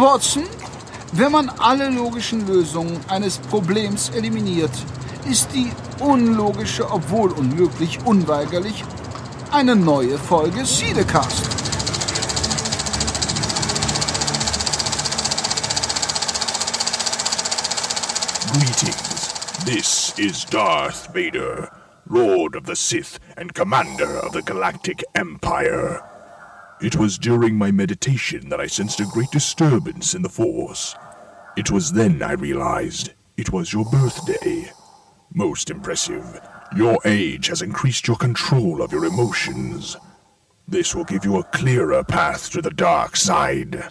Watson, wenn man alle logischen Lösungen eines Problems eliminiert, ist die unlogische, obwohl unmöglich, unweigerlich eine neue Folge Siedecast. Greetings. This is Darth Vader, Lord of the Sith and Commander of the Galactic Empire. It was during my meditation that I sensed a great disturbance in the Force. It was then I realized it was your birthday. Most impressive. Your age has increased your control of your emotions. This will give you a clearer path to the dark side.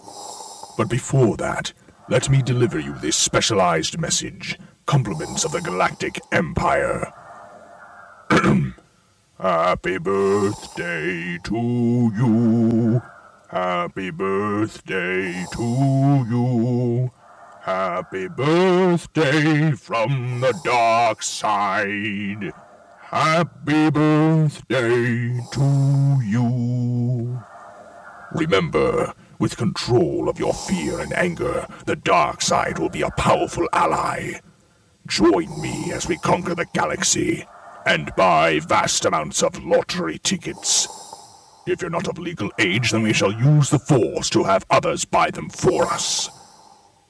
But before that, let me deliver you this specialized message. Compliments of the Galactic Empire. Happy birthday to you. Happy birthday to you. Happy birthday from the dark side. Happy birthday to you. Remember, with control of your fear and anger, the dark side will be a powerful ally. Join me as we conquer the galaxy and buy vast amounts of lottery tickets. If you're not of legal age, then we shall use the Force to have others buy them for us.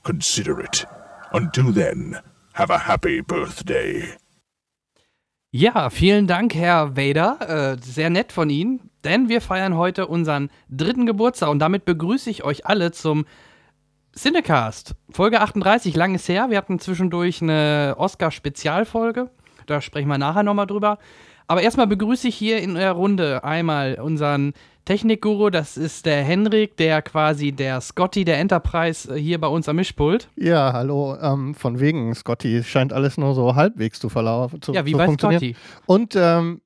Consider it. Until then, have a happy birthday. Ja, vielen Dank, Herr Vader. Äh, sehr nett von Ihnen, denn wir feiern heute unseren dritten Geburtstag und damit begrüße ich euch alle zum Cinecast. Folge 38, lang ist her. Wir hatten zwischendurch eine Oscar-Spezialfolge. Da sprechen wir nachher nochmal drüber. Aber erstmal begrüße ich hier in der Runde einmal unseren Technikguru, das ist der Henrik, der quasi der Scotty der Enterprise äh, hier bei uns am Mischpult. Ja, hallo, ähm, von wegen Scotty. Scheint alles nur so halbwegs zu verlaufen. Zu, ja, wie zu bei. Scotty. Und ähm,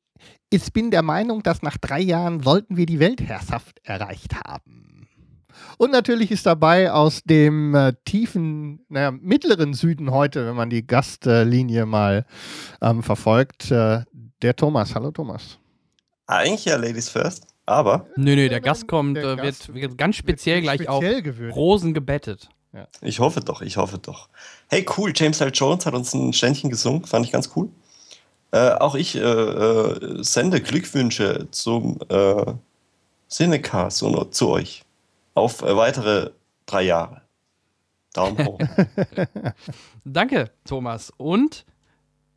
ich bin der Meinung, dass nach drei Jahren sollten wir die Weltherrschaft erreicht haben. Und natürlich ist dabei aus dem äh, tiefen, naja, mittleren Süden heute, wenn man die Gastlinie mal ähm, verfolgt, äh, der Thomas. Hallo Thomas. Eigentlich ja Ladies First, aber Nö, nö, der Gast kommt, Der äh, Gast wird, wird ganz speziell wird gleich speziell auf gewürdigt. Rosen gebettet. ich hoffe doch, ich hoffe doch. Hey, cool, James L. Jones hat uns ein Ständchen gesungen, fand ich ganz cool. Äh, auch ich äh, äh, sende Glückwünsche zum äh, Cinecast und zu euch auf äh, weitere drei Jahre. Daumen hoch. Danke, Thomas. Und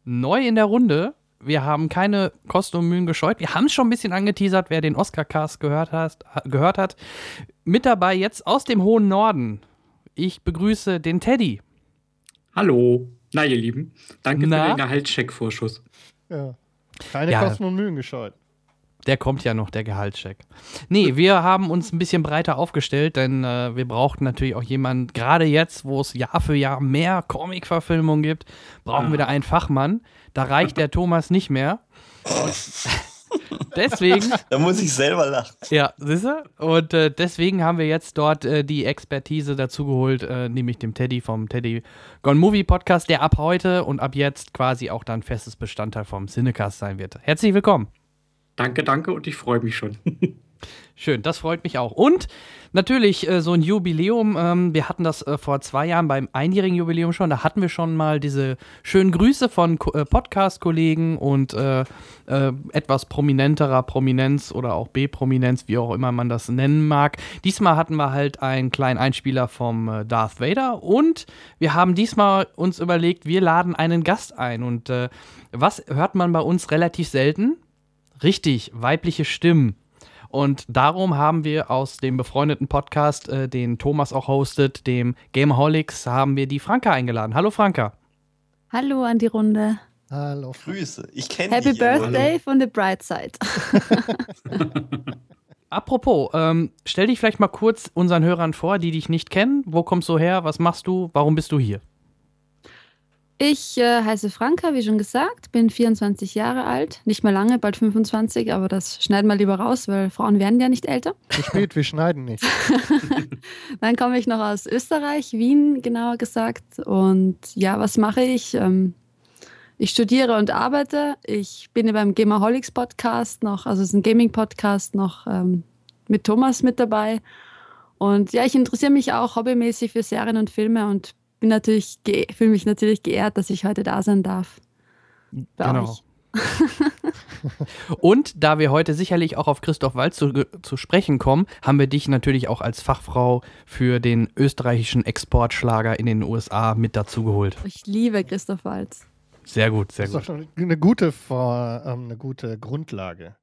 neu in der Runde, wir haben keine Kosten und Mühen gescheut. Wir haben es schon ein bisschen angeteasert, wer den Oscar-Cast gehört, hast, gehört hat. Mit dabei jetzt aus dem hohen Norden. Ich begrüße den Teddy. Hallo. Na, ihr Lieben. Danke Na? für den Gehaltscheck-Vorschuss. Ja. Keine Ja. Kosten und Mühen gescheut. Der kommt ja noch, der Gehaltscheck. Nee, wir haben uns ein bisschen breiter aufgestellt, denn äh, wir brauchten natürlich auch jemanden, gerade jetzt, wo es Jahr für Jahr mehr Comic-Verfilmungen gibt, brauchen wir da einen Fachmann. Da reicht der Thomas nicht mehr. Deswegen da muss ich selber lachen. Ja, siehst du? Und äh, deswegen haben wir jetzt dort äh, die Expertise dazugeholt, äh, nämlich dem Teddy vom Teddy Gone Movie Podcast, der ab heute und ab jetzt quasi auch dann festes Bestandteil vom Cinecast sein wird. Herzlich willkommen. Danke, danke und ich freue mich schon. Schön, das freut mich auch. Und natürlich äh, so ein Jubiläum. Ähm, wir hatten das äh, vor zwei Jahren beim einjährigen Jubiläum schon. Da hatten wir schon mal diese schönen Grüße von äh, Podcast-Kollegen und äh, äh, etwas prominenterer Prominenz oder auch B-Prominenz, wie auch immer man das nennen mag. Diesmal hatten wir halt einen kleinen Einspieler vom äh, Darth Vader und wir haben diesmal uns überlegt, wir laden einen Gast ein. Und was hört man bei uns relativ selten? Richtig, weibliche Stimmen. Und darum haben wir aus dem befreundeten Podcast, äh, den Thomas auch hostet, dem Gameholics, haben wir die Franka eingeladen. Hallo Franka. Hallo an die Runde. Hallo. Grüße. Ich kenne Happy dich. ja nur. Birthday von The Bright Side. Apropos, ähm, stell dich vielleicht mal kurz unseren Hörern vor, die dich nicht kennen. Wo kommst du her? Was machst du? Warum bist du hier? Ich äh, heiße Franka, wie schon gesagt, bin 24 Jahre alt. Nicht mehr lange, bald 25, aber das schneiden wir lieber raus, weil Frauen werden ja nicht älter. Zu spät, wir schneiden nicht. Dann komme ich noch aus Österreich, Wien genauer gesagt. Und ja, was mache ich? Ähm, ich studiere und arbeite. Ich bin beim Gamerholics Podcast noch, also es ist ein Gaming-Podcast noch ähm, mit Thomas mit dabei. Und ja, ich interessiere mich auch hobbymäßig für Serien und Filme und bin natürlich fühle mich natürlich geehrt, dass ich heute da sein darf. Bei genau. Euch. Und da wir heute sicherlich auch auf Christoph Walz zu, zu, sprechen kommen, haben wir dich natürlich auch als Fachfrau für den österreichischen Exportschlager in den USA mit dazugeholt. Ich liebe Christoph Walz. Sehr gut, sehr gut. Das ist gut. doch eine gute, ähm, eine gute Grundlage.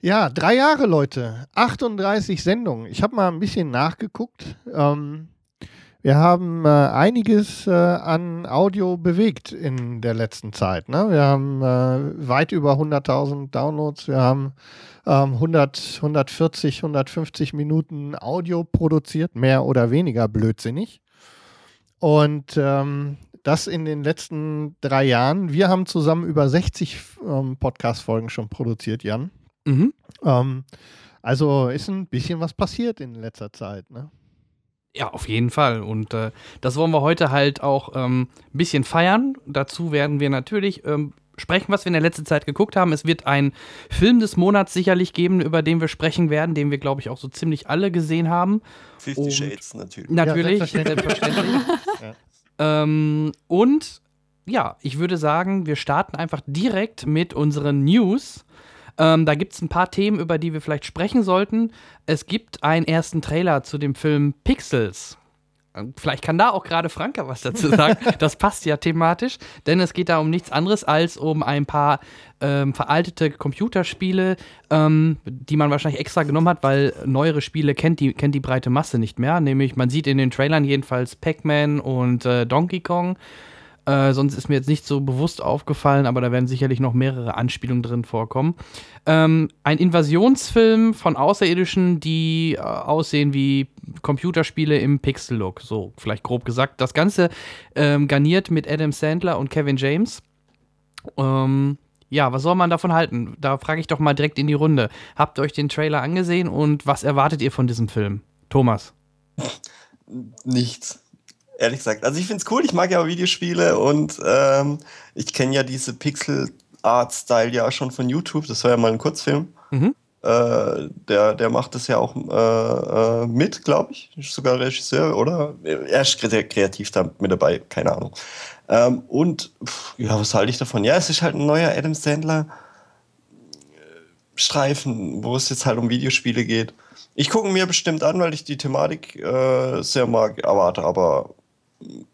Ja, drei Jahre, Leute. 38 Sendungen. Ich habe mal ein bisschen nachgeguckt. Ähm, wir haben äh, einiges äh, an Audio bewegt in der letzten Zeit. Ne? Wir haben äh, weit über 100.000 Downloads. Wir haben ähm, 100, 140, 150 Minuten Audio produziert, mehr oder weniger blödsinnig. Und ähm, das in den letzten drei Jahren. Wir haben zusammen über 60 ähm, Podcast-Folgen schon produziert, Jan. Mhm. Ähm, also ist ein bisschen was passiert in letzter Zeit. Ne? Ja, auf jeden Fall. Und äh, das wollen wir heute halt auch ähm, ein bisschen feiern. Dazu werden wir natürlich ähm, sprechen, was wir in der letzten Zeit geguckt haben. Es wird einen Film des Monats sicherlich geben, über den wir sprechen werden, den wir, glaube ich, auch so ziemlich alle gesehen haben. Fifty und Shades natürlich. Natürlich, ja, selbstverständlich. selbstverständlich. ja. ähm, und ja, ich würde sagen, wir starten einfach direkt mit unseren News. Ähm, da gibt es ein paar Themen, über die wir vielleicht sprechen sollten. Es gibt einen ersten Trailer zu dem Film Pixels. Ähm, vielleicht kann da auch gerade Franka was dazu sagen. Das passt ja thematisch, denn es geht da um nichts anderes als um ein paar ähm, veraltete Computerspiele, ähm, die man wahrscheinlich extra genommen hat, weil neuere Spiele kennt die, kennt die breite Masse nicht mehr. Nämlich, man sieht in den Trailern jedenfalls Pac-Man und äh, Donkey Kong. Äh, sonst ist mir jetzt nicht so bewusst aufgefallen, aber da werden sicherlich noch mehrere Anspielungen drin vorkommen. Ähm, ein Invasionsfilm von Außerirdischen, die äh, aussehen wie Computerspiele im Pixel-Look, so vielleicht grob gesagt. Das Ganze ähm, garniert mit Adam Sandler und Kevin James. Ähm, ja, was soll man davon halten? Da frage ich doch mal direkt in die Runde. Habt ihr euch den Trailer angesehen und was erwartet ihr von diesem Film? Thomas. Nichts ehrlich gesagt. Also ich finde es cool, ich mag ja auch Videospiele und ähm, ich kenne ja diese Pixel-Art-Style ja schon von YouTube. Das war ja mal ein Kurzfilm. Mhm. Äh, der, der macht das ja auch äh, äh, mit, glaube ich. Ist sogar Regisseur, oder? Er ist kreativ da mit dabei, keine Ahnung. Ähm, und pff, ja, was halte ich davon? Ja, es ist halt ein neuer Adam Sandler äh, Streifen, wo es jetzt halt um Videospiele geht. Ich gucke mir bestimmt an, weil ich die Thematik äh, sehr mag, erwarte aber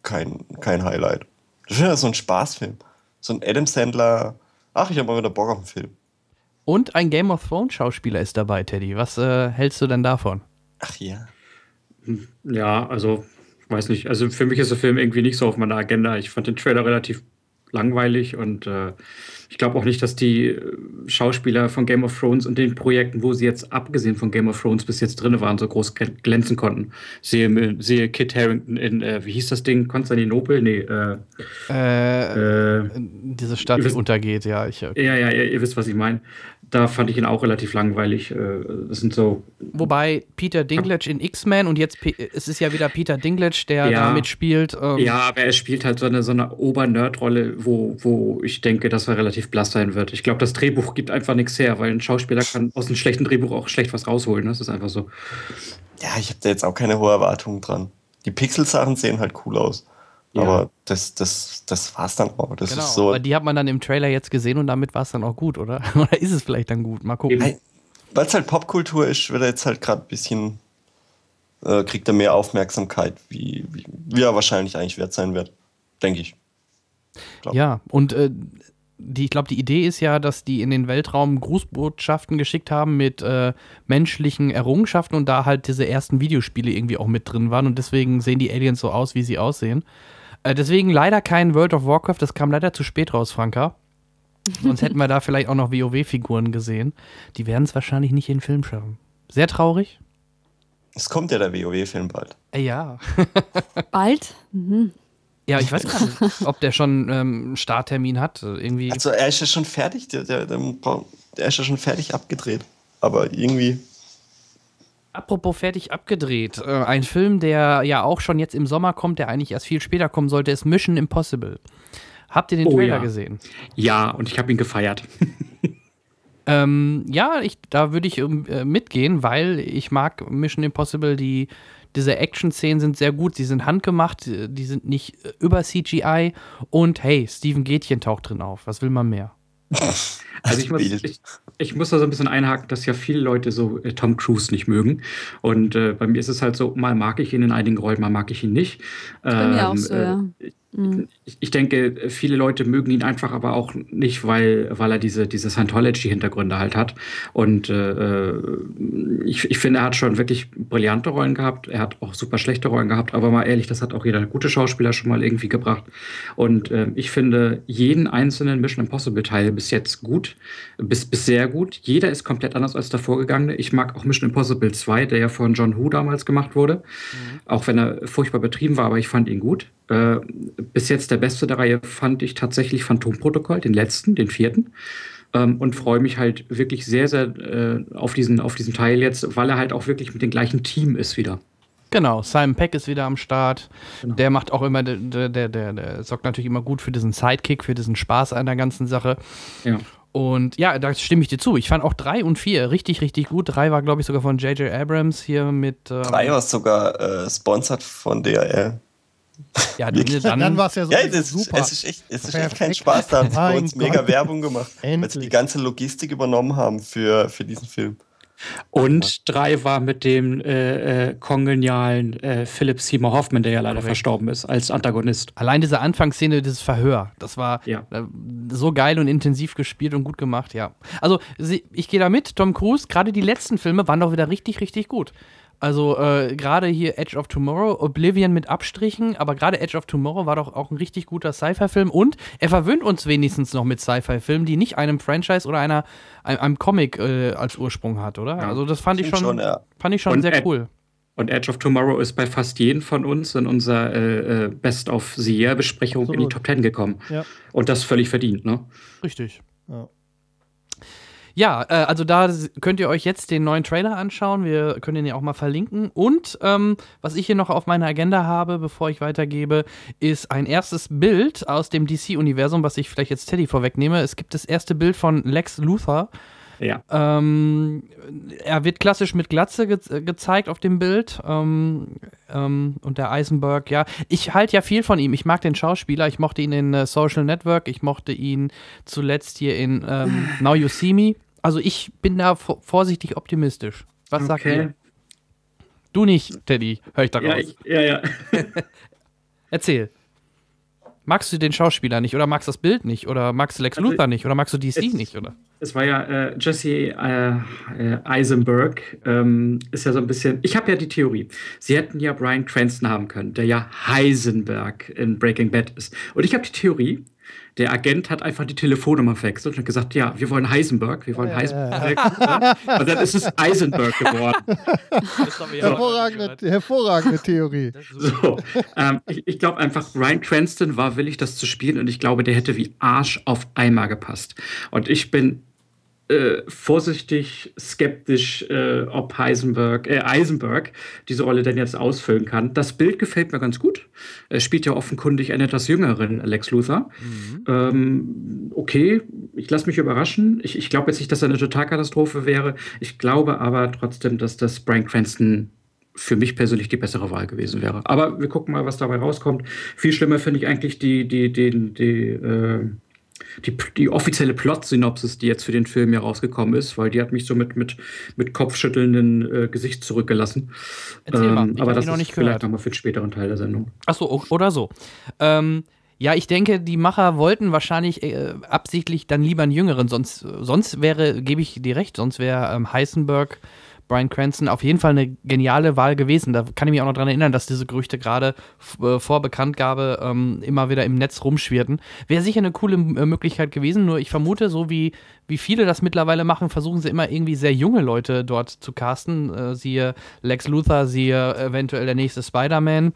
kein, kein Highlight. Das ist ja so ein Spaßfilm. So ein Adam Sandler. Ach, ich habe mal wieder Bock auf einen Film. Und ein Game of Thrones Schauspieler ist dabei, Teddy. Was äh, hältst du denn davon? Ach ja. Ja, also, weiß nicht. Also für mich ist der Film irgendwie nicht so auf meiner Agenda. Ich fand den Trailer relativ langweilig und äh, ich glaube auch nicht, dass die äh, Schauspieler von Game of Thrones und den Projekten, wo sie jetzt abgesehen von Game of Thrones bis jetzt drin waren, so groß glänzen konnten. Sehe, sehe Kit Harrington in, äh, wie hieß das Ding? Konstantinopel? Nee. Äh, äh, äh diese Stadt, die untergeht, ja. Ich, ja, ja, ihr, ihr wisst, was ich meine da fand ich ihn auch relativ langweilig. Äh, das sind so. Wobei Peter Dinklage in X-Men und jetzt es ist ja wieder Peter Dinklage, der ja, da mitspielt. Ähm. Ja, aber er spielt halt so eine, so eine Ober-Nerd-Rolle, wo, wo ich denke, dass er relativ blass sein wird. Ich glaube, das Drehbuch gibt einfach nichts her, weil ein Schauspieler kann aus einem schlechten Drehbuch auch schlecht was rausholen. Das ist einfach so. Ja, ich habe da jetzt auch keine hohe Erwartungen dran. Die Pixel-Sachen sehen halt cool aus. Ja. Aber das, das, das war's dann auch. Das genau, ist so. Aber die hat man dann im Trailer jetzt gesehen und damit war es dann auch gut, oder? oder ist es vielleicht dann gut? Mal gucken. Weil es halt Popkultur ist, wird er jetzt halt gerade ein bisschen, äh, kriegt er mehr Aufmerksamkeit, wie, wie, wie, er wahrscheinlich eigentlich wert sein wird. Denke ich. Glaub. Ja, und äh, die, ich glaube, die Idee ist ja, dass die in den Weltraum Grußbotschaften geschickt haben mit äh, menschlichen Errungenschaften und da halt diese ersten Videospiele irgendwie auch mit drin waren und deswegen sehen die Aliens so aus, wie sie aussehen. Äh, deswegen leider kein World of Warcraft, das kam leider zu spät raus, Franka. Sonst hätten wir da vielleicht auch noch WoW-Figuren gesehen. Die werden es wahrscheinlich nicht in den Film schaffen. Sehr traurig. Es kommt ja der WoW-Film bald. Äh, ja. bald? Mhm. Ja, ich weiß gar nicht, ob der schon ähm, Starttermin hat. Irgendwie. Also er ist ja schon fertig, der, der, der, der ist ja schon fertig abgedreht. Aber irgendwie Apropos fertig abgedreht. Äh, ein Film, der ja auch schon jetzt im Sommer kommt, der eigentlich erst viel später kommen sollte, ist Mission Impossible. Habt ihr den oh, Trailer ja. gesehen? Ja, und ich habe ihn gefeiert. Ähm, ja, ich, da würde ich ähm, äh, mitgehen, weil ich mag Mission Impossible, die diese Action-Szenen sind sehr gut, sie sind handgemacht, die sind nicht äh, über CGI und hey, Steven Gätchen taucht drin auf. Was will man mehr? Also ich muss, ich, ich muss da so ein bisschen einhaken, dass ja viele Leute so äh, Tom Cruise nicht mögen. Und äh, bei mir ist es halt so, mal mag ich ihn in einigen Rollen, mal mag ich ihn nicht. Bei mir auch so, äh, ja. Mhm. ich, ich denke, viele Leute mögen ihn einfach aber auch nicht, weil, weil er diese, diese Scientology-Hintergründe halt hat. Und äh, ich, ich finde, er hat schon wirklich brillante Rollen gehabt. Er hat auch super schlechte Rollen gehabt. Aber mal ehrlich, das hat auch jeder gute Schauspieler schon mal irgendwie gebracht. Und äh, ich finde jeden einzelnen Mission Impossible-Teil bis jetzt gut, bis, bis sehr gut. Jeder ist komplett anders als der vorgegangene. Ich mag auch Mission Impossible 2, der ja von John Woo damals gemacht wurde. Auch wenn er furchtbar betrieben war, aber ich fand ihn gut. Äh, bis jetzt der beste der Reihe fand ich tatsächlich Phantomprotokoll, den letzten, den vierten. Ähm, und freue mich halt wirklich sehr, sehr äh, auf, diesen, auf diesen Teil jetzt, weil er halt auch wirklich mit dem gleichen Team ist wieder. Genau, Simon Peck ist wieder am Start. Genau. Der macht auch immer, der, der, der, der, sorgt natürlich immer gut für diesen Sidekick, für diesen Spaß an der ganzen Sache. Ja. Und ja, da stimme ich dir zu. Ich fand auch drei und vier richtig, richtig gut. Drei war, glaube ich, sogar von J.J. Abrams hier mit. Ähm, Drei war sogar äh, sponsored von DRL. Ja, Wirklich? dann, Dann war es ja so Ja, das, super. es ist echt, es ist echt kein. Spaß. Da haben sie bei Mein uns mega Gott. Werbung gemacht, weil sie Endlich. die ganze Logistik übernommen haben für, für diesen Film. Und drei war mit dem äh, äh, kongenialen äh, Philip Seymour Hoffman, der ja leider Korrekt. verstorben ist, als Antagonist. Allein diese Anfangsszene, dieses Verhör, das war Ja. äh, so geil und intensiv gespielt und gut gemacht, ja. Also, sie, ich gehe da mit, Tom Cruise, gerade die letzten Filme waren doch wieder richtig, richtig gut. Also, äh, gerade hier Edge of Tomorrow, Oblivion mit Abstrichen, aber gerade Edge of Tomorrow war doch auch ein richtig guter Sci-Fi-Film und er verwöhnt uns wenigstens noch mit Sci-Fi-Filmen, die nicht einem Franchise oder einer, einem, einem Comic äh, als Ursprung hat, oder? Ja. Also, das fand ich schon, schon, ja. fand ich schon Und sehr Ed- cool. Und Edge of Tomorrow ist bei fast jedem von uns in unserer äh, äh, Best of the Year Besprechung in die. Top Ten gekommen. Ja. Und das völlig verdient, ne? Richtig. Ja. Ja, äh, also da könnt ihr euch jetzt den neuen Trailer anschauen. Wir können den ja auch mal verlinken. Und ähm, was ich hier noch auf meiner Agenda habe, bevor ich weitergebe, ist ein erstes Bild aus dem DC-Universum, was ich vielleicht jetzt Teddy vorwegnehme. Es gibt das erste Bild von Lex Luthor. Ja. Ähm, er wird klassisch mit Glatze ge gezeigt auf dem Bild. Ähm, ähm, und der Eisenberg, ja. Ich halte ja viel von ihm. Ich mag den Schauspieler. Ich mochte ihn in äh, Social Network. Ich mochte ihn zuletzt hier in ähm, Now You See Me. Also ich bin da vo- vorsichtig optimistisch. Was sagt ihr? Du nicht, Teddy, höre ich Ja, daraus. ich, ja, ja. Erzähl. Magst du den Schauspieler nicht oder magst das Bild nicht oder magst du Lex Also, Luthor nicht oder magst du DC es- nicht oder? Es war ja äh, Jesse äh, Eisenberg, ähm, ist ja so ein bisschen. Ich habe ja die Theorie. Sie hätten ja Brian Cranston haben können, der ja Heisenberg in Breaking Bad ist. Und ich habe die Theorie, der Agent hat einfach die Telefonnummer verwechselt und hat gesagt: Ja, wir wollen Heisenberg, wir wollen Heisenberg. Und dann ist es Eisenberg geworden. Hervorragende, hervorragende Theorie. So, ähm, ich, ich glaube einfach, Ryan Cranston war willig, das zu spielen und ich glaube, der hätte wie Arsch auf Eimer gepasst. Und ich bin äh, vorsichtig skeptisch, äh, ob Heisenberg, äh, Eisenberg diese Rolle denn jetzt ausfüllen kann. Das Bild gefällt mir ganz gut. Er spielt ja offenkundig einen etwas jüngeren Lex Luthor. Ähm, okay, ich lasse mich überraschen. Ich, ich glaube jetzt nicht, dass er eine Totalkatastrophe wäre. Ich glaube aber trotzdem, dass das Brian Cranston für mich persönlich die bessere Wahl gewesen wäre. Aber wir gucken mal, was dabei rauskommt. Viel schlimmer finde ich eigentlich die, die, die, die, äh, die, die offizielle Plot-Synopsis, die jetzt für den Film ja rausgekommen ist, weil die hat mich so mit, mit, mit kopfschüttelndem äh, Gesicht zurückgelassen. Erzähl mal, ich aber das noch ist nicht vielleicht gehört. nochmal für den späteren Teil der Sendung. Achso, oder so. Ähm, ja, ich denke, die Macher wollten wahrscheinlich äh, absichtlich dann lieber einen jüngeren, sonst, sonst wäre, gebe ich dir recht, sonst wäre ähm, Heisenberg, Brian Cranston auf jeden Fall eine geniale Wahl gewesen. Da kann ich mich auch noch dran erinnern, dass diese Gerüchte gerade äh, vor Bekanntgabe ähm, immer wieder im Netz rumschwirrten. Wäre sicher eine coole äh, Möglichkeit gewesen, nur ich vermute, so wie, wie viele das mittlerweile machen, versuchen sie immer irgendwie sehr junge Leute dort zu casten. Äh, siehe Lex Luthor, siehe eventuell der nächste Spider-Man.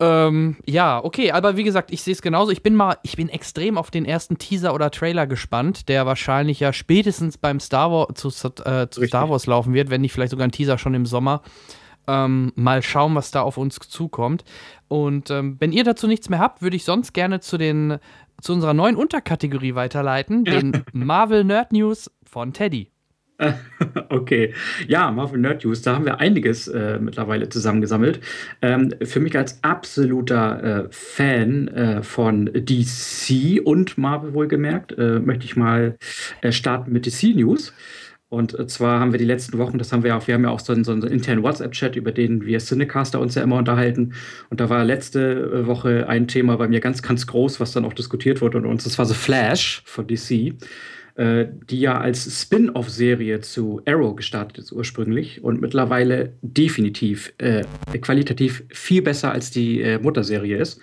Ähm, ja, okay, aber wie gesagt, ich sehe es genauso. Ich bin mal, ich bin extrem auf den ersten Teaser oder Trailer gespannt, der wahrscheinlich ja spätestens beim Star Wars zu, äh, zu. Star Wars laufen wird, wenn nicht vielleicht sogar ein Teaser schon im Sommer. Ähm, mal schauen, was da auf uns zukommt. Und ähm, wenn ihr dazu nichts mehr habt, würde ich sonst gerne zu den zu unserer neuen Unterkategorie weiterleiten, den Marvel Nerd News von Teddy. Okay, ja, Marvel Nerd News, da haben wir einiges äh, mittlerweile zusammengesammelt. Ähm, für mich als absoluter äh, Fan äh, von DC und Marvel wohlgemerkt, äh, möchte ich mal äh, starten mit DC News. Und äh, zwar haben wir die letzten Wochen, das haben wir auch, wir haben ja auch so einen, so einen internen WhatsApp-Chat, über den wir Cinecaster uns ja immer unterhalten. Und da war letzte Woche ein Thema bei mir ganz, ganz groß, was dann auch diskutiert wurde und uns, das war The Flash von DC die ja als Spin-off-Serie zu Arrow gestartet ist ursprünglich und mittlerweile definitiv äh, qualitativ viel besser als die äh, Mutterserie ist.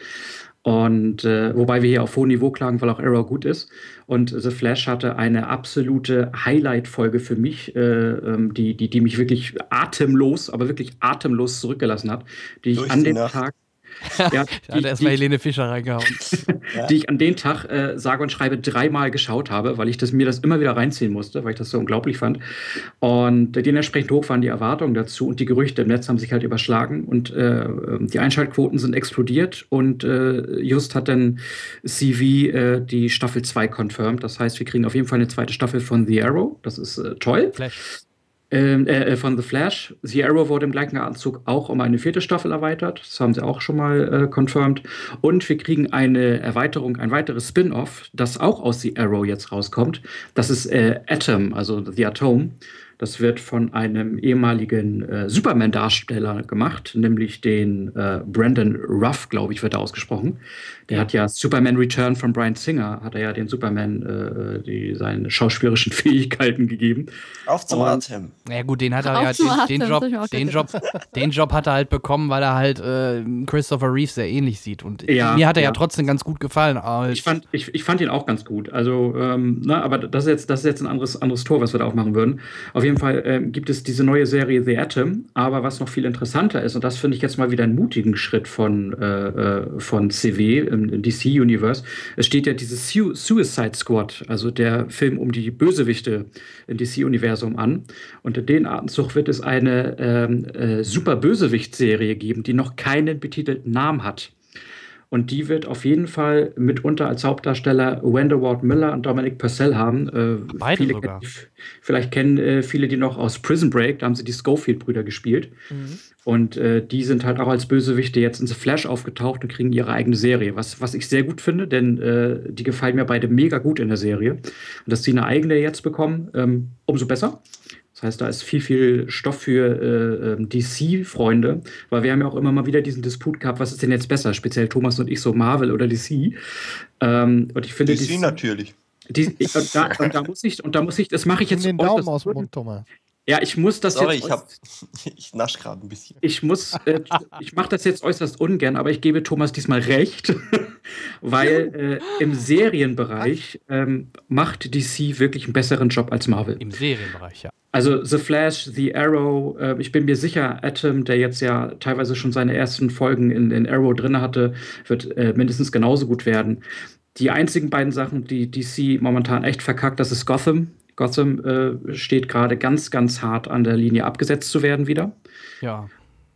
Und äh, wobei wir hier auf hohem Niveau klagen, weil auch Arrow gut ist. Und The Flash hatte eine absolute Highlight-Folge für mich, äh, ähm, die, die, die mich wirklich atemlos, aber wirklich atemlos zurückgelassen hat, die ich an dem Nacht. Tag. Ja, da hat die, erstmal die, Helene Fischer reingehauen. die ich an den Tag, äh, sage und schreibe, dreimal geschaut habe, weil ich das, mir das immer wieder reinziehen musste, weil ich das so unglaublich fand. Und dementsprechend hoch waren die Erwartungen dazu und die Gerüchte im Netz haben sich halt überschlagen und äh, die Einschaltquoten sind explodiert und äh, just hat dann CV äh, die Staffel 2 confirmed. Das heißt, wir kriegen auf jeden Fall eine zweite Staffel von The Arrow. Das ist äh, toll. Flash. Ähm, äh, von The Flash. The Arrow wurde im gleichen Atemzug auch um eine vierte Staffel erweitert. Das haben sie auch schon mal äh, confirmed. Und wir kriegen eine Erweiterung, ein weiteres Spin-off, das auch aus The Arrow jetzt rauskommt. Das ist äh, Atom, also The Atom. Das wird von einem ehemaligen äh, Superman-Darsteller gemacht, nämlich den äh, Brandon Ruff, glaube ich, wird er ausgesprochen. Der hat ja Superman Return von Brian Singer, hat er ja den Superman äh, die, seine schauspielerischen Fähigkeiten gegeben. Auf zum Und- Atem. Ja gut, den hat er Auch ja, den, den, Job, den, Job, den Job hat er halt bekommen, weil er halt äh, Christopher Reeve sehr ähnlich sieht. Und Ja, mir hat er ja. ja. trotzdem ganz gut gefallen. Ich fand, ich, ich fand ihn auch ganz gut. Also, ähm, na, aber das ist jetzt, das ist jetzt ein anderes, anderes Tor, was wir da aufmachen würden. Auf jeden Fall ähm, gibt es diese neue Serie The Atom, aber was noch viel interessanter ist, und das finde ich jetzt mal wieder einen mutigen Schritt von, äh, äh, von CW im DC-Universe, es steht ja dieses Su Suicide Squad, also der Film um die Bösewichte im DC-Universum an. Und in den Atemzug wird es eine ähm, äh, super Bösewicht-Serie geben, die noch keinen betitelten Namen hat. Und die wird auf jeden Fall mitunter als Hauptdarsteller Wanda Ward Miller und Dominic Purcell haben. Äh, Beide viele sogar. vielleicht kennen äh, viele die noch aus Prison Break, da haben sie die Schofield-Brüder gespielt. Und äh, die sind halt auch als Bösewichte jetzt in The Flash aufgetaucht und kriegen ihre eigene Serie. Was, was ich sehr gut finde, denn äh, die gefallen mir beide mega gut in der Serie. Und dass die eine eigene jetzt bekommen, ähm, umso besser. Das heißt, da ist viel, viel Stoff für äh, ähm, DC-Freunde, weil wir haben ja auch immer mal wieder diesen Disput gehabt, was ist denn jetzt besser, speziell Thomas und ich, so Marvel oder DC. Ähm, und ich finde, DC natürlich. die, ich, und, da, und da muss ich, und da muss ich, das mache ich jetzt den Daumen aus dem Mund, Thomas. Ja, ich muss das Sorry, jetzt. ich hab, ich nasch gerade ein bisschen. Ich muss, äh, ich mache das jetzt äußerst ungern, aber ich gebe Thomas diesmal recht, weil äh, im Serienbereich ähm, macht DC wirklich einen besseren Job als Marvel. Im Serienbereich, ja. Also The Flash, The Arrow, äh, ich bin mir sicher, Atom, der jetzt ja teilweise schon seine ersten Folgen in, in Arrow drin hatte, wird äh, mindestens genauso gut werden. Die einzigen beiden Sachen, die DC momentan echt verkackt, das ist Gotham. Gotham äh, steht gerade ganz, ganz hart an der Linie abgesetzt zu werden wieder. Ja.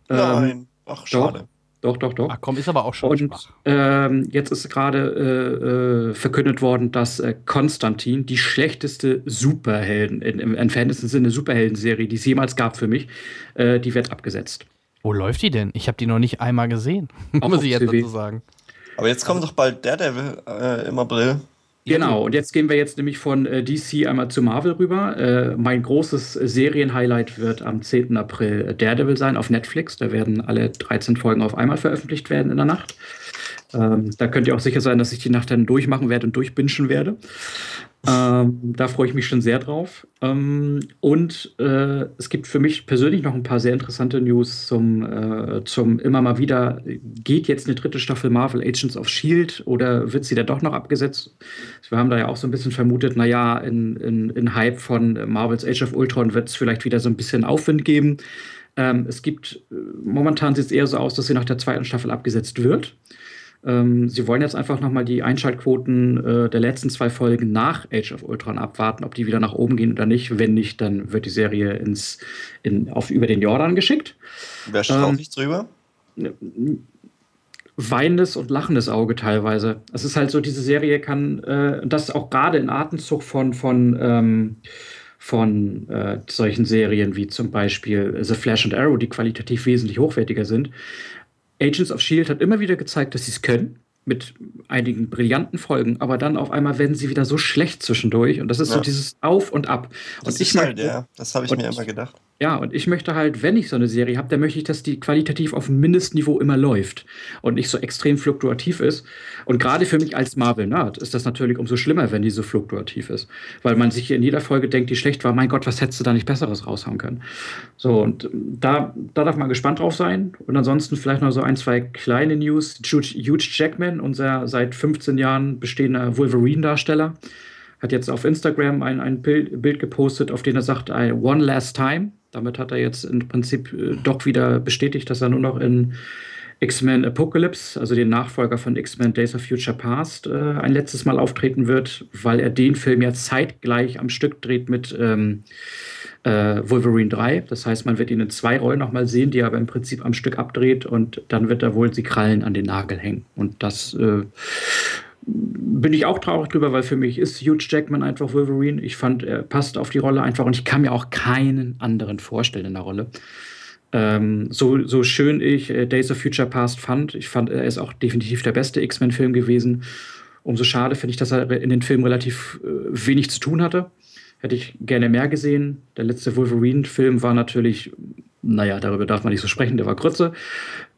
Ähm, Nein. Ach, schade. Doch, doch, doch. Ach komm, ist aber auch schon Und ähm, jetzt ist gerade äh, äh, verkündet worden, dass äh, Konstantin die schlechteste Superhelden, in, im entferntesten Sinne Superhelden-Serie, die es jemals gab für mich, äh, die wird abgesetzt. Wo läuft die denn? Ich habe die noch nicht einmal gesehen. Muss ich jetzt TV. dazu sagen. Aber jetzt kommt doch bald Daredevil äh, im April. Genau, und jetzt gehen wir jetzt nämlich von äh, DC einmal zu Marvel rüber. Äh, mein großes Serienhighlight wird am 10. April Daredevil sein auf Netflix. Da werden alle 13 Folgen auf einmal veröffentlicht werden in der Nacht. Ähm, da könnt ihr auch sicher sein, dass ich die Nacht dann durchmachen werde und durchbingen werde. Ähm, da freue ich mich schon sehr drauf. Ähm, und äh, es gibt für mich persönlich noch ein paar sehr interessante News zum, äh, zum immer mal wieder. Geht jetzt eine dritte Staffel Marvel Agents of Shield oder wird sie da doch noch abgesetzt? Wir haben da ja auch so ein bisschen vermutet, naja, in, in, in Hype von Marvels Age of Ultron wird es vielleicht wieder so ein bisschen Aufwind geben. Ähm, es gibt, äh, momentan sieht es eher so aus, dass sie nach der zweiten Staffel abgesetzt wird. Ähm, sie wollen jetzt einfach nochmal die Einschaltquoten äh, der letzten zwei Folgen nach Age of Ultron abwarten, ob die wieder nach oben gehen oder nicht. Wenn nicht, dann wird die Serie ins, in, auf, über den Jordan geschickt. Wer straucht Ähm, nicht drüber? weinendes und lachendes Auge teilweise. Es ist halt so, diese Serie kann äh, das auch gerade in Atemzug von, von, ähm, von äh, solchen Serien wie zum Beispiel The Flash und Arrow, die qualitativ wesentlich hochwertiger sind. Agents of Shield hat immer wieder gezeigt, dass sie es können mit einigen brillanten Folgen, aber dann auf einmal werden sie wieder so schlecht zwischendurch und das ist Ja. so dieses Auf und Ab. Das und ist ich halt, möchte- ja, das habe ich mir immer gedacht. Ja, und ich möchte halt, wenn ich so eine Serie habe, dann möchte ich, dass die qualitativ auf dem Mindestniveau immer läuft und nicht so extrem fluktuativ ist. Und gerade für mich als Marvel-Nerd ist das natürlich umso schlimmer, wenn die so fluktuativ ist. Weil man sich in jeder Folge denkt, die schlecht war, mein Gott, was hättest du da nicht Besseres raushauen können? So, und da, da darf man gespannt drauf sein. Und ansonsten vielleicht noch so ein, zwei kleine News. Huge, Huge Jackman, unser seit 15 Jahren bestehender Wolverine-Darsteller, hat jetzt auf Instagram ein, ein Bild, gepostet, auf dem er sagt, One Last Time. Damit hat er jetzt im Prinzip äh, doch wieder bestätigt, dass er nur noch in X-Men Apocalypse, also den Nachfolger von X-Men Days of Future Past, äh, ein letztes Mal auftreten wird, weil er den Film ja zeitgleich am Stück dreht mit ähm, äh, Wolverine 3. Das heißt, man wird ihn in zwei Rollen nochmal sehen, die er aber im Prinzip am Stück abdreht und dann wird er wohl die Krallen an den Nagel hängen. Und das äh, bin ich auch traurig drüber, weil für mich ist Hugh Jackman einfach Wolverine. Ich fand, er passt auf die Rolle einfach und ich kann mir auch keinen anderen vorstellen in der Rolle. Ähm, so, so schön ich äh, Days of Future Past fand, ich fand, er ist auch definitiv der beste X-Men-Film gewesen. Umso schade finde ich, dass er in den Filmen relativ äh, wenig zu tun hatte. Hätte ich gerne mehr gesehen. Der letzte Wolverine-Film war natürlich, naja, darüber darf man nicht so sprechen, der war Grütze.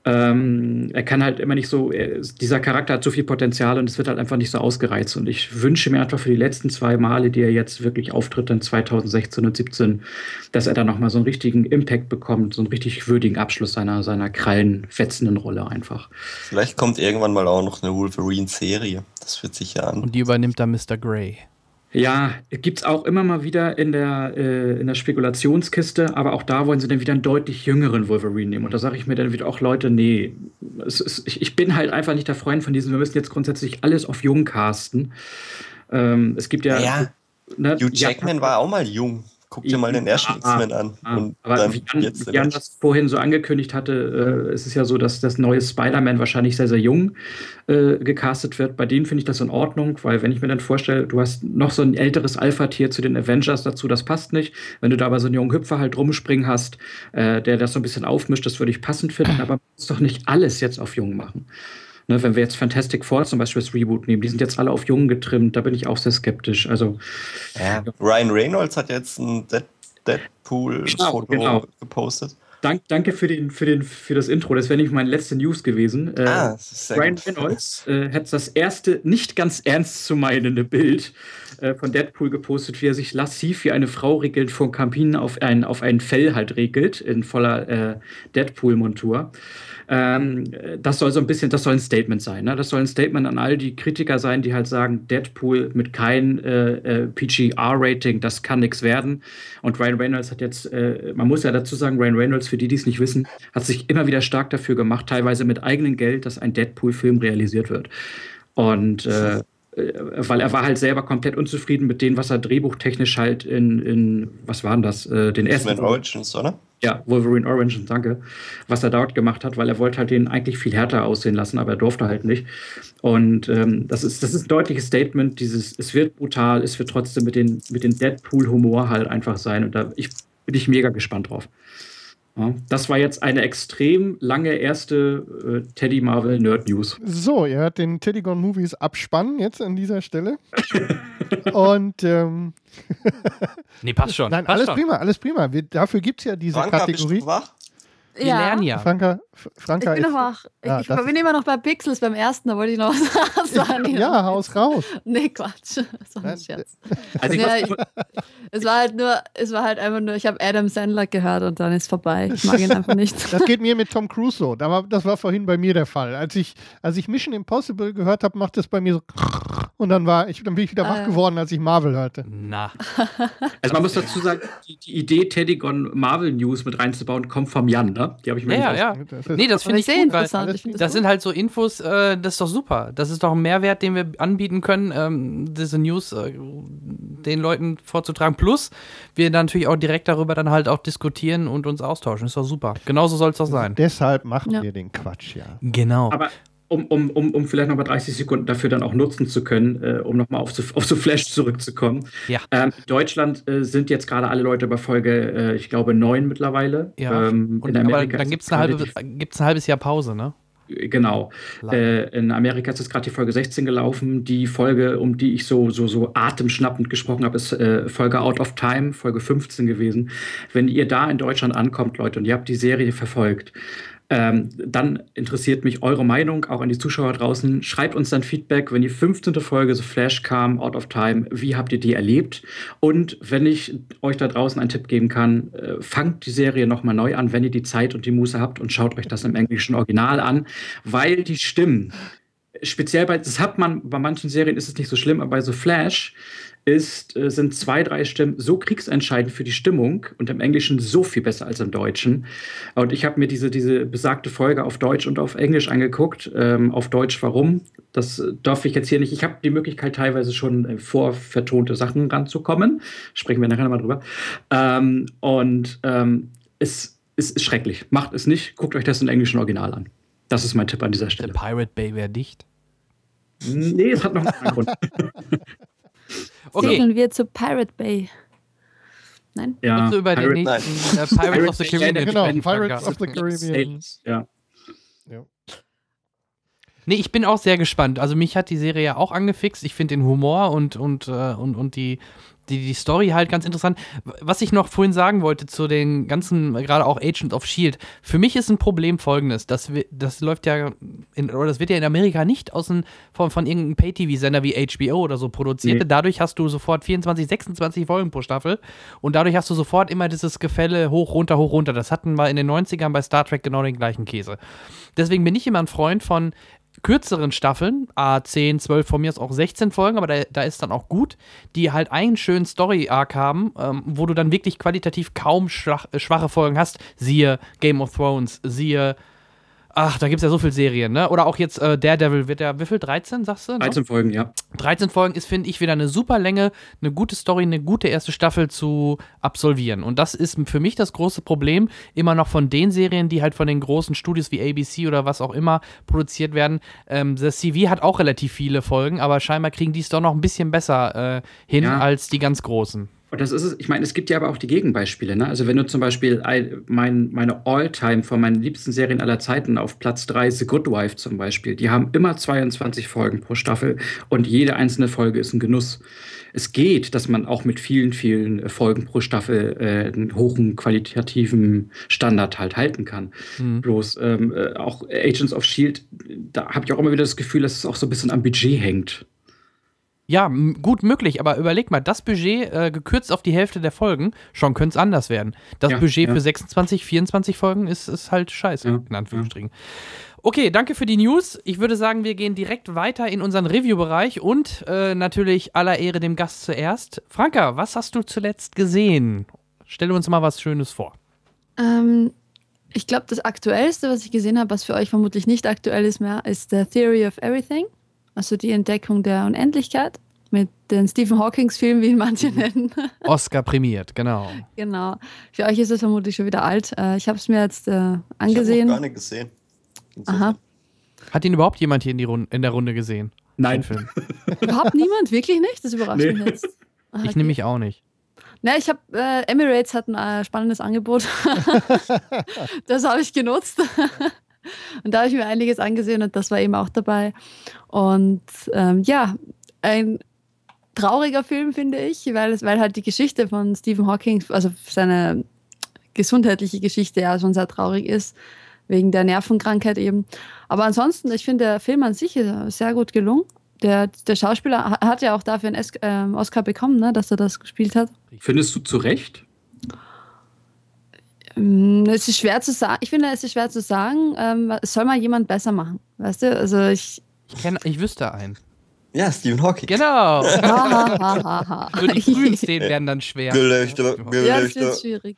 Ähm, er kann halt immer nicht so, er, dieser Charakter hat so viel Potenzial und es wird halt einfach nicht so ausgereizt. Und ich wünsche mir einfach für die letzten zwei Male, die er jetzt wirklich auftritt, in 2016 und 2017, dass er da nochmal so einen richtigen Impact bekommt, so einen richtig würdigen Abschluss seiner, seiner krallenfetzenden Rolle einfach. Vielleicht kommt irgendwann mal auch noch eine Wolverine-Serie. Das wird sicher an. Und die übernimmt dann Mr. Grey. Ja, gibt es auch immer mal wieder in der, äh, in der Spekulationskiste, aber auch da wollen sie dann wieder einen deutlich jüngeren Wolverine nehmen. Und da sage ich mir dann wieder auch, Leute, nee, es ist, ich, bin halt einfach nicht der Freund von diesem, wir müssen jetzt grundsätzlich alles auf jung casten. Ähm, es gibt ja. Ja, ne, Hugh ja, Jackman war auch mal jung. Guck dir mal den ersten Ja, X-Men an. Ah, Und aber dann wie Jan, jetzt wie Jan das vorhin so angekündigt hatte, äh, es ist ja so, dass das neue Spider-Man wahrscheinlich sehr, sehr jung äh, gecastet wird. Bei denen finde ich das in Ordnung, weil wenn ich mir dann vorstelle, du hast noch so ein älteres Alpha-Tier zu den Avengers dazu, das passt nicht. Wenn du da aber so einen jungen Hüpfer halt rumspringen hast, äh, der das so ein bisschen aufmischt, das würde ich passend finden, aber man muss doch nicht alles jetzt auf jung machen. Ne, wenn wir jetzt Fantastic Four zum Beispiel das Reboot nehmen, die sind jetzt alle auf jung getrimmt, da bin ich auch sehr skeptisch. Also Ja. Ryan Reynolds hat jetzt ein Dead Deadpool-Foto Genau, genau. gepostet. Dank, danke für, den, für, den, für das Intro. Das wäre nicht meine letzte News gewesen. Äh, Ah, Ryan gut. Reynolds äh, hat das erste nicht ganz ernst zu meinende Bild äh, von Deadpool gepostet, wie er sich lassiv wie eine Frau regelt vor Kamin auf ein, auf ein Fell halt regelt, in voller äh, Deadpool-Montur. Ähm, das soll so ein bisschen, das soll ein Statement sein. Ne? Das soll ein Statement an all die Kritiker sein, die halt sagen, Deadpool mit kein äh, äh, PGR-Rating, das kann nichts werden. Und Ryan Reynolds hat jetzt, äh, man muss ja dazu sagen, Ryan Reynolds, für die, die es nicht wissen, hat sich immer wieder stark dafür gemacht, teilweise mit eigenem Geld, dass ein Deadpool-Film realisiert wird. Und äh, weil er war halt selber komplett unzufrieden mit dem, was er drehbuchtechnisch halt in, in was waren das, äh, den ersten X-Men Origins, oder? ja, Wolverine Orange, danke, was er dort gemacht hat, weil er wollte halt den eigentlich viel härter aussehen lassen, aber er durfte halt nicht. Und ähm, das, ist, das ist ein deutliches Statement, dieses, es wird brutal, es wird trotzdem mit den, mit den Deadpool-Humor halt einfach sein. Und da ich, bin ich mega gespannt drauf. Ja, das war jetzt eine extrem lange erste äh, Teddy Marvel Nerd News. So, ihr hört den Teddy Gone Movies Abspann jetzt an dieser Stelle. Und ähm, Nee, passt schon. nein, passt alles schon. prima, alles prima. Wir, dafür gibt es ja diese bist Kategorie. du wach? Wir lernen ja. Franka, F- Ich Franka bin noch ist, wach. Ich, Ja, ich das bin immer noch bei Pixels beim ersten, da wollte ich noch was sagen. ja, haus raus. Nee, Quatsch. Das war ein Scherz. Also Ja, ich, es war halt nur, es war halt einfach nur, ich habe Adam Sandler gehört und dann ist vorbei. Ich mag ihn einfach nicht. Das geht mir mit Tom Cruise so. Da war, das war vorhin bei mir der Fall. Als ich, als ich Mission Impossible gehört habe, macht es bei mir so und dann war ich, dann bin ich wieder wach ja. geworden, als ich Marvel hörte. Na, Also man muss dazu sagen, die, die Idee, Teddy Gone Marvel News mit reinzubauen, kommt vom Jan, ne? Die habe ich mir ja, nicht ja, ja. Das Nee, das finde ich sehe gut, weil interessant. find das sind halt so Infos, äh, das ist doch super. Das ist doch ein Mehrwert, den wir anbieten können, ähm, diese News äh, den Leuten vorzutragen. Plus, wir dann natürlich auch direkt darüber dann halt auch diskutieren und uns austauschen. Ist doch super. Genauso soll es doch sein. Deshalb machen Ja. wir den Quatsch, ja. Genau. Aber um, um, um, um vielleicht nochmal 30 Sekunden dafür dann auch nutzen zu können, äh, um nochmal auf, so, auf so Flash zurückzukommen. Ja. Ähm, Deutschland äh, sind jetzt gerade alle Leute bei Folge, äh, ich glaube, neun mittlerweile. Ja. Ähm, Und, in aber Amerika dann ist gibt es ein, halbe, ein halbes Jahr Pause, ne? Genau. Äh, in Amerika ist jetzt gerade die Folge 16 gelaufen. Die Folge, um die ich so, so, so atemschnappend gesprochen habe, ist äh, Folge Out of Time, Folge 15 gewesen. Wenn ihr da in Deutschland ankommt, Leute, und ihr habt die Serie verfolgt, ähm, dann interessiert mich eure Meinung, auch an die Zuschauer draußen. Schreibt uns dann Feedback, wenn die 15. Folge so Flash kam, Out of Time, wie habt ihr die erlebt? Und wenn ich euch da draußen einen Tipp geben kann, äh, fangt die Serie nochmal neu an, wenn ihr die Zeit und die Muße habt und schaut euch das im englischen Original an, weil die Stimmen, speziell bei, das hat man, bei manchen Serien ist es nicht so schlimm, aber bei so Flash ist, äh, sind zwei, drei Stimmen so kriegsentscheidend für die Stimmung und im Englischen so viel besser als im Deutschen. Und ich habe mir diese, diese besagte Folge auf Deutsch und auf Englisch angeguckt. Ähm, auf Deutsch warum? Das äh, darf ich jetzt hier nicht. Ich habe die Möglichkeit, teilweise schon äh, vorvertonte Sachen ranzukommen. Sprechen wir nachher nochmal drüber. Ähm, und ähm, es, es ist schrecklich. Macht es nicht. Guckt euch das im englischen Original an. Das ist mein Tipp an dieser Stelle. Pirate Bay wäre dicht. Nee, es hat noch einen Grund. Okay, Segeln wir zu Pirate Bay. Nein? Ja, und so über den Pirate- nächsten äh, Pirates of the Caribbean. Genau, Pirates of the Caribbean. Sailors, Ja. Nee, ich bin auch sehr gespannt. Also mich hat die Serie ja auch angefixt. Ich finde den Humor und, und, äh, und, und die, die, die Story halt ganz interessant. Was ich noch vorhin sagen wollte zu den ganzen, gerade auch Agent of Shield, für mich ist ein Problem folgendes. Das, wi- das läuft ja, in, oder das wird ja in Amerika nicht aus dem, von, von irgendeinem Pay-TV-Sender wie HBO oder so produziert. Nee. Dadurch hast du sofort 24, 26 Folgen pro Staffel und dadurch hast du sofort immer dieses Gefälle hoch, runter, hoch, runter. Das hatten wir in den 90ern bei Star Trek genau den gleichen Käse. Deswegen bin ich immer ein Freund von kürzeren Staffeln, a 10, 12, von mir aus auch 16 Folgen, aber da, da ist dann auch gut, die halt einen schönen Story-Arc haben, ähm, wo du dann wirklich qualitativ kaum äh, schwache Folgen hast. Siehe Game of Thrones, siehe, ach, da gibt es ja so viele Serien, ne? Oder auch jetzt äh, Daredevil, wird der, wie viel, 13, sagst du? ne? 13 Folgen, ja. 13 Folgen ist, finde ich, wieder eine super Länge, eine gute Story, eine gute erste Staffel zu absolvieren. Und das ist für mich das große Problem, immer noch von den Serien, die halt von den großen Studios wie ABC oder was auch immer produziert werden. Ähm, The CV hat auch relativ viele Folgen, aber scheinbar kriegen die es doch noch ein bisschen besser äh, hin Ja. als die ganz großen. Und das ist es, ich meine, es gibt ja aber auch die Gegenbeispiele. Ne? Also wenn du zum Beispiel ein, mein, meine All-Time von meinen liebsten Serien aller Zeiten auf Platz 3, The Good Wife zum Beispiel, die haben immer 22 Folgen pro Staffel und jede einzelne Folge ist ein Genuss. Es geht, dass man auch mit vielen, vielen äh, Folgen pro Staffel äh, einen hohen qualitativen Standard halt halten kann. Bloß ähm, äh, auch Agents of Shield, da habe ich auch immer wieder das Gefühl, dass es auch so ein bisschen am Budget hängt. Ja, gut möglich, aber überleg mal, das Budget äh, gekürzt auf die Hälfte der Folgen, schon könnte es anders werden. Das Ja, Budget ja. für 26, 24 Folgen ist, ist halt scheiße, Ja, in Anführungsstrichen. Okay, danke für die News. Ich würde sagen, wir gehen direkt weiter in unseren Review-Bereich und äh, natürlich aller Ehre dem Gast zuerst. Franka, was hast du zuletzt gesehen? Stell uns mal was Schönes vor. Ähm, ich glaube, das Aktuellste, was ich gesehen habe, was für euch vermutlich nicht aktuell ist mehr, ist The Theory of Everything. Also die Entdeckung der Unendlichkeit mit den Stephen Hawkings-Filmen, wie ihn manche nennen. Oscar prämiert, genau. genau. Für euch ist es vermutlich schon wieder alt. Äh, ich habe es mir jetzt äh, Ich habe angesehen. noch gar nicht gesehen. Insofern. Aha. Hat ihn überhaupt jemand hier in, die Runde, in der Runde gesehen? Nein. Film. Überhaupt niemand? Wirklich nicht? Das überrascht Nee. mich jetzt. Ah, Ich okay. nehme mich auch nicht. Na, ich habe äh, Emirates hat ein äh, spannendes Angebot. das habe ich genutzt. Und da habe ich mir einiges angesehen und das war eben auch dabei. Und ähm, ja, ein trauriger Film, finde ich, weil, weil halt die Geschichte von Stephen Hawking, also seine gesundheitliche Geschichte ja schon sehr traurig ist, wegen der Nervenkrankheit eben. Aber ansonsten, ich finde, der Film an sich ist sehr gut gelungen. Der, der Schauspieler ha- hat ja auch dafür einen ähm, Oscar bekommen, ne, dass er das gespielt hat. Findest du zu Recht? Mm, Es ist schwer zu sagen. Ich finde, es ist schwer zu sagen. Ähm, es soll mal jemand besser machen. Weißt du? Also ich. Ich, kenn, ich wüsste einen. Ja, Stephen Hawking. Genau. Nur die frühen Szenen werden dann schwer. Gelächter, Ja, das wird schwierig.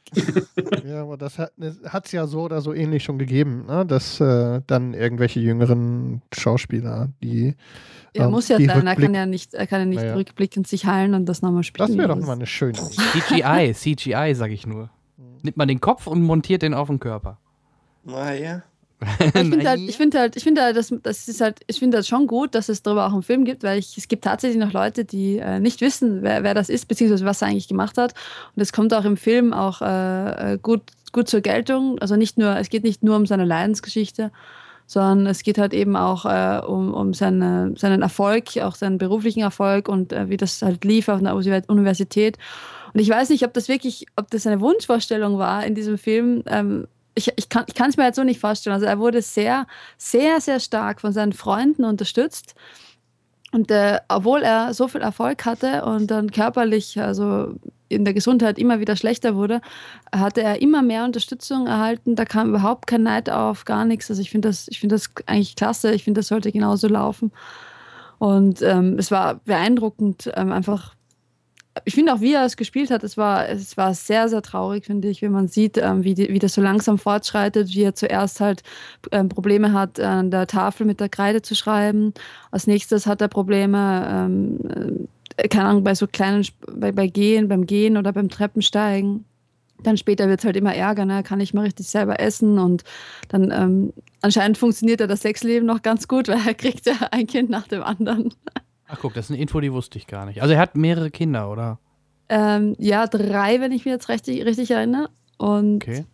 Ja, aber das hat es ja so oder so ähnlich schon gegeben, ne? dass äh, dann irgendwelche jüngeren Schauspieler, die. Er ähm, muss ja sein. Er kann ja nicht, er kann ja nicht Naja. rückblickend sich heilen und das nochmal spielen. Das wäre doch mal eine schöne. CGI, CGI, sag ich nur. Nimmt man den Kopf und montiert den auf den Körper. Naja. Ich finde halt, ich finde halt, ich finde halt, das, das ist halt, ich finde das schon gut, dass es darüber auch einen Film gibt, weil ich, es gibt tatsächlich noch Leute, die äh, nicht wissen, wer, wer das ist, beziehungsweise was er eigentlich gemacht hat. Und es kommt auch im Film auch äh, äh, gut, gut zur Geltung. Also nicht nur, es geht nicht nur um seine Leidensgeschichte, sondern es geht halt eben auch äh, um, um seine, seinen Erfolg, auch seinen beruflichen Erfolg und äh, wie das halt lief auf einer Universität. Und ich weiß nicht, ob das wirklich, ob das eine Wunschvorstellung war in diesem Film. Ähm, ich, ich kann es mir halt so nicht vorstellen. Also er wurde sehr, sehr, sehr stark von seinen Freunden unterstützt. Und äh, obwohl er so viel Erfolg hatte und dann körperlich, also in der Gesundheit immer wieder schlechter wurde, hatte er immer mehr Unterstützung erhalten. Da kam überhaupt kein Neid auf, gar nichts. Also ich finde das, ich das eigentlich klasse. Ich finde, das sollte genauso laufen. Und ähm, es war beeindruckend, ähm, einfach ich finde auch, wie er es gespielt hat, es war, es war sehr, sehr traurig, finde ich, wenn man sieht, ähm, wie, die, wie das so langsam fortschreitet, wie er zuerst halt ähm, Probleme hat, an der Tafel mit der Kreide zu schreiben. Als nächstes hat er Probleme, ähm, äh, keine Ahnung, bei so kleinen, bei, bei Gehen, beim Gehen oder beim Treppensteigen. Dann später wird es halt immer ärger, ne? kann ich mal richtig selber essen und dann ähm, anscheinend funktioniert ja das Sexleben noch ganz gut, weil er kriegt ja ein Kind nach dem anderen. Ach guck, das ist eine Info, die wusste ich gar nicht. Also er hat mehrere Kinder, oder? Ähm, ja, drei, wenn ich mich jetzt richtig, richtig erinnere. Und Okay.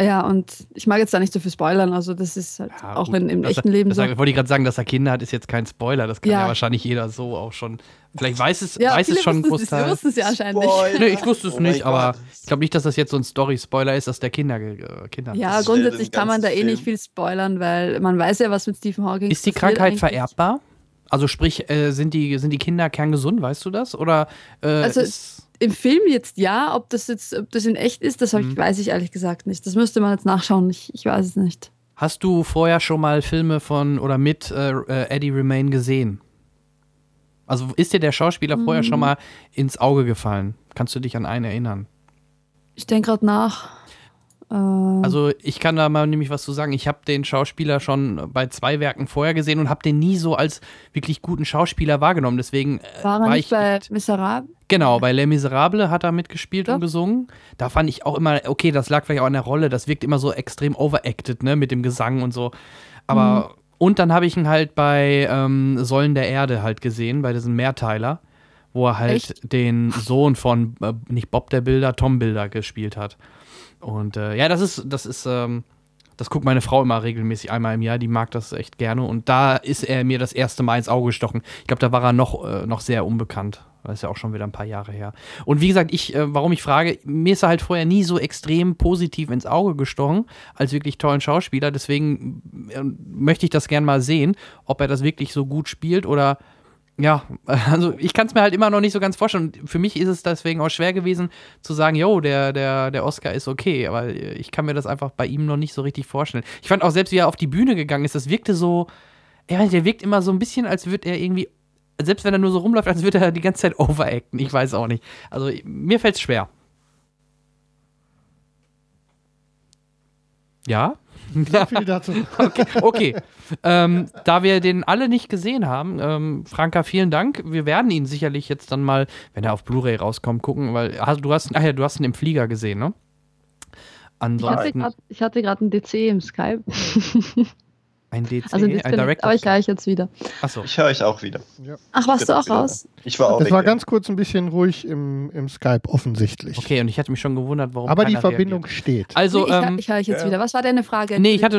ja, und ich mag jetzt da nicht so viel spoilern. Also das ist halt Ja, auch gut. in, im Das- echten Leben das, so. Wollte ich gerade sagen, dass er Kinder hat, ist jetzt kein Spoiler. Das kann ja, Ja. wahrscheinlich jeder so auch schon. Vielleicht weiß es, Ja, weiß es schon ein Großteil. wussten es ja. Spoiler. Nee, ich wusste es Oh nicht, aber Gott. ich glaube nicht, dass das jetzt so ein Story-Spoiler ist, dass der Kinder, äh, Kinder hat. Ja, grundsätzlich kann man da eh nicht viel spoilern, weil man weiß ja, was mit Stephen Hawking Ist die passiert Krankheit eigentlich. vererbbar? Also sprich, äh, sind, die, sind die Kinder kerngesund, weißt du das? Oder äh, Also Im Film jetzt ja, ob das jetzt, ob das in echt ist, das Mhm. weiß ich ehrlich gesagt nicht. Das müsste man jetzt nachschauen. Ich, ich weiß es nicht. hast du vorher schon mal Filme von oder mit äh, äh, Eddie Remain gesehen? Also ist dir der Schauspieler vorher Mhm. schon mal ins Auge gefallen? Kannst du dich an einen erinnern? Ich denke gerade nach. Äh, Also ich kann da mal nämlich was zu sagen. Ich habe den Schauspieler schon bei zwei Werken vorher gesehen und habe den nie so als wirklich guten Schauspieler wahrgenommen. Deswegen äh, war er war nicht ich bei Miserable? Genau, bei Les Miserables hat er mitgespielt Ja. und gesungen. Da fand ich auch immer, okay, das lag vielleicht auch an der Rolle, das wirkt immer so extrem overacted, ne, mit dem Gesang und so. Aber, und dann habe ich ihn halt bei ähm, Säulen der Erde halt gesehen, bei diesem Mehrteiler, wo er halt Echt? den Sohn von, äh, nicht Bob der Bilder, Tom Bilder gespielt hat. Und äh, ja, das ist, das ist, ähm, das guckt meine Frau immer regelmäßig einmal im Jahr, die mag das echt gerne. Und da ist er mir das erste Mal ins Auge gestochen. Ich glaube, da war er noch, äh, noch sehr unbekannt. Das ist ja auch schon wieder ein paar Jahre her. Und wie gesagt, ich, äh, warum ich frage, mir ist er halt vorher nie so extrem positiv ins Auge gestochen, als wirklich tollen Schauspieler. Deswegen äh, möchte ich das gern mal sehen, ob er das wirklich so gut spielt oder ja, also ich kann es mir halt immer noch nicht so ganz vorstellen. Für mich ist es deswegen auch schwer gewesen zu sagen, yo, der, der, der Oscar ist okay, aber ich kann mir das einfach bei ihm noch nicht so richtig vorstellen. Ich fand auch selbst, wie er auf die Bühne gegangen ist, das wirkte so, ja, der wirkt immer so ein bisschen, als würde er irgendwie, selbst wenn er nur so rumläuft, als würde er die ganze Zeit overacten. Ich weiß auch nicht. Also mir fällt es schwer. Ja? So viel dazu. Okay, okay. ähm, da wir den alle nicht gesehen haben, ähm, Franka, vielen Dank. Wir werden ihn sicherlich jetzt dann mal, wenn er auf Blu-ray rauskommt, gucken, weil hast, du hast, ach ja, du hast ihn im Flieger gesehen, ne? Ich hatte Ansonsten ich hatte gerade einen DC im Skype. ein DC, Also ein Director. aber ich höre ich jetzt wieder. Achso. Ich höre euch auch wieder. Ach, warst du auch raus? Ich war auch Es weg. war ganz kurz ein bisschen ruhig im, im Skype, offensichtlich. Okay, und ich hatte mich schon gewundert, warum. Aber die Verbindung reagiert. steht. Also, nee, ich, hör- ähm, ich höre ich jetzt ja. wieder. Was war deine Frage? Nee, ich hatte,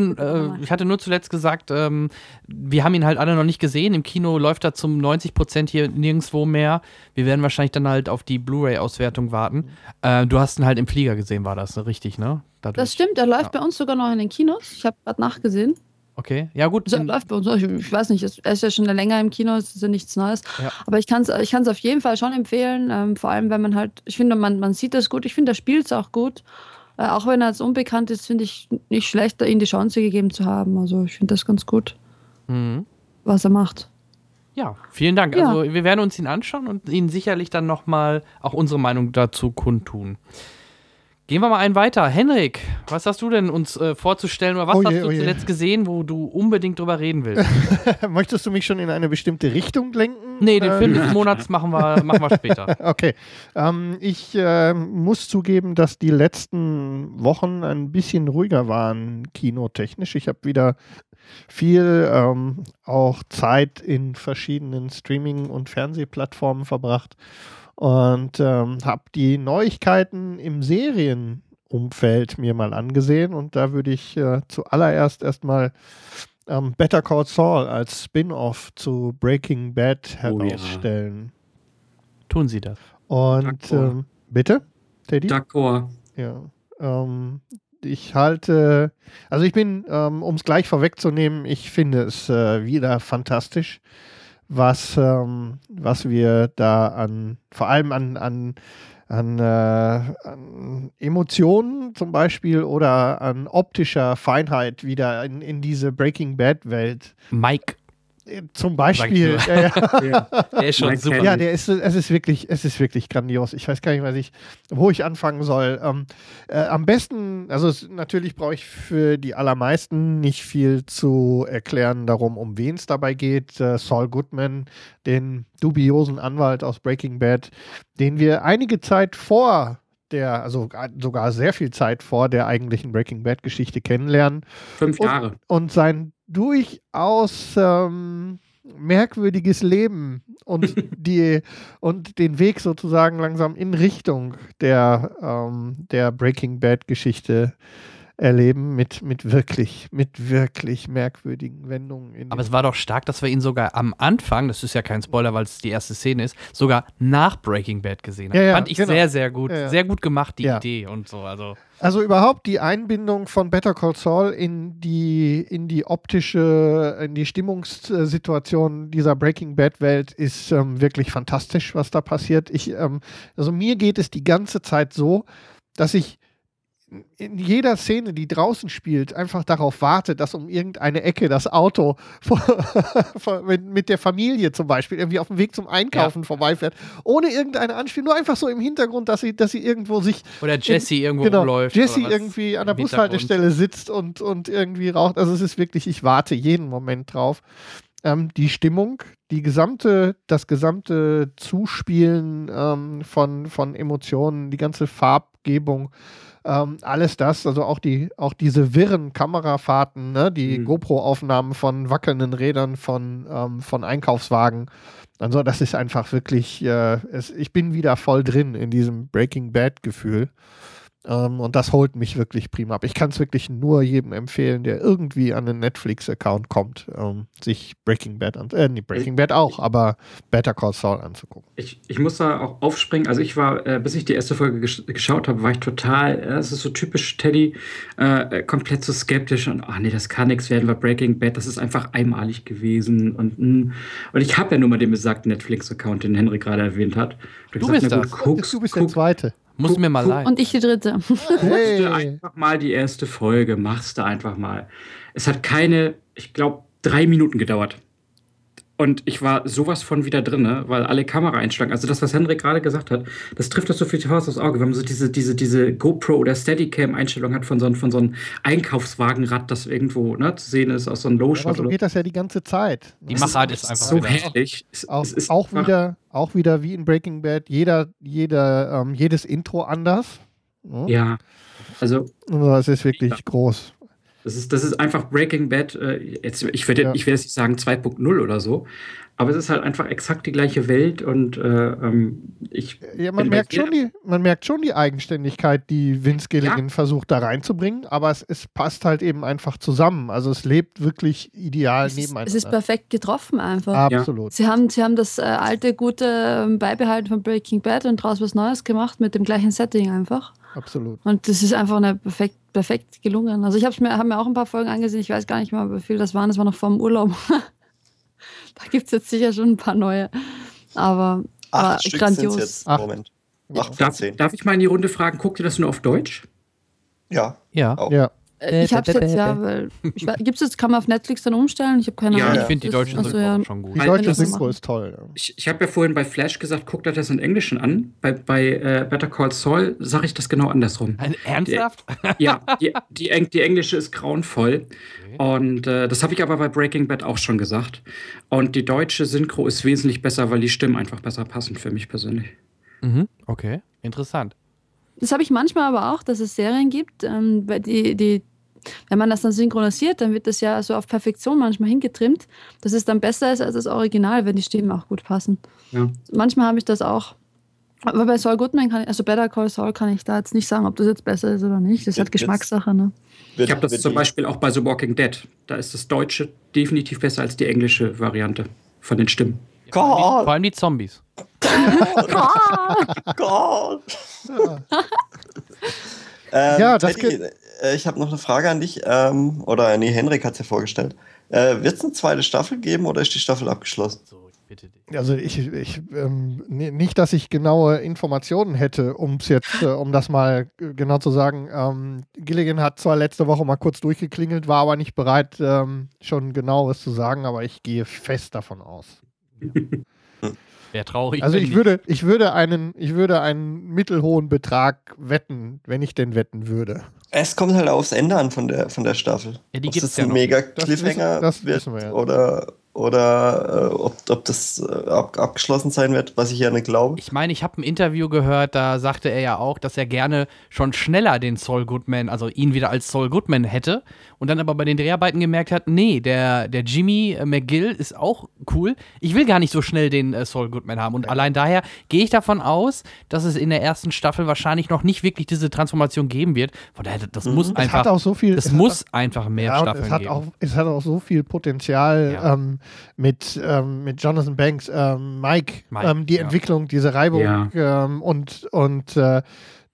äh, ich hatte nur zuletzt gesagt, ähm, wir haben ihn halt alle noch nicht gesehen. Im Kino läuft er zum 90 Prozent hier nirgendwo mehr. Wir werden wahrscheinlich dann halt auf die Blu-ray-Auswertung warten. Äh, du hast ihn halt im Flieger gesehen, war das, ne? richtig, ne? Dadurch. Das stimmt, er läuft Ja. bei uns sogar noch in den Kinos. Ich habe gerade nachgesehen. Okay, ja gut. Also, in- läuft bei uns. Ich, ich weiß nicht, es- er ist ja schon länger im Kino, es ist ja nichts Neues. Ja. Aber ich kann es ich kann's auf jeden Fall schon empfehlen. Ähm, vor allem, wenn man halt, ich finde, man, man sieht das gut. Ich finde, er spielt es auch gut. Äh, auch wenn er jetzt unbekannt ist, finde ich nicht schlecht, ihm die Chance gegeben zu haben. Also ich finde das ganz gut, Mhm. was er macht. Ja, vielen Dank. Ja. Also wir werden uns ihn anschauen und Ihnen sicherlich dann nochmal auch unsere Meinung dazu kundtun. Gehen wir mal einen weiter. Henrik, was hast du denn uns äh, vorzustellen oder was Oh je, hast du oh je. zuletzt gesehen, wo du unbedingt drüber reden willst? Möchtest du mich schon in eine bestimmte Richtung lenken Nee, den äh, Film des Monats machen wir, machen wir später. Okay. Ähm, ich äh, muss zugeben, dass die letzten Wochen ein bisschen ruhiger waren, kinotechnisch. Ich habe wieder viel ähm, auch Zeit in verschiedenen Streaming- und Fernsehplattformen verbracht und ähm, habe die Neuigkeiten im Serienumfeld mir mal angesehen. Und da würde ich äh, zuallererst erstmal ähm, Better Call Saul als Spin-off zu Breaking Bad Oh ja. herausstellen. Tun Sie das. Und ähm, bitte, Teddy? D'accord. Ja. Ähm, ich halte, also ich bin, ähm, um es gleich vorwegzunehmen, ich finde es äh, wieder fantastisch, was, ähm, was wir da an, vor allem an, an, an, äh, an Emotionen zum Beispiel oder an optischer Feinheit wieder in, in diese Breaking Bad Welt. Mike, Zum Beispiel. Ja, ja. Ja. der ist schon Mike super. Ja, der ist, es ist wirklich, es ist wirklich grandios. Ich weiß gar nicht, was ich, wo ich anfangen soll. Ähm, äh, am besten, also es, natürlich brauche ich für die allermeisten nicht viel zu erklären darum, um wen es dabei geht. Äh, Saul Goodman, den dubiosen Anwalt aus Breaking Bad, den wir einige Zeit vor der, also ga- sogar sehr viel Zeit vor der eigentlichen Breaking Bad Geschichte kennenlernen Fünf Und- Jahre. und sein durchaus ähm, merkwürdiges Leben und die und den Weg sozusagen langsam in Richtung der ähm, der Breaking Bad Geschichte erleben mit mit wirklich mit wirklich merkwürdigen Wendungen in Aber es war doch stark, dass wir ihn sogar am Anfang, das ist ja kein Spoiler, weil es die erste Szene ist, sogar nach Breaking Bad gesehen haben. Ja, ja, Fand ich genau. sehr, sehr gut. Ja. Sehr gut gemacht, die. Idee und so. Also, Also überhaupt die Einbindung von Better Call Saul in die, in die optische, in die Stimmungssituation dieser Breaking Bad Welt ist ähm, wirklich fantastisch, was da passiert. Ich, ähm, also mir geht es die ganze Zeit so, dass ich in jeder Szene, die draußen spielt, einfach darauf warte, dass um irgendeine Ecke das Auto mit, der Familie zum Beispiel irgendwie auf dem Weg zum Einkaufen vorbeifährt, ohne irgendeine Anspielung, nur einfach so im Hintergrund, dass sie, dass sie irgendwo sich oder Jesse irgendwo genau, rumläuft. Jesse irgendwie an der Bushaltestelle sitzt und, und irgendwie raucht. Also es ist wirklich, ich warte jeden Moment drauf. Ähm, die Stimmung, die gesamte, das gesamte Zuspielen ähm, von, von Emotionen, die ganze Farbgebung, ähm, alles das, also auch die, auch diese wirren Kamerafahrten, ne, die Mhm. GoPro-Aufnahmen von wackelnden Rädern, von, ähm, von Einkaufswagen. Also das ist einfach wirklich, äh, es, ich bin wieder voll drin in diesem Breaking Bad-Gefühl. Ähm, und das holt mich wirklich prima ab. Ich kann es wirklich nur jedem empfehlen, der irgendwie an einen Netflix-Account kommt, ähm, sich Breaking Bad an, äh, nee, Breaking Bad auch, aber Better Call Saul anzugucken. Ich, ich muss da auch aufspringen. Also ich war, äh, bis ich die erste Folge gesch geschaut habe, war ich total, äh, das ist so typisch Teddy, äh, äh, komplett so skeptisch und ach nee, das kann nichts werden, weil Breaking Bad, das ist einfach einmalig gewesen und mh. und ich habe ja nur mal den besagten Netflix-Account, den Henry gerade erwähnt hat. Und Du ich bist na das. guck's, du bist der guck, Zweite. Muss Guck, mir mal leid. Und ich die dritte. Hey. Du einfach mal die erste Folge, machst du einfach mal. Es hat keine, ich glaube, drei Minuten gedauert. Und ich war sowas von wieder drin, weil alle Kameraeinstellungen, also das, was Henrik gerade gesagt hat, das trifft das so viel Faust aufs Auge. Wenn man so diese, diese, diese GoPro oder Steadicam-Einstellung hat von so, einem- von so einem Einkaufswagenrad, das irgendwo ne, zu sehen ist, aus so einem Aber Low-Shot. so oder- geht das ja die ganze Zeit. Die? Machart ist einfach so herrlich. Es, auch, es ist auch wieder, auch wieder wie in Breaking Bad, jeder, jeder, ähm, jedes Intro anders. Ne? Ja, also Also es ist wirklich Ja. groß. Das ist, das ist einfach Breaking Bad. Äh, jetzt, ich werde Ja. ich werde jetzt nicht sagen 2.0 oder so, aber es ist halt einfach exakt die gleiche Welt und äh, ähm, ich. Ja, man merkt, schon die, man merkt schon die Eigenständigkeit, die Vince Gilligan versucht da reinzubringen, aber es, es passt halt eben einfach zusammen. Also es lebt wirklich ideal Es ist, nebeneinander. es ist perfekt getroffen einfach. Absolut. Sie haben, sie haben das äh, alte, gute ähm, beibehalten von Breaking Bad und daraus was Neues gemacht mit dem gleichen Setting einfach. Absolut. Und das ist einfach eine perfekt, perfekt gelungen. Also ich habe mir, hab mir auch ein paar Folgen angesehen. Ich weiß gar nicht mehr, wie viel das waren. Das war noch vor dem Urlaub. da gibt es jetzt sicher schon ein paar neue. Aber war Acht Stück sind grandios. jetzt. Acht. Moment. Acht Darf, darf ich mal in die Runde fragen, guckt ihr das nur auf Deutsch? Ja, Ja. auch. Ja. Äh, Ich hab's jetzt ja, weil. Gibt's jetzt, kann man auf Netflix dann umstellen? Ich habe keine Ja, Ahnung. Ich finde die Das- deutschen also, Synchro ja. schon gut. Die deutsche Synchro ist toll. Ja. Ich, ich habe ja vorhin bei Flash gesagt, guckt euch das in Englischen an. Bei, bei äh, Better Call Saul sage ich das genau andersrum. Ein, ernsthaft? Ja, die, die, Eng- die englische ist grauenvoll. Und äh, das habe ich aber bei Breaking Bad auch schon gesagt. Und die deutsche Synchro ist wesentlich besser, weil die Stimmen einfach besser passen für mich persönlich. Mhm, okay, interessant. Das habe ich manchmal aber auch, dass es Serien gibt, ähm, weil die, die, wenn man das dann synchronisiert, dann wird das ja so auf Perfektion manchmal hingetrimmt, dass es dann besser ist als das Original, wenn die Stimmen auch gut passen. Ja. Manchmal habe ich das auch. Aber bei Saul Goodman kann ich, also Better Call Saul kann ich da jetzt nicht sagen, ob das jetzt besser ist oder nicht. Das ist halt Geschmackssache, ne? Ich habe das zum Beispiel auch bei The Walking Dead. Da ist das Deutsche definitiv besser als die englische Variante von den Stimmen. Vor allem die Zombies. Gott. ähm, Ja, das Teddy, äh, ich habe noch eine Frage an dich. Ähm, oder nee, Henrik hat es ja vorgestellt. Äh, Wird es eine zweite Staffel geben oder ist die Staffel abgeschlossen? So, ich bitte dich. Also ich, ich ähm, nee, nicht, dass ich genaue Informationen hätte, um es jetzt, äh, um das mal äh, genau zu sagen. Ähm, Gilligan hat zwar letzte Woche mal kurz durchgeklingelt, war aber nicht bereit, ähm, schon genaueres zu sagen, aber ich gehe fest davon aus. Wäre traurig. Also ich würde, ich würde einen, ich würde einen mittelhohen Betrag wetten, wenn ich denn wetten würde. Es kommt halt aufs Ende an von der, von der Staffel. Ja, die ob gibt's das ja ein noch mega Das Cliffhanger wissen- das wird wissen wir ja. oder, oder äh, ob, ob das äh, ab, abgeschlossen sein wird, was ich ja nicht glaube. Ich meine, ich habe ein Interview gehört, da sagte er ja auch, dass er gerne schon schneller den Saul Goodman, also ihn wieder als Saul Goodman hätte und dann aber bei den Dreharbeiten gemerkt hat, nee, der, der Jimmy McGill ist auch cool. Ich will gar nicht so schnell den äh, Saul Goodman haben und allein daher gehe ich davon aus, dass es in der ersten Staffel wahrscheinlich noch nicht wirklich diese Transformation geben wird. Von daher, das muss Es einfach, hat auch so viel. das es muss Hat, einfach mehr ja, Staffeln es hat geben. auch, es hat auch so viel Potenzial Ja. ähm, mit, ähm, mit Jonathan Banks, ähm, Mike, Mike, ähm, die ja. Entwicklung, diese Reibung Ja. ähm, und, und äh,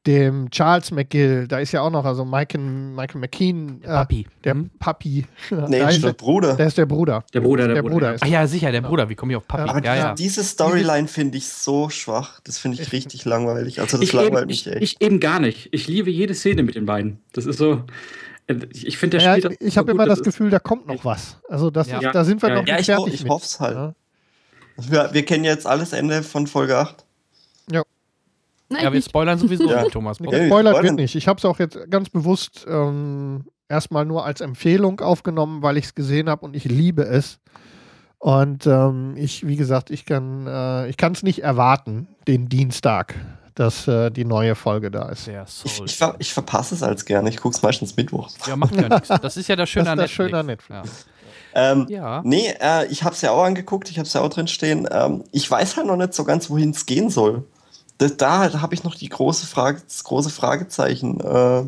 dem Charles McGill, da ist ja auch noch, also Mike, Michael McKean, äh, Papi. der Hm? Papi. Nee, da ist der der, Bruder. der ist der Bruder. Der Bruder, der, Der Bruder. Bruder ja. Ach ja, sicher, der Bruder. Wie komme ich auf Papi? Aber ja, ja. diese Storyline finde ich so schwach. Das finde ich richtig langweilig. Also das Ich, langweilt eben, mich ich, echt. ich eben gar nicht. Ich liebe jede Szene mit den beiden. Das ist so. Äh, Ich finde, der Ja, spielt ich habe immer das ist- Gefühl, da kommt noch was. Also das Ja. ist, da sind wir Ja, noch ja, nicht ich, ho fertig ich hoffe es halt. Ja. Wir, wir kennen jetzt alles Ende von Folge 8. Nein, ja, wir nicht. spoilern sowieso, Ja. Thomas. Ja, spoilern. wird nicht. Ich habe es auch jetzt ganz bewusst ähm, erstmal nur als Empfehlung aufgenommen, weil ich es gesehen habe und ich liebe es. Und ähm, ich, wie gesagt, ich kann äh, ich kann es nicht erwarten, den Dienstag, dass äh, die neue Folge da ist. Ich, ich, ver ich verpasse es als gerne. Ich gucke es meistens Mittwochs. Ja, macht ja nichts. Das ist ja das Schöne Das ist an das Netflix. Schöne an Netflix. Ähm, Ja. Nee, äh, ich habe es ja auch angeguckt. Ich habe es ja auch drin stehen. Ähm, ich weiß halt noch nicht so ganz, wohin es gehen soll. Das, da habe ich noch die große Frage, das große Fragezeichen äh,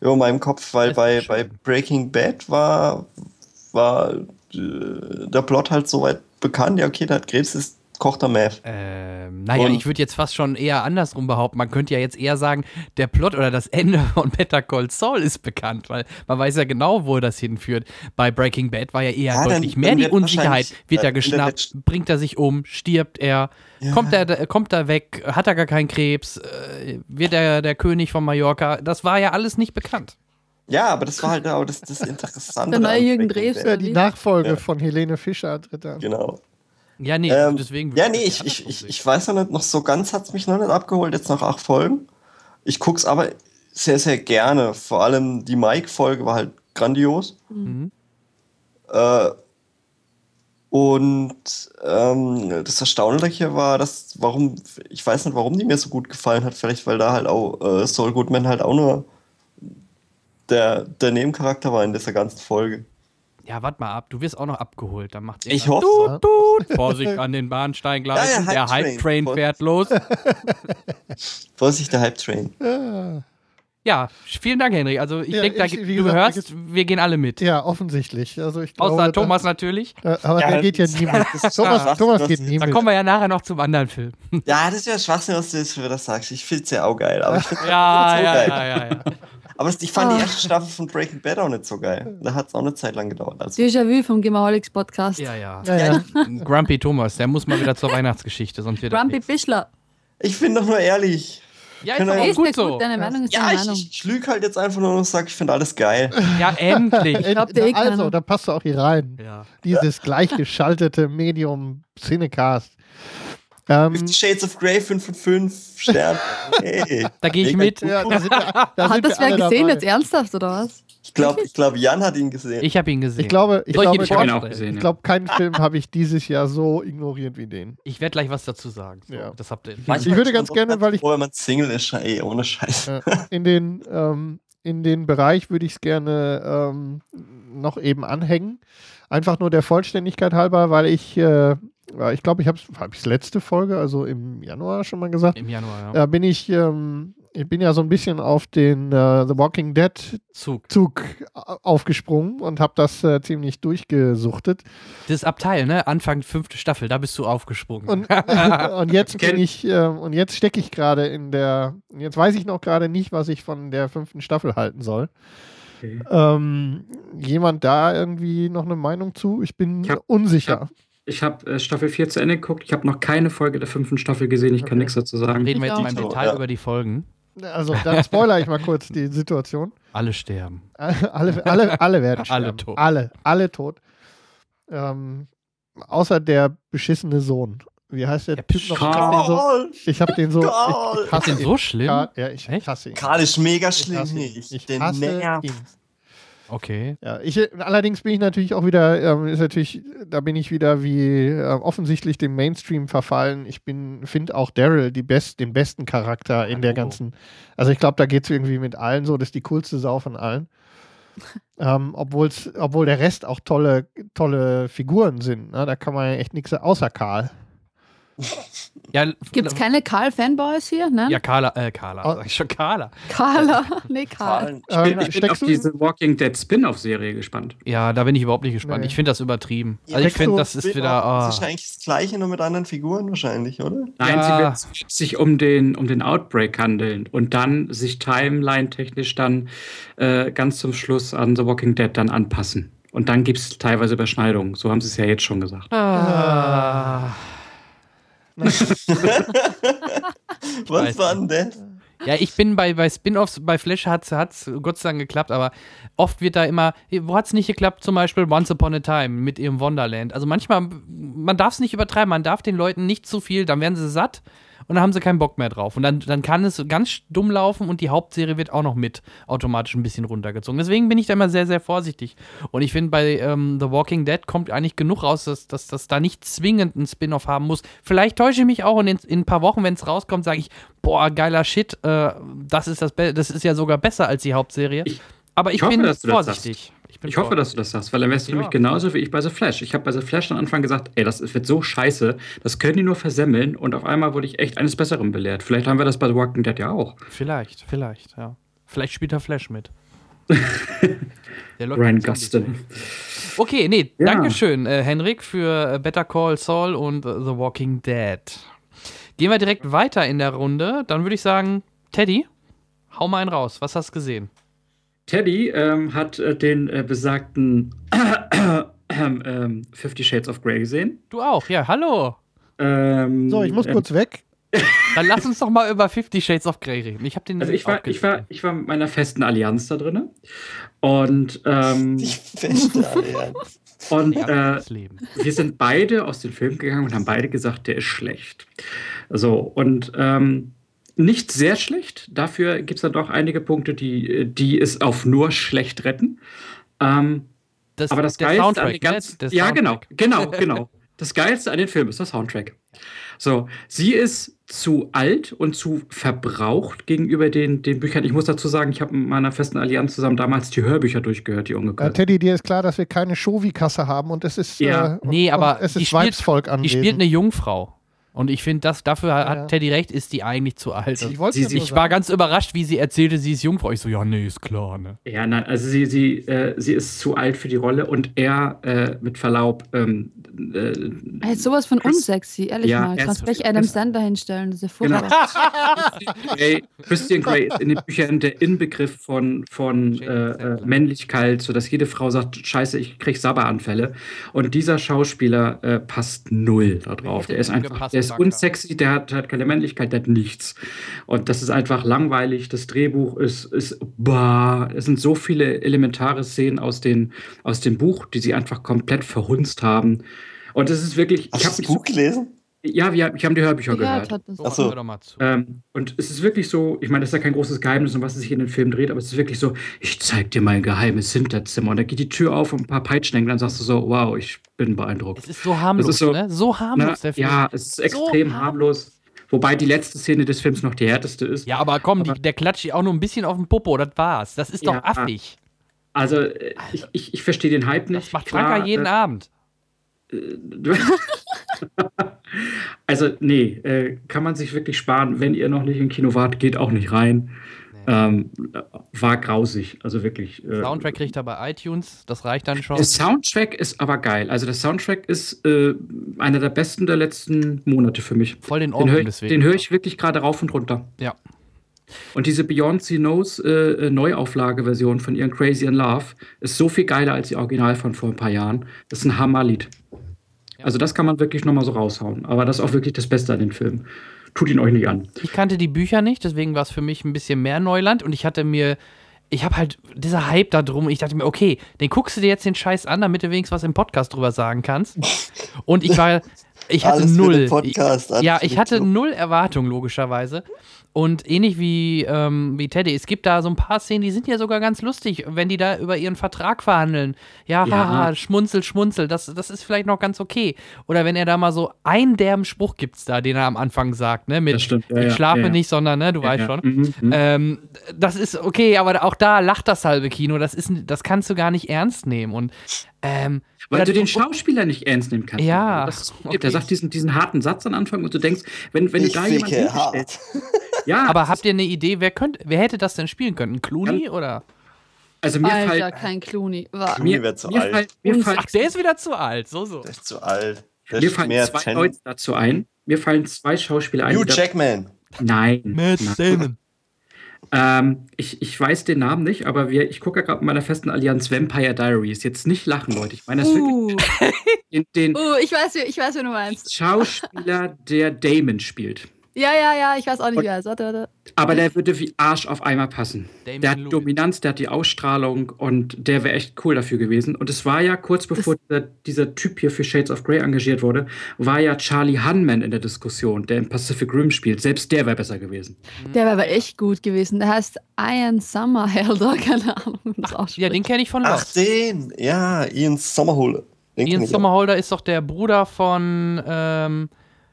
über meinem Kopf, weil bei, bei Breaking Bad war, war äh, der Plot halt soweit bekannt. Ja, okay, der hat Krebs, ist kocht er Meth. Ähm, naja, Und- ich würde jetzt fast schon eher andersrum behaupten. Man könnte ja jetzt eher sagen, der Plot oder das Ende von Better Call Saul ist bekannt, weil man weiß ja genau, wo das hinführt. Bei Breaking Bad war ja eher Ja, dann- deutlich mehr dann die Unsicherheit. Wird er geschnappt, bringt er sich um, stirbt er, Ja. kommt, er kommt er weg, hat er gar keinen Krebs, äh, wird er der König von Mallorca. Das war ja alles nicht bekannt. Ja, aber das war halt auch das, das Interessante. Der neue Jürgen. Ja, die? Nachfolge Ja. von Helene Fischer tritt an. Genau. Ja, nee, Ähm, deswegen. ja, nee, ich, ich, ich, ich weiß noch nicht, noch so ganz hat es mich noch nicht abgeholt, jetzt nach acht Folgen. Ich guck's aber sehr, sehr gerne. Vor allem die Mike-Folge war halt grandios. Mhm. Äh, und ähm, das Erstaunliche war, dass, warum, ich weiß nicht, warum die mir so gut gefallen hat. Vielleicht, weil da halt auch äh, Saul Goodman halt auch nur der, der Nebencharakter war in dieser ganzen Folge. Ja, warte mal ab, du wirst auch noch abgeholt. Dann macht's Ich hoffe. Tut, tut. Vorsicht an den Bahnsteigleisen. Ja, ja, der Hype Train. Hype-Train fährt los. Vorsicht, der Hype-Train. Ja, Ja, vielen Dank, Henry. Also ich Ja, denke, da- du gesagt, hörst, wir gehen alle mit. ja, offensichtlich. Also ich glaube, Außer da- Thomas natürlich. Da, aber Ja, der geht ja das- nie mit. das Thomas, Thomas geht nie Da mit. kommen wir ja nachher noch zum anderen Film. Ja, das ist ja Schwachsinn, was du jetzt schon wieder sagst. Ich find's ja auch geil. Aber ich, Ja, so ja, geil. ja, ja, ja. Aber ich fand die Ah. erste Staffel von Breaking Bad auch nicht so geil. Da hat es auch eine Zeit lang gedauert. Also, Déjà-vu vom Gemaholics Podcast. Ja, ja. Ja, ja. Grumpy Thomas, der muss mal wieder zur Weihnachtsgeschichte, sonst wird Grumpy. Fischler. ich bin doch nur ehrlich. Ja, ist auch Ist gut ja so. gut, deine Meinung ist Ja, deine ich, Meinung. ich, ich lüge halt jetzt einfach nur und sage, ich finde alles geil. Ja, endlich. glaub dir eh also, da passt du auch hier rein. ja. Dieses gleichgeschaltete Medium Cinecast. Ähm, Fifty Shades of Grey 5 von 5 Sternen. Hey. Da gehe ich mit. ja, da sind wir, da Hat das wer gesehen dabei. jetzt ernsthaft oder was? Ich glaube, ich glaub, Jan hat ihn gesehen. Ich habe ihn gesehen. Ich glaube, ich ich glaube, Ich habe ihn auch gesehen. ich ja. glaube, keinen Film habe ich dieses Jahr so ignoriert wie den. Ich werde gleich was dazu sagen. So, Ja. Das habt ihr. Manchmal Ich würde ganz gerne, weil ich- wenn man Single ist, ey, ohne Scheiß. Äh, in den ähm, in den Bereich würde ich es gerne ähm, noch eben anhängen. Einfach nur der Vollständigkeit halber, weil ich, äh, ich glaube, ich habe es hab letzte Folge, also im Januar schon mal gesagt, Im Januar, ja. da bin ich, ähm, ich bin ja so ein bisschen auf den äh, The Walking Dead Zug. Zug au- aufgesprungen und habe das äh, ziemlich durchgesuchtet. Das Abteil, ne? Anfang fünfte Staffel, da bist du aufgesprungen. Und, und jetzt bin ich, äh, und jetzt stecke ich gerade in der, jetzt weiß ich noch gerade nicht, was ich von der fünften Staffel halten soll. Okay. Ähm, jemand da irgendwie noch eine Meinung zu? Ich bin Ich hab- unsicher. Ich habe äh, Staffel 4 zu Ende geguckt. Ich habe noch keine Folge der fünften Staffel gesehen. Ich kann Okay. nichts dazu sagen. Reden wir Ich jetzt mal im. Detail Ja. über die Folgen. Also dann spoiler ich mal kurz die Situation. Alle sterben. alle, alle, alle werden Alle sterben. tot. Alle, alle tot. Ähm, außer der beschissene Sohn. Wie heißt der, Der Typ noch? Ich Karl. hab den so, ich hab den so. Karl. Ich, ich Ist hasse ihn. so schlimm? Karl, ja, ich Echt? hasse ihn. Karl ist mega Ich schlimm. hasse ihn. Ich, Ich den hasse ihn. Okay. Ja, ich, allerdings bin ich natürlich auch wieder, ähm, ist natürlich, da bin ich wieder wie äh, offensichtlich dem Mainstream verfallen. Ich bin, finde auch Daryl die best, den besten Charakter in der Oh. ganzen. Also ich glaube, da geht es irgendwie mit allen so, das ist die coolste Sau von allen. ähm, obwohl's, obwohl der Rest auch tolle, tolle Figuren sind. Ne? Da kann man ja echt nichts außer Karl. Ja, Gibt es keine Karl-Fanboys hier? Nein? Ja, Carla, äh, Carla, Oh. sag ich schon Carla. Carla. Nee, Karl. Karl. Ich bin, Ähm, ich bin auf du- diese Walking Dead Spin-off-Serie gespannt. Ja, da bin ich überhaupt nicht gespannt. Nee. Ich finde das übertrieben. Ja, Also ich finde, das ist wieder. Das ah. ist eigentlich das Gleiche, nur mit anderen Figuren wahrscheinlich, oder? Nein, Ja. sie wird, sie wird sich um den, um den Outbreak handeln und dann sich timeline-technisch dann äh, ganz zum Schluss an The Walking Dead dann anpassen. Und dann gibt es teilweise Überschneidungen. So haben sie es ja jetzt schon gesagt. Ah. Was war denn das? Ja, ich bin bei, bei Spin-Offs, bei Flash hat es Gott sei Dank geklappt, aber oft wird da immer, wo hat es nicht geklappt? Zum Beispiel Once Upon a Time mit ihrem Wonderland. Also manchmal, man darf es nicht übertreiben, man darf den Leuten nicht zu viel, dann werden sie satt und dann haben sie keinen Bock mehr drauf. Und dann, dann kann es ganz dumm laufen und die Hauptserie wird auch noch mit automatisch ein bisschen runtergezogen. Deswegen bin ich da immer sehr, sehr vorsichtig. Und ich finde, bei ähm, The Walking Dead kommt eigentlich genug raus, dass das dass da nicht zwingend ein Spin-off haben muss. Vielleicht täusche ich mich auch und in, in ein paar Wochen, wenn es rauskommt, sage ich, boah, geiler Shit, äh, das, ist das, das ist ja sogar besser als die Hauptserie. Ich- Aber ich, ich hoffe, bin dass du das vorsichtig. bin Ich hoffe, vorsichtig. dass du das sagst, weil dann wärst du Ja. nämlich genauso wie ich bei The Flash. Ich habe bei The Flash am Anfang gesagt, ey, das wird so scheiße, das können die nur versemmeln und auf einmal wurde ich echt eines Besseren belehrt. Vielleicht haben wir das bei The Walking Dead ja auch. Vielleicht, vielleicht, ja. Vielleicht spielt er Flash mit. Der Ryan Gustin. Okay, nee, Ja. Dankeschön, äh, Henrik, für äh, Better Call Saul und äh, The Walking Dead. Gehen wir direkt weiter in der Runde. Dann würde ich sagen, Teddy, hau mal einen raus. Was hast du gesehen? Teddy ähm, hat äh, den äh, besagten ähm, Fifty Shades of Grey gesehen. Du auch, ja, hallo. Ähm, So, ich muss ähm, kurz weg. Dann lass uns doch mal über Fifty Shades of Grey reden. Ich habe den Also ich war, ich, war, ich war mit meiner festen Allianz da drin. Und, ähm, Die feste Allianz. und Ja, äh, wir sind beide aus dem Film gegangen und haben beide gesagt, der ist schlecht. So, und ähm, nicht sehr schlecht. Dafür gibt es dann doch einige Punkte, die, die es auf nur schlecht retten. Ähm, Das, aber das Geilste an den ganzen, ne? Der Ja, genau, Soundtrack. genau, genau. Das Geilste an den Film ist der Soundtrack. So, sie ist zu alt und zu verbraucht gegenüber den, den Büchern. Ich muss dazu sagen, ich habe mit meiner festen Allianz zusammen damals die Hörbücher durchgehört, die Äh, ungekürzt. Teddy, dir ist klar, dass wir keine Shovi-Kasse haben und es ist, Ja. äh, Nee, aber und es die ist spielt- Weibsvolk Die anwesend. spielt eine Jungfrau. Und ich finde, das dafür hat Ja. Teddy recht, ist die eigentlich zu alt. ich wollte Sie- ja sie- Ich war ganz überrascht, wie sie erzählte, sie ist Jungfrau. Ich so, ja, nee, ist klar, ne? Ja, nein, also sie, sie, äh, sie ist zu alt für die Rolle und er, äh, mit Verlaub, ähm, äh, Ey, sowas von Chris- unsexy, ehrlich Ja, mal. er Kannst ist- gleich Adam Sandler hinstellen, das ist ja Genau. furchtbar. Grey, Christian Grey ist in den Büchern der Inbegriff von, von äh, äh, Männlichkeit, sodass jede Frau sagt, scheiße, ich krieg Sabberanfälle. Und dieser Schauspieler äh, passt null da drauf. Hätte Der ist einfach, der ist Charakter. unsexy, der hat, hat keine Männlichkeit, der hat nichts. Und das ist einfach langweilig. Das Drehbuch ist, ist bah, es sind so viele elementare Szenen aus, den, aus dem Buch, die sie einfach komplett verhunzt haben. Und es ist wirklich. Hast ich du habe das Buch gelesen? Ja, wir, ich habe die Hörbücher Gehört gehört. hat das. So. Ähm, und es ist wirklich so, ich meine, das ist ja kein großes Geheimnis, um was es sich in den Film dreht, aber es ist wirklich so, ich zeig dir mein geheimes Hinterzimmer. Und da geht die Tür auf und ein paar Peitschen dann sagst du so, wow, ich bin beeindruckt. Es ist so harmlos, ist so- ne? So harmlos, Na, der Film. ja, es ist extrem So harmlos. Wobei die letzte Szene des Films noch die härteste ist. Ja, aber komm, Aber- die, der klatscht auch nur ein bisschen auf den Popo, das war's. Das ist doch Ja. affig. Also, äh, ich, ich, ich verstehe den Hype nicht. Das macht Franka jeden äh, Abend. also, nee, äh, kann man sich wirklich sparen. Wenn ihr noch nicht im Kino wart, geht auch nicht rein. Ähm, war grausig, also wirklich. äh, Soundtrack kriegt er bei iTunes, das reicht dann schon. Der Soundtrack ist aber geil. Also der Soundtrack ist äh, einer der besten der letzten Monate für mich. Voll den Den Ordnung höre ich, deswegen. den hör ich wirklich gerade rauf und runter. Ja. Und diese Beyoncé Knows äh, äh, Neuauflage-Version von ihren Crazy in Love ist so viel geiler als die Original von vor ein paar Jahren. Das ist ein Hammerlied. Also das kann man wirklich nochmal so raushauen. Aber das ist auch wirklich das Beste an den Film. Tut ihn euch nicht an. Ich kannte die Bücher nicht, deswegen war es für mich ein bisschen mehr Neuland und ich hatte mir, ich habe halt dieser Hype da drum, ich dachte mir, okay, den guckst du dir jetzt den Scheiß an, damit du wenigstens was im Podcast drüber sagen kannst. Und ich war, ich hatte Alles für null. den Podcast, alles ja, ich hatte null Erwartung, logischerweise. Und ähnlich wie, ähm, wie Teddy, es gibt da so ein paar Szenen, die sind ja sogar ganz lustig, wenn die da über ihren Vertrag verhandeln. Ja, Ja. haha, schmunzel, schmunzel, das, das ist vielleicht noch ganz okay. Oder wenn er da mal so einen derben Spruch gibt's da, den er am Anfang sagt, ne? Mit ja, ich schlafe ja, nicht, sondern, ne, du weißt schon. Mhm, mhm. Ähm, das ist okay, aber auch da lacht das halbe Kino. Das, ist, das kannst du gar nicht ernst nehmen. Und, ähm, Weil oder- du den Schauspieler nicht ernst nehmen kannst. Ja, Das ist, okay. Der sagt diesen, diesen harten Satz am Anfang und du denkst, wenn, wenn Ich du da jemanden hart. Ja, aber habt ihr eine Idee, wer, könnt, wer hätte das denn spielen können? Ein Clooney oder? Also mir Alter, fällt, kein Clooney. War. Clooney mir, wär zu mir alt. Fällt, mir, Ach, der ist wieder zu alt. So, so. Der ist zu alt. Der mir fallen zwei Ten. Leute dazu ein. Mir fallen zwei Schauspieler ein. Hugh Jackman. Nein. nein. Damon. Ähm, ich, ich weiß den Namen nicht, aber wir, ich gucke ja gerade mit meiner festen Allianz Vampire Diaries. Jetzt nicht lachen, Leute. Ich meine das wirklich Uh, den, den uh, ich weiß, wie- ich weiß, wen du meinst. Schauspieler, der Damon spielt. Ja, ja, ja, ich weiß auch nicht, Und- wie er ist. Warte, warte. Aber der würde wie Arsch auf einmal passen. Damon der hat Lewis. Dominanz, der hat die Ausstrahlung und der wäre echt cool dafür gewesen. Und es war ja kurz bevor dieser, dieser Typ hier für Shades of Grey engagiert wurde, war ja Charlie Hunman in der Diskussion, der in Pacific Rim spielt. Selbst der wäre besser gewesen. Der wäre aber echt gut gewesen. Der heißt Ian Summerhelder, keine Ahnung, das Ja, den kenne ich von Ach, Lost. den. Ja, Ian. Den kenn Ian. Somerhalder ist doch der Bruder von, ähm,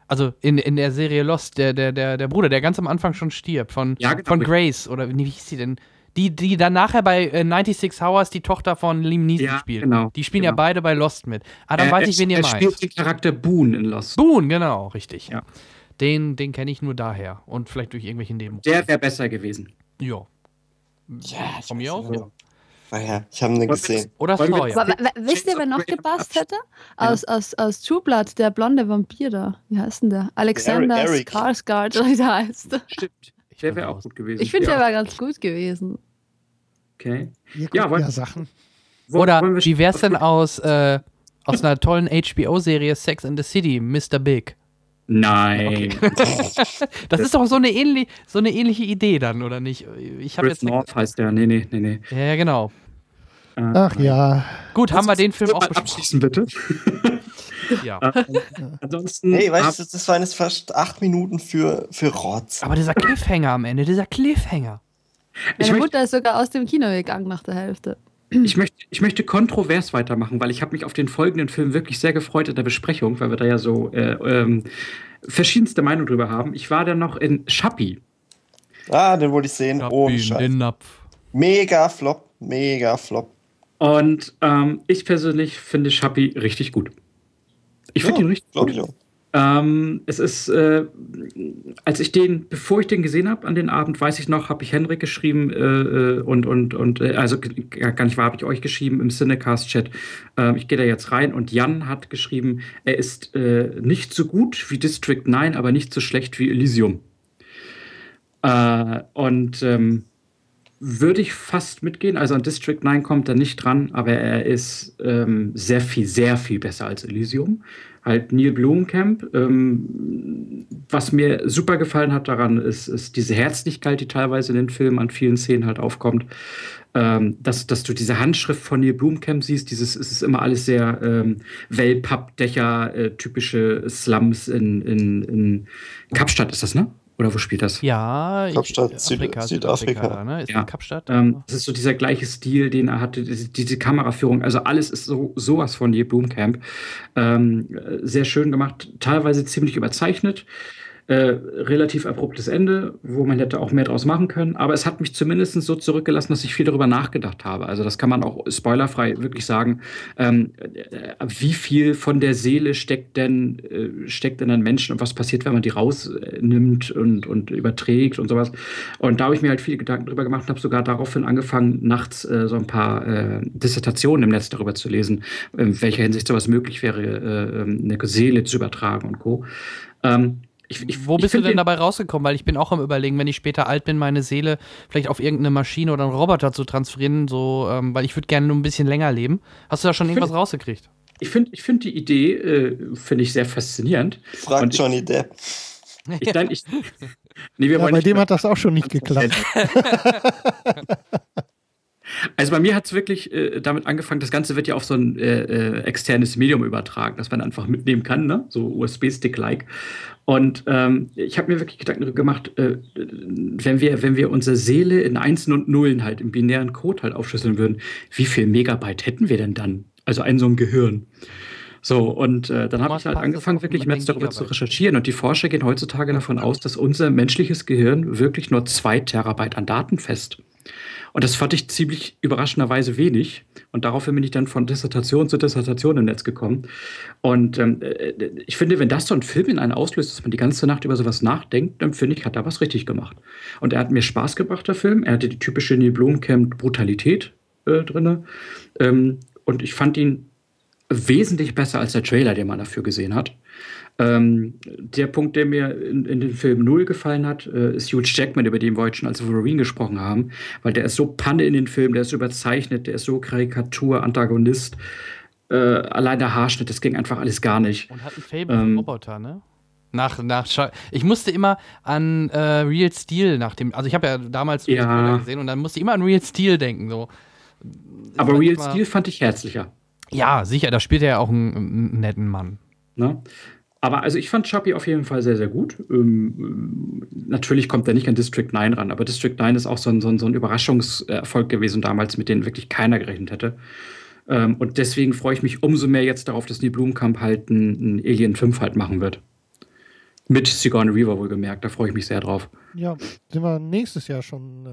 also in, in der Serie Lost, der, der, der, der Bruder, der ganz am Anfang schon stirbt, von, Ja, genau. von Grace, oder wie hieß sie denn? Die, die dann nachher bei äh, 96 Hours die Tochter von Liam Neeson Ja, spielt. genau, Die spielen ja genau. beide bei Lost mit. Ah, dann Er- weiß er- ich, wen ihr er meint. spielt den Charakter Boone in Lost. Boone, genau, richtig. Ja. Den, den kenne ich nur daher und vielleicht durch irgendwelche Nebenrollen. Der wäre besser gewesen. Ja. Ja, Von mir nicht. ja. Ah ja, ich habe ihn Wollen wir- gesehen. Oder Sawyer. Aber, wisst ihr, wer noch gepasst hätte? Aus, aus, aus True Blood, der blonde Vampir da. Wie heißt denn der? Alexander Eric. Skarsgård, oder wie der heißt. Stimmt. Ich Der wäre auch raus. gut gewesen. Ich finde, ja. der war ganz gut gewesen. Okay. Ja, wollen- ja Sachen. Oder wie wär's denn aus, äh, aus einer tollen HBO-Serie Sex in the City, Mr. Big? Nein. Das ist doch so eine, ähnlich, so eine ähnliche Idee dann, oder nicht? Ich habe Chris jetzt. North heißt der. Nee, nee, nee, nee. Ja, genau. Äh, Ach ja. Gut, haben wir den Film auch Mal besprochen. abschließen, bitte. Ja. Ansonsten. Hey, weißt du, das waren jetzt fast acht Minuten für, für Rotz. Aber dieser Cliffhanger am Ende, dieser Cliffhanger. Meine Mutter ist sogar aus dem Kino gegangen nach der Hälfte. Ich, möchte, ich möchte kontrovers weitermachen, weil ich habe mich auf den folgenden Film wirklich sehr gefreut in der Besprechung, weil wir da ja so äh, ähm, verschiedenste Meinungen drüber haben. Ich war dann noch in Schappi. Ah, den wollte ich sehen. Ohne in Scheiß. den Napf. Mega Flop. Mega Flop. Und ähm, ich persönlich finde Schappi richtig gut. Ich finde Ja, ihn richtig gut. ich auch. Ähm, es ist, äh, als ich den, bevor ich den gesehen habe an den Abend, weiß ich noch, habe ich Henrik geschrieben äh, äh, und, und, und äh, also gar nicht wahr, habe ich euch geschrieben im Cinecast-Chat. Ähm, ich gehe da jetzt rein und Jan hat geschrieben, er ist äh, nicht so gut wie District 9, aber nicht so schlecht wie Elysium. Äh, und ähm, würde ich fast mitgehen. Also an District 9 kommt er nicht dran, aber er ist ähm, sehr viel, sehr viel besser als Elysium. Halt Neil Blomkamp. Ähm, was mir super gefallen hat daran, ist, ist diese Herzlichkeit, die teilweise in den Filmen an vielen Szenen halt aufkommt. Ähm, dass, dass du diese Handschrift von Neil Blomkamp siehst, dieses, es ist immer alles sehr ähm, Wellpappdächer, äh, typische Slums in, in, in Kapstadt ist das, ne? Oder wo spielt das? Ja, ich, Kapstadt, Süd- Afrika, Südafrika. da, ne? Ist Ja. Kapstadt? Ähm, das ist so dieser gleiche Stil, den er hatte, diese, diese Kameraführung. Also alles ist so sowas von Neil Blomkamp. Ähm, äh, sehr schön gemacht, teilweise ziemlich überzeichnet. Äh, relativ abruptes Ende, wo man hätte auch mehr draus machen können. Aber es hat mich zumindest so zurückgelassen, dass ich viel darüber nachgedacht habe. Also das kann man auch spoilerfrei wirklich sagen. Ähm, äh, wie viel von der Seele steckt denn äh, steckt in einem Menschen und was passiert, wenn man die rausnimmt und, und überträgt und sowas. Und da habe ich mir halt viele Gedanken drüber gemacht und habe sogar daraufhin angefangen, nachts äh, so ein paar äh, Dissertationen im Netz darüber zu lesen, in welcher Hinsicht sowas möglich wäre, äh, ähm, eine Seele zu übertragen und Co. Ähm, ich, ich, Wo ich bist du denn den- dabei rausgekommen? Weil ich bin auch am überlegen, wenn ich später alt bin, meine Seele vielleicht auf irgendeine Maschine oder einen Roboter zu transferieren, so, ähm, weil ich würde gerne nur ein bisschen länger leben. Hast du da schon Ich irgendwas find- rausgekriegt? Ich finde ich find die Idee, äh, finde ich sehr faszinierend. Fragt Und ich- Johnny Depp. Ich, nein, ich, nee, wir Ja, wollen bei dem hat das auch schon nicht geklappt. Also bei mir hat es wirklich äh, damit angefangen, das Ganze wird ja auf so ein äh, äh, externes Medium übertragen, das man einfach mitnehmen kann, ne? so USB-Stick-like. Und ähm, ich habe mir wirklich Gedanken darüber gemacht, äh, wenn, wir, wenn wir unsere Seele in Einsen und Nullen halt im binären Code halt aufschlüsseln würden, wie viel Megabyte hätten wir denn dann? Also ein so ein Gehirn. So, und äh, dann habe ich halt angefangen, wirklich Netz darüber zu Gigabyte? recherchieren. Und die Forscher gehen heutzutage davon aus, dass unser menschliches Gehirn wirklich nur zwei Terabyte an Daten fest. Und das fand ich ziemlich überraschenderweise wenig. Und daraufhin bin ich dann von Dissertation zu Dissertation im Netz gekommen. Und ähm, äh, ich finde, wenn das so ein Film in einen auslöst, dass man die ganze Nacht über sowas nachdenkt, dann finde ich, hat er was richtig gemacht. Und er hat mir Spaß gebracht, der Film. Er hatte die typische Neil Blomkamp-Brutalität äh, drin. Ähm, und ich fand ihn wesentlich besser als der Trailer, den man dafür gesehen hat. Ähm, der Punkt, der mir in, in dem Film null gefallen hat, äh, ist Hugh Jackman, über den wir heute schon als Wolverine gesprochen haben, weil der ist so Panne in den Film, der ist überzeichnet, der ist so Karikatur, Antagonist. Äh, allein der Haarschnitt, das ging einfach alles gar nicht. Und hat ein Fable Ähm, für Roboter, ne? Nach, nach ich musste immer an äh, Real Steel nach dem, also ich habe ja damals den Ja. Gesehen und dann musste ich immer an Real Steel denken. So. Aber Real Steel fand ich herzlicher. Ja, sicher, da spielt er ja auch einen, einen netten Mann. Ne? Aber also ich fand Chappie auf jeden Fall sehr, sehr gut. Ähm, natürlich kommt er nicht an District 9 ran, aber District 9 ist auch so ein, so ein, so ein Überraschungserfolg gewesen damals, mit dem wirklich keiner gerechnet hätte. Ähm, und deswegen freue ich mich umso mehr jetzt darauf, dass Neil Blumkamp halt ein, ein Alien 5 halt machen wird. Mit Sigourney Weaver wohlgemerkt, da freue ich mich sehr drauf. Ja, sind wir nächstes Jahr schon,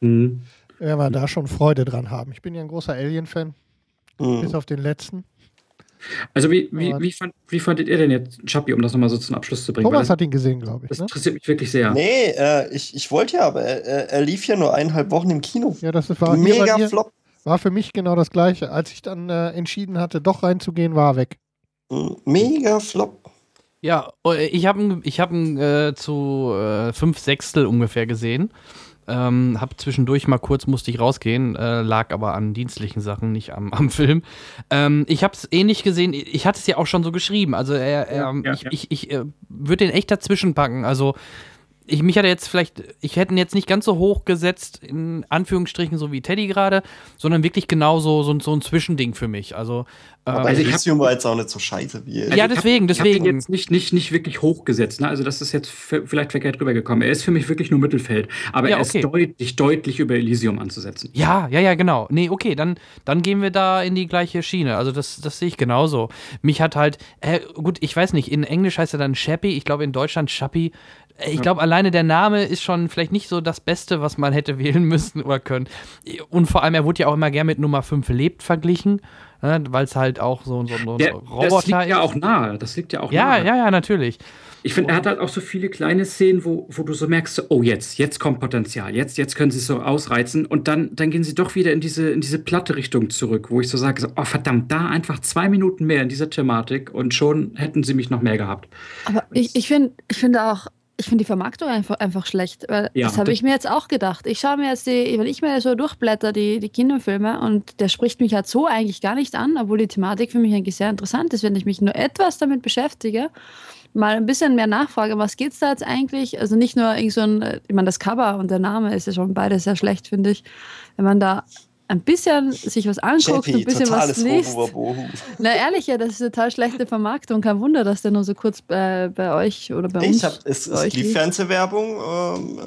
äh, Mhm. werden wir da schon Freude dran haben. Ich bin ja ein großer Alien-Fan, bis Hm. auf den letzten. Also wie, wie, wie, fand, wie fandet ihr denn jetzt Chappie, um das nochmal so zum Abschluss zu bringen? Thomas das, hat ihn gesehen, glaube ich. das Ne? interessiert mich wirklich sehr. Nee, äh, ich, ich wollte ja, aber er, er- lief ja nur eineinhalb Wochen im Kino. Ja, das war, Mega mir, Flop. war für mich genau das Gleiche. Als ich dann äh, entschieden hatte, doch reinzugehen, war er weg. Hm, Mega Flop. Ja, äh, ich habe ihn ich hab ihn, äh, zu äh, fünf Sechstel ungefähr gesehen. Ähm, hab zwischendurch mal kurz musste ich rausgehen, äh, lag aber an dienstlichen Sachen, nicht am, am Film. Ähm, ich habe es ähnlich gesehen. Ich hatte es ja auch schon so geschrieben. Also er, er, Ja, ja, ich, ja. ich, ich äh, würde den echt dazwischen packen. Also ich mich hatte jetzt vielleicht, ich hätte ihn jetzt nicht ganz so hoch gesetzt, in Anführungsstrichen, so wie Teddy gerade, sondern wirklich genau so, so, so ein Zwischending für mich. Also, ähm, Aber also Elysium war jetzt auch nicht so scheiße wie Ja, deswegen, Ich hab ihn deswegen. jetzt nicht, nicht, nicht wirklich hochgesetzt. Ne? Also das ist jetzt vielleicht verkehrt rübergekommen. Er ist für mich wirklich nur Mittelfeld. Aber Ja, er okay. ist deutlich, deutlich über Elysium anzusetzen. Ja, ja, ja, genau. Nee, okay, dann, dann gehen wir da in die gleiche Schiene. Also das, das sehe ich genauso. Mich hat halt, äh, gut, ich weiß nicht, in Englisch heißt er dann Chappie, ich glaube in Deutschland Chappie. Ich glaube, alleine der Name ist schon vielleicht nicht so das Beste, was man hätte wählen müssen oder können. Und vor allem, er wurde ja auch immer gern mit Nummer 5 lebt verglichen, ne, weil es halt auch so, so, so ein Der, Roboter das liegt ja ist. auch nahe. Das liegt ja auch ja, nahe. ja, ja, natürlich. Ich finde, er hat halt auch so viele kleine Szenen, wo, wo du so merkst, so, oh jetzt, jetzt kommt Potenzial, jetzt, jetzt können sie es so ausreizen und dann, dann gehen sie doch wieder in diese, in diese platte Richtung zurück, wo ich so sage, so, oh verdammt, da einfach zwei Minuten mehr in dieser Thematik und schon hätten sie mich noch mehr gehabt. Aber ich, ich, find, ich finde auch, ich finde die Vermarktung einfach, einfach schlecht. Weil Ja, das habe ich mir jetzt auch gedacht. Ich schaue mir jetzt die, wenn ich mir so durchblätter, die, die Kinofilme und der spricht mich halt so eigentlich gar nicht an, obwohl die Thematik für mich eigentlich sehr interessant ist, wenn ich mich nur etwas damit beschäftige. Mal ein bisschen mehr nachfrage, was geht's da jetzt eigentlich? Also nicht nur irgend so ein, äh, ich meine, das Cover und der Name ist ja schon beide sehr schlecht, finde ich. Wenn man da ein bisschen sich was anguckt, ein Chappie, bisschen was liest. Na ehrlich, ja, das ist total schlechte Vermarktung. Kein Wunder, dass der nur so kurz bei, bei euch oder bei uns. Ich hab, es, bei es euch lief. Fernsehwerbung. Ähm,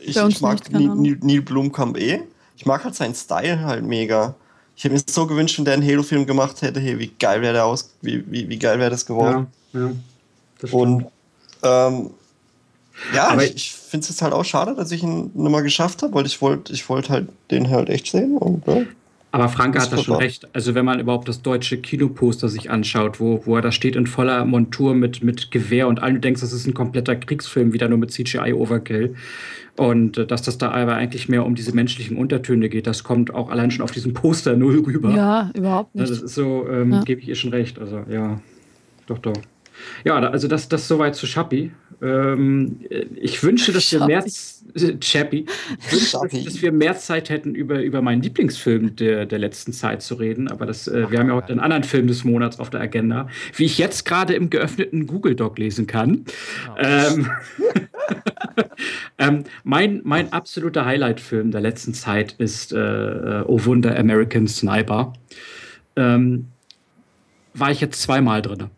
ich, Bei uns ich mag nicht, Neil, Blomkamp eh. Ich mag halt seinen Style halt mega. Ich hätte mir so gewünscht, wenn der einen Halo-Film gemacht hätte, hey, wie geil wäre der aus, wie, wie, wie geil wäre das geworden. Ja, ja. Das. Und ähm, ja, Aber- ich, ich finde es jetzt halt auch schade, dass ich ihn nochmal geschafft habe, weil ich wollte ich wollt halt den halt echt sehen. Und, ja. Aber Franke Das hat da schon recht. Also wenn man überhaupt das deutsche Kinoposter sich anschaut, wo, wo er da steht in voller Montur mit, mit Gewehr und allen denkst, das ist ein kompletter Kriegsfilm, wieder nur mit CGI-Overkill. Und äh, dass das da aber eigentlich mehr um diese menschlichen Untertöne geht, das kommt auch allein schon auf diesem Poster null rüber. Ja, überhaupt nicht. das ist so, ähm, Ja. gebe ich ihr schon recht. Also, ja, doch, doch. Ja, also das, das soweit zu Schappi. Ähm, äh, ich wünsche, dass wir mehr, äh, Chappie. Wünsche, dass wir mehr Zeit hätten, über, über meinen Lieblingsfilm der, der letzten Zeit zu reden. Aber das, äh, wir haben ja heute einen anderen Film des Monats auf der Agenda, wie ich jetzt gerade im geöffneten Google Doc lesen kann. Ähm, ähm, mein, mein absoluter Highlight-Film der letzten Zeit ist äh, äh, Oh Wunder American Sniper. Ähm, war ich jetzt zweimal drin.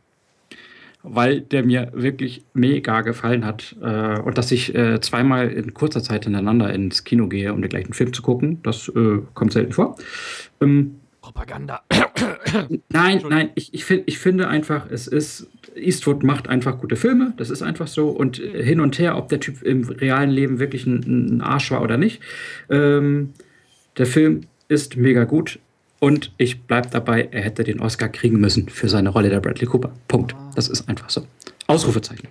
Weil der mir wirklich mega gefallen hat. Äh, und dass ich äh, zweimal in kurzer Zeit hintereinander ins Kino gehe, um den gleichen Film zu gucken, das äh, kommt selten vor. Ähm, Propaganda. Nein, nein, ich, ich, find, ich finde einfach, es ist, Eastwood macht einfach gute Filme, das ist einfach so. Und äh, hin und her, ob der Typ im realen Leben wirklich ein, ein Arsch war oder nicht. Ähm, der Film ist mega gut und ich bleibe dabei, er hätte den Oscar kriegen müssen für seine Rolle der Bradley Cooper. Punkt. Das ist einfach so. Ausrufezeichen.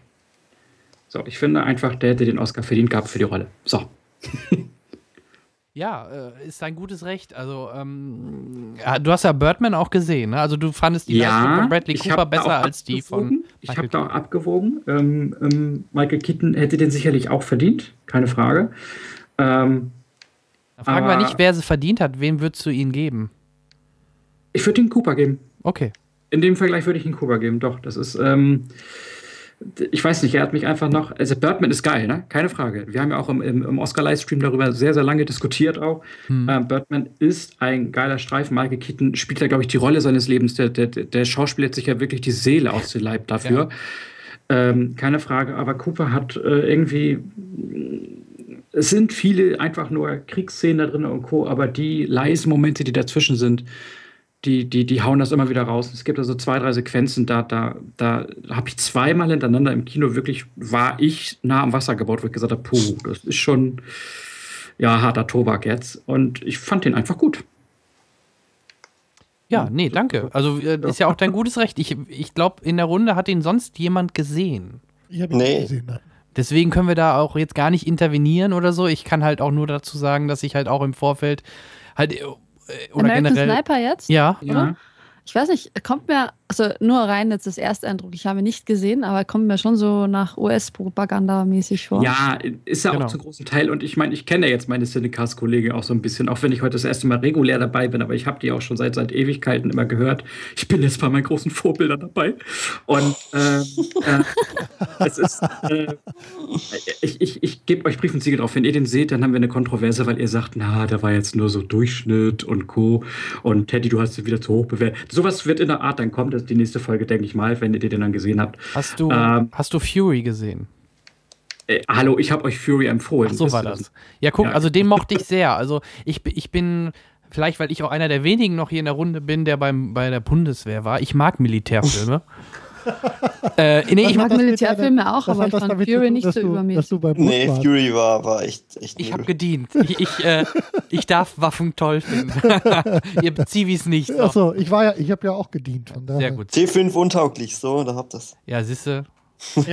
So, ich finde einfach, der hätte den Oscar verdient gehabt für die Rolle. So. Ja, äh, ist ein gutes Recht. Also, ähm, ja, du hast ja Birdman auch gesehen, ne? Also, du fandest die Leistung von Bradley Cooper besser als die von. Ich habe da auch abgewogen. Ähm, ähm, Michael Keaton hätte den sicherlich auch verdient, keine Frage. Ähm, Da fragen wir nicht, wer sie verdient hat. Wem würdest du ihn geben? Ich würde ihn Cooper geben. Okay. In dem Vergleich würde ich ihn Cooper geben. Doch, das ist. Ähm, ich weiß nicht, er hat mich einfach noch. Also, Birdman ist geil, ne? Keine Frage. Wir haben ja auch im, im, im Oscar-Livestream darüber sehr, sehr lange diskutiert auch. Ähm, Birdman ist ein geiler Streifen. Michael Keaton spielt da, glaube ich, die Rolle seines Lebens. Der, der, der Schauspieler hat sich ja wirklich die Seele aus dem Leib dafür. Ähm, keine Frage. Aber Cooper hat äh, irgendwie. Es sind viele einfach nur Kriegsszenen da drin und Co., aber die leisen Momente, die dazwischen sind, die, die, die hauen das immer wieder raus. Es gibt also zwei, drei Sequenzen, da, da, da habe ich zweimal hintereinander im Kino wirklich, war ich nah am Wasser gebaut, wo ich gesagt habe, puh, das ist schon, ja, harter Tobak jetzt. Und ich fand den einfach gut. Ja, nee, danke. Also, äh, ist ja auch dein gutes Recht. Ich, ich glaube, in der Runde hat ihn sonst jemand gesehen. Ich habe ihn Nee. nicht gesehen. Nein. Deswegen können wir da auch jetzt gar nicht intervenieren oder so. Ich kann halt auch nur dazu sagen, dass ich halt auch im Vorfeld halt äh, oder American generell. Sniper jetzt? Ja, Oder? Ich weiß nicht, kommt mir, also nur rein jetzt das Ersteindruck, ich habe ihn nicht gesehen, aber kommt mir schon so nach US-Propaganda-mäßig vor. Ja, ist ja Genau. auch zu großen Teil. Und ich meine, ich kenne ja jetzt meine Cinecast-Kollegen auch so ein bisschen, auch wenn ich heute das erste Mal regulär dabei bin, aber ich habe die auch schon seit, seit Ewigkeiten immer gehört. Ich bin jetzt bei meinen großen Vorbildern dabei. Und ähm, äh, es ist, äh, ich, ich, ich gebe euch Brief und Siegel drauf. Wenn ihr den seht, dann haben wir eine Kontroverse, weil ihr sagt, na, der war jetzt nur so Durchschnitt und Co. Und Teddy, du hast ihn wieder zu hoch bewertet. Sowas wird in der Art dann kommen, das die nächste Folge, denke ich mal, wenn ihr den dann gesehen habt. hast du, Ähm, hast du Fury gesehen? Äh, hallo, ich habe euch Fury empfohlen. Ach so war das. Ja, guck, Ja. also den mochte ich sehr. Also ich, ich bin, vielleicht weil ich auch einer der wenigen noch hier in der Runde bin, der beim, bei der Bundeswehr war. Ich mag Militärfilme. äh, nee, Ich mag Militärfilme auch, aber ich fand Fury tun, nicht so übermäßig. Nee? Fury war, war echt, echt ich habe gedient. Ich, ich, äh, ich darf Waffen toll finden. Ihr Zivis nicht. So. Achso, ich war ja, ich habe ja auch gedient. Von daher. Sehr gut. T5 untauglich, so, da habt das. Ja, siehste,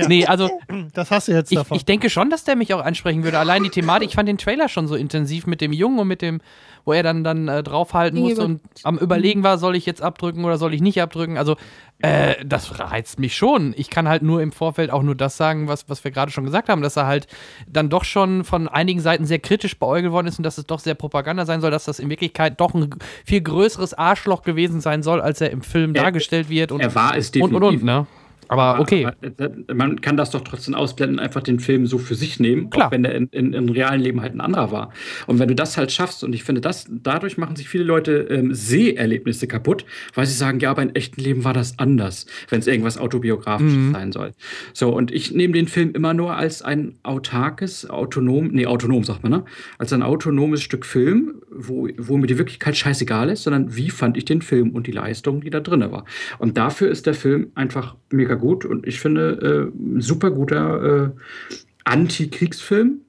Nee, also Das hast du jetzt ich, davon. ich denke schon, dass der mich auch ansprechen würde. Allein die Thematik, ich fand den Trailer schon so intensiv mit dem Jungen und mit dem, wo er dann, dann äh, draufhalten muss und am Überlegen war, soll ich jetzt abdrücken oder soll ich nicht abdrücken. Also, äh, das reizt mich schon. Ich kann halt nur im Vorfeld auch nur das sagen, was, was wir gerade schon gesagt haben, dass er halt dann doch schon von einigen Seiten sehr kritisch beäugelt worden ist und dass es doch sehr Propaganda sein soll, dass das in Wirklichkeit doch ein viel größeres Arschloch gewesen sein soll, als er im Film Er- dargestellt wird. Und, er war es und, und, definitiv. und, ne? Aber okay. Aber, äh, Man kann das doch trotzdem ausblenden, einfach den Film so für sich nehmen, Klar. auch wenn er in, in, im realen Leben halt ein anderer war. Und wenn du das halt schaffst, und ich finde, das, dadurch machen sich viele Leute ähm, Seherlebnisse kaputt, weil sie sagen, ja, aber im echten Leben war das anders, wenn es irgendwas Autobiografisches sein soll. So, und ich nehme den Film immer nur als ein autarkes, autonom, nee, autonom sagt man, ne? Als ein autonomes Stück Film, wo, wo mir die Wirklichkeit scheißegal ist, sondern wie fand ich den Film und die Leistung, die da drin war. Und dafür ist der Film einfach mega gut und ich finde, äh, ein super guter äh, Anti-Kriegsfilm.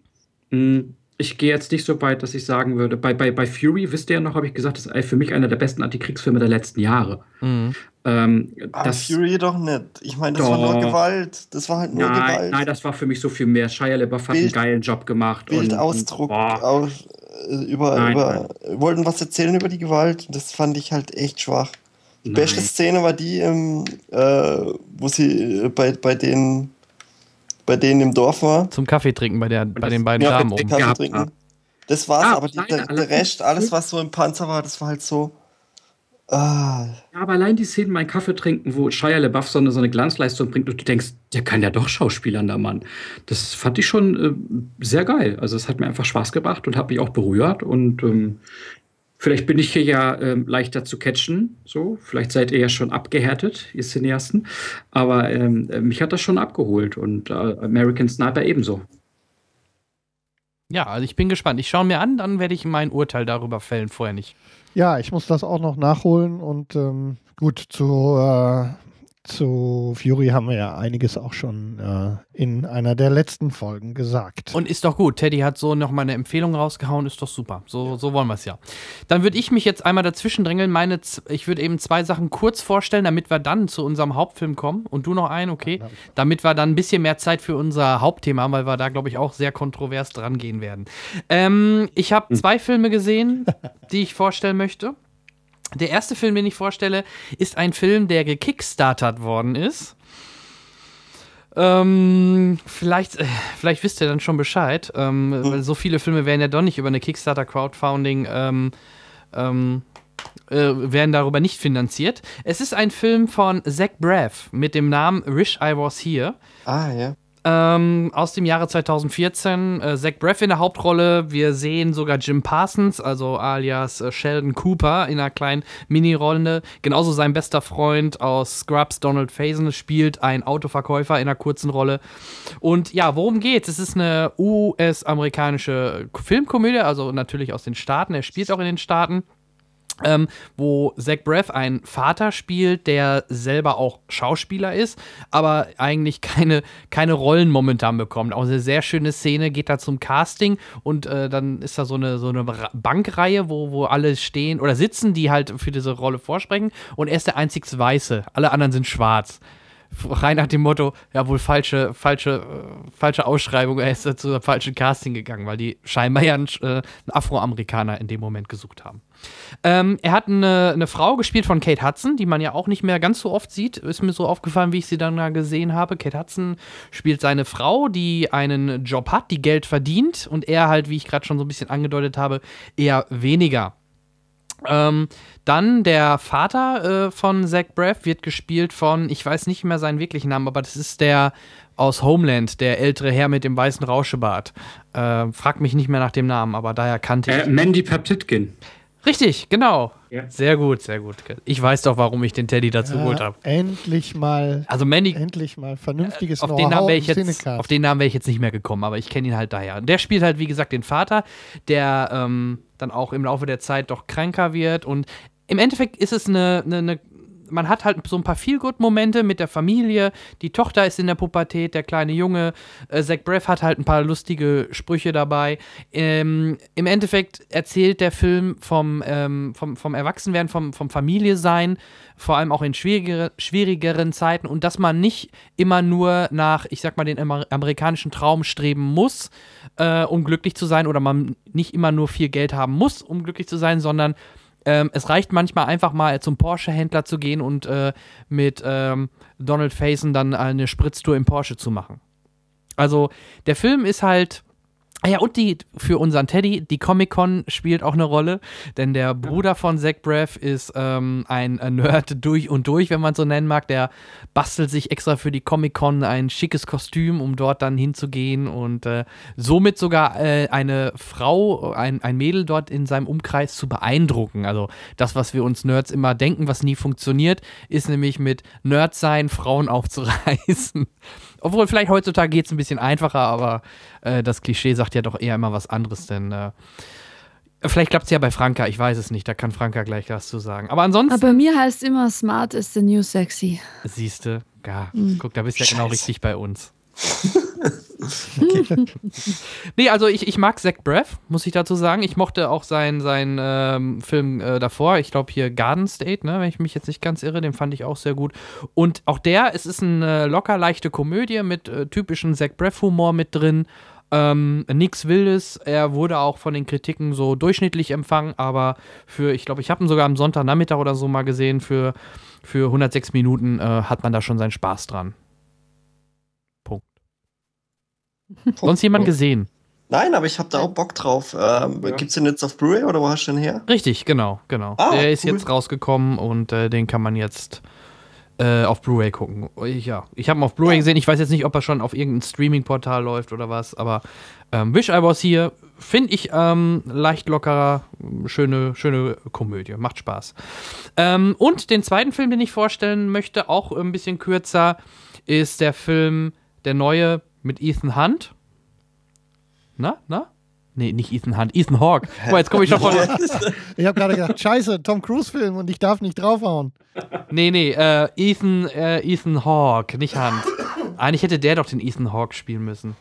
Mm, Ich gehe jetzt nicht so weit, dass ich sagen würde, bei, bei, bei Fury, wisst ihr ja noch, habe ich gesagt, das ist für mich einer der besten Antikriegsfilme der letzten Jahre. Mhm. Ähm, Ah, das, Fury doch nicht. Ich meine, das war Doch. nur Gewalt. Das war halt nur nein, Gewalt. nein, das war für mich so viel mehr. Shia LaBeouf hat einen geilen Job gemacht. Bildausdruck Und, äh, über, Nein, über wollten was erzählen über die Gewalt. Das fand ich halt echt schwach. Die Nein. beste Szene war die, ähm, äh, wo sie äh, bei, bei denen bei denen im Dorf war. Zum Kaffee trinken bei, der, bei den beiden ja, Damen oben. Kaffee trinken. Das war's, Ah, aber die, der, der Rest, alles was so im Panzer war, das war halt so. Ah, Ja, aber allein die Szenen beim Kaffee trinken, wo Shia LaBeouf so eine, so eine Glanzleistung bringt und du denkst, der kann ja doch Schauspielern, der Mann. Das fand ich schon äh, sehr geil. Also es hat mir einfach Spaß gebracht und hat mich auch berührt und ähm, vielleicht bin ich hier ja ähm, leichter zu catchen, so. Vielleicht seid ihr ja schon abgehärtet, ihr Cineasten. Aber ähm, äh, mich hat das schon abgeholt und äh, American Sniper ebenso. Ja, also ich bin gespannt. Ich schaue mir an, dann werde ich mein Urteil darüber fällen, vorher nicht. Ja, ich muss das auch noch nachholen und ähm, gut, zu, äh, zu Fury haben wir ja einiges auch schon äh, in einer der letzten Folgen gesagt. Und ist doch gut. Teddy hat so noch mal eine Empfehlung rausgehauen, ist doch super. So, so wollen wir es ja. Dann würde ich mich jetzt einmal dazwischen drängeln. Meine, ich würde eben zwei Sachen kurz vorstellen, damit wir dann zu unserem Hauptfilm kommen. Und du noch einen, okay? Damit wir dann ein bisschen mehr Zeit für unser Hauptthema haben, weil wir da, glaube ich, auch sehr kontrovers dran gehen werden. Ähm, ich habe zwei Filme gesehen, die ich vorstellen möchte. Der erste Film, den ich vorstelle, ist ein Film, der gekickstartert worden ist. Ähm, vielleicht, äh, vielleicht wisst ihr dann schon Bescheid, ähm, weil so viele Filme werden ja doch nicht über eine Kickstarter Crowdfunding ähm, ähm, äh, werden darüber nicht finanziert. Es ist ein Film von Zach Braff mit dem Namen Wish I Was Here. ah ja. Ähm, aus dem Jahre 2014. Äh, Zach Braff in der Hauptrolle. Wir sehen sogar Jim Parsons, also alias äh, Sheldon Cooper, in einer kleinen Mini-Rolle. Genauso sein bester Freund aus Scrubs, Donald Faison, spielt ein Autoverkäufer in einer kurzen Rolle. Und ja, worum geht's? Es ist eine US-amerikanische Filmkomödie, also natürlich aus den Staaten. Er spielt auch in den Staaten ähm, wo Zach Braff einen Vater spielt, der selber auch Schauspieler ist, aber eigentlich keine, keine Rollen momentan bekommt. Auch eine sehr schöne Szene, geht da zum Casting und äh, dann ist da so eine, so eine Bankreihe, wo, wo alle stehen oder sitzen, die halt für diese Rolle vorsprechen und er ist der einzig Weiße. Alle anderen sind schwarz. Rein nach dem Motto, ja wohl falsche, falsche, äh, falsche Ausschreibung, er ist zu einem falschen Casting gegangen, weil die scheinbar ja einen, äh, einen Afroamerikaner in dem Moment gesucht haben. Ähm, er hat eine, eine Frau gespielt von Kate Hudson, die man ja auch nicht mehr ganz so oft sieht. Ist mir so aufgefallen, wie ich sie dann da gesehen habe. Kate Hudson spielt seine Frau, die einen Job hat, die Geld verdient und er halt, wie ich gerade schon so ein bisschen angedeutet habe, eher weniger. Ähm, dann der Vater äh, von Zach Braff wird gespielt von, ich weiß nicht mehr seinen wirklichen Namen, aber das ist der aus Homeland, der ältere Herr mit dem weißen Rauschebart. Äh, frag mich nicht mehr nach dem Namen, aber daher kannte ich. Äh, Mandy Paptitkin. Richtig, genau. Ja. Sehr gut, sehr gut. Ich weiß doch, warum ich den Teddy dazu geholt ja, habe. endlich mal, Also Mandy, endlich mal vernünftiges auf den, Namen ich jetzt, auf den Namen wäre ich jetzt nicht mehr gekommen, aber ich kenne ihn halt daher. Und der spielt halt, wie gesagt, den Vater, der ähm, dann auch im Laufe der Zeit doch kränker wird. Und im Endeffekt ist es eine, eine, eine man hat halt so ein paar Feel-Good-Momente mit der Familie. Die Tochter ist in der Pubertät, der kleine Junge. Äh, Zach Braff hat halt ein paar lustige Sprüche dabei. Ähm, Im Endeffekt erzählt der Film vom, ähm, vom, vom Erwachsenwerden, vom, vom Familie-Sein, vor allem auch in schwierigere, schwierigeren Zeiten und dass man nicht immer nur nach, ich sag mal, den amer amerikanischen Traum streben muss, äh, um glücklich zu sein oder man nicht immer nur viel Geld haben muss, um glücklich zu sein, sondern ähm, es reicht manchmal einfach mal zum Porsche-Händler zu gehen und äh, mit ähm, Donald Faison dann eine Spritztour im Porsche zu machen. Also der Film ist halt Ah ja, und die für unseren Teddy, die Comic-Con spielt auch eine Rolle, denn der Bruder von Zach Braff ist ähm, ein Nerd durch und durch, wenn man so nennen mag. Der bastelt sich extra für die Comic-Con ein schickes Kostüm, um dort dann hinzugehen und äh, somit sogar äh, eine Frau, ein, ein Mädel dort in seinem Umkreis zu beeindrucken. Also das, was wir uns Nerds immer denken, was nie funktioniert, ist nämlich mit Nerds sein, Frauen aufzureißen. Obwohl, vielleicht heutzutage geht es ein bisschen einfacher, aber äh, das Klischee sagt ja doch eher immer was anderes, denn äh, vielleicht klappt es ja bei Franka, ich weiß es nicht, da kann Franka gleich was zu sagen. Aber ansonsten. Aber bei mir heißt immer, smart is the new sexy. Siehste, ja, mhm. guck, da bist du ja genau richtig bei uns. nee, also ich, ich mag Zach Braff, muss ich dazu sagen. Ich mochte auch seinen sein, ähm, Film äh, davor. Ich glaube hier Garden State, ne, wenn ich mich jetzt nicht ganz irre, den fand ich auch sehr gut. Und auch der, es ist eine locker leichte Komödie mit äh, typischen Zach Braff-Humor mit drin. Ähm, nix Wildes. Er wurde auch von den Kritiken so durchschnittlich empfangen, aber für, ich glaube, ich habe ihn sogar am Sonntagnachmittag oder so mal gesehen, für, für 106 Minuten äh, hat man da schon seinen Spaß dran. Sonst jemand gesehen? Nein, aber ich habe da auch Bock drauf. Ähm, ja. Gibt es den jetzt auf Blu-ray oder wo hast du den her? Richtig, genau, genau. Ah, der ist cool. jetzt rausgekommen und äh, den kann man jetzt äh, auf Blu-ray gucken. Ja, ich habe ihn auf Blu-ray ja. gesehen. Ich weiß jetzt nicht, ob er schon auf irgendeinem Streaming-Portal läuft oder was, aber ähm, Wish I Was Here finde ich ähm, leicht lockerer, schöne, schöne Komödie. Macht Spaß. Ähm, und den zweiten Film, den ich vorstellen möchte, auch ein bisschen kürzer, ist der Film, der neue mit Ethan Hunt. Na, na? Nee, nicht Ethan Hunt, Ethan Hawke. Boah, jetzt komme ich schon von. ich habe gerade gedacht, scheiße, Tom Cruise-Film und ich darf nicht draufhauen. Nee, nee, äh, Ethan, äh, Ethan Hawke, nicht Hunt. Eigentlich hätte der doch den Ethan Hawke spielen müssen.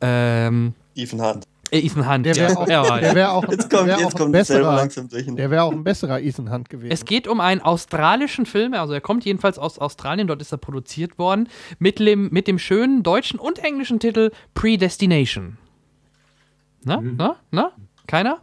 Ähm, Ethan Hunt. Ethan Hunt, der wäre auch, der wär auch, jetzt kommt, wär jetzt auch kommt besserer, langsam durch. Der wäre auch ein besserer Ethan Hunt gewesen. Es geht um einen australischen Film, also er kommt jedenfalls aus Australien, dort ist er produziert worden, mit dem, mit dem schönen deutschen und englischen Titel Predestination. Na, mhm. na, na? Keiner?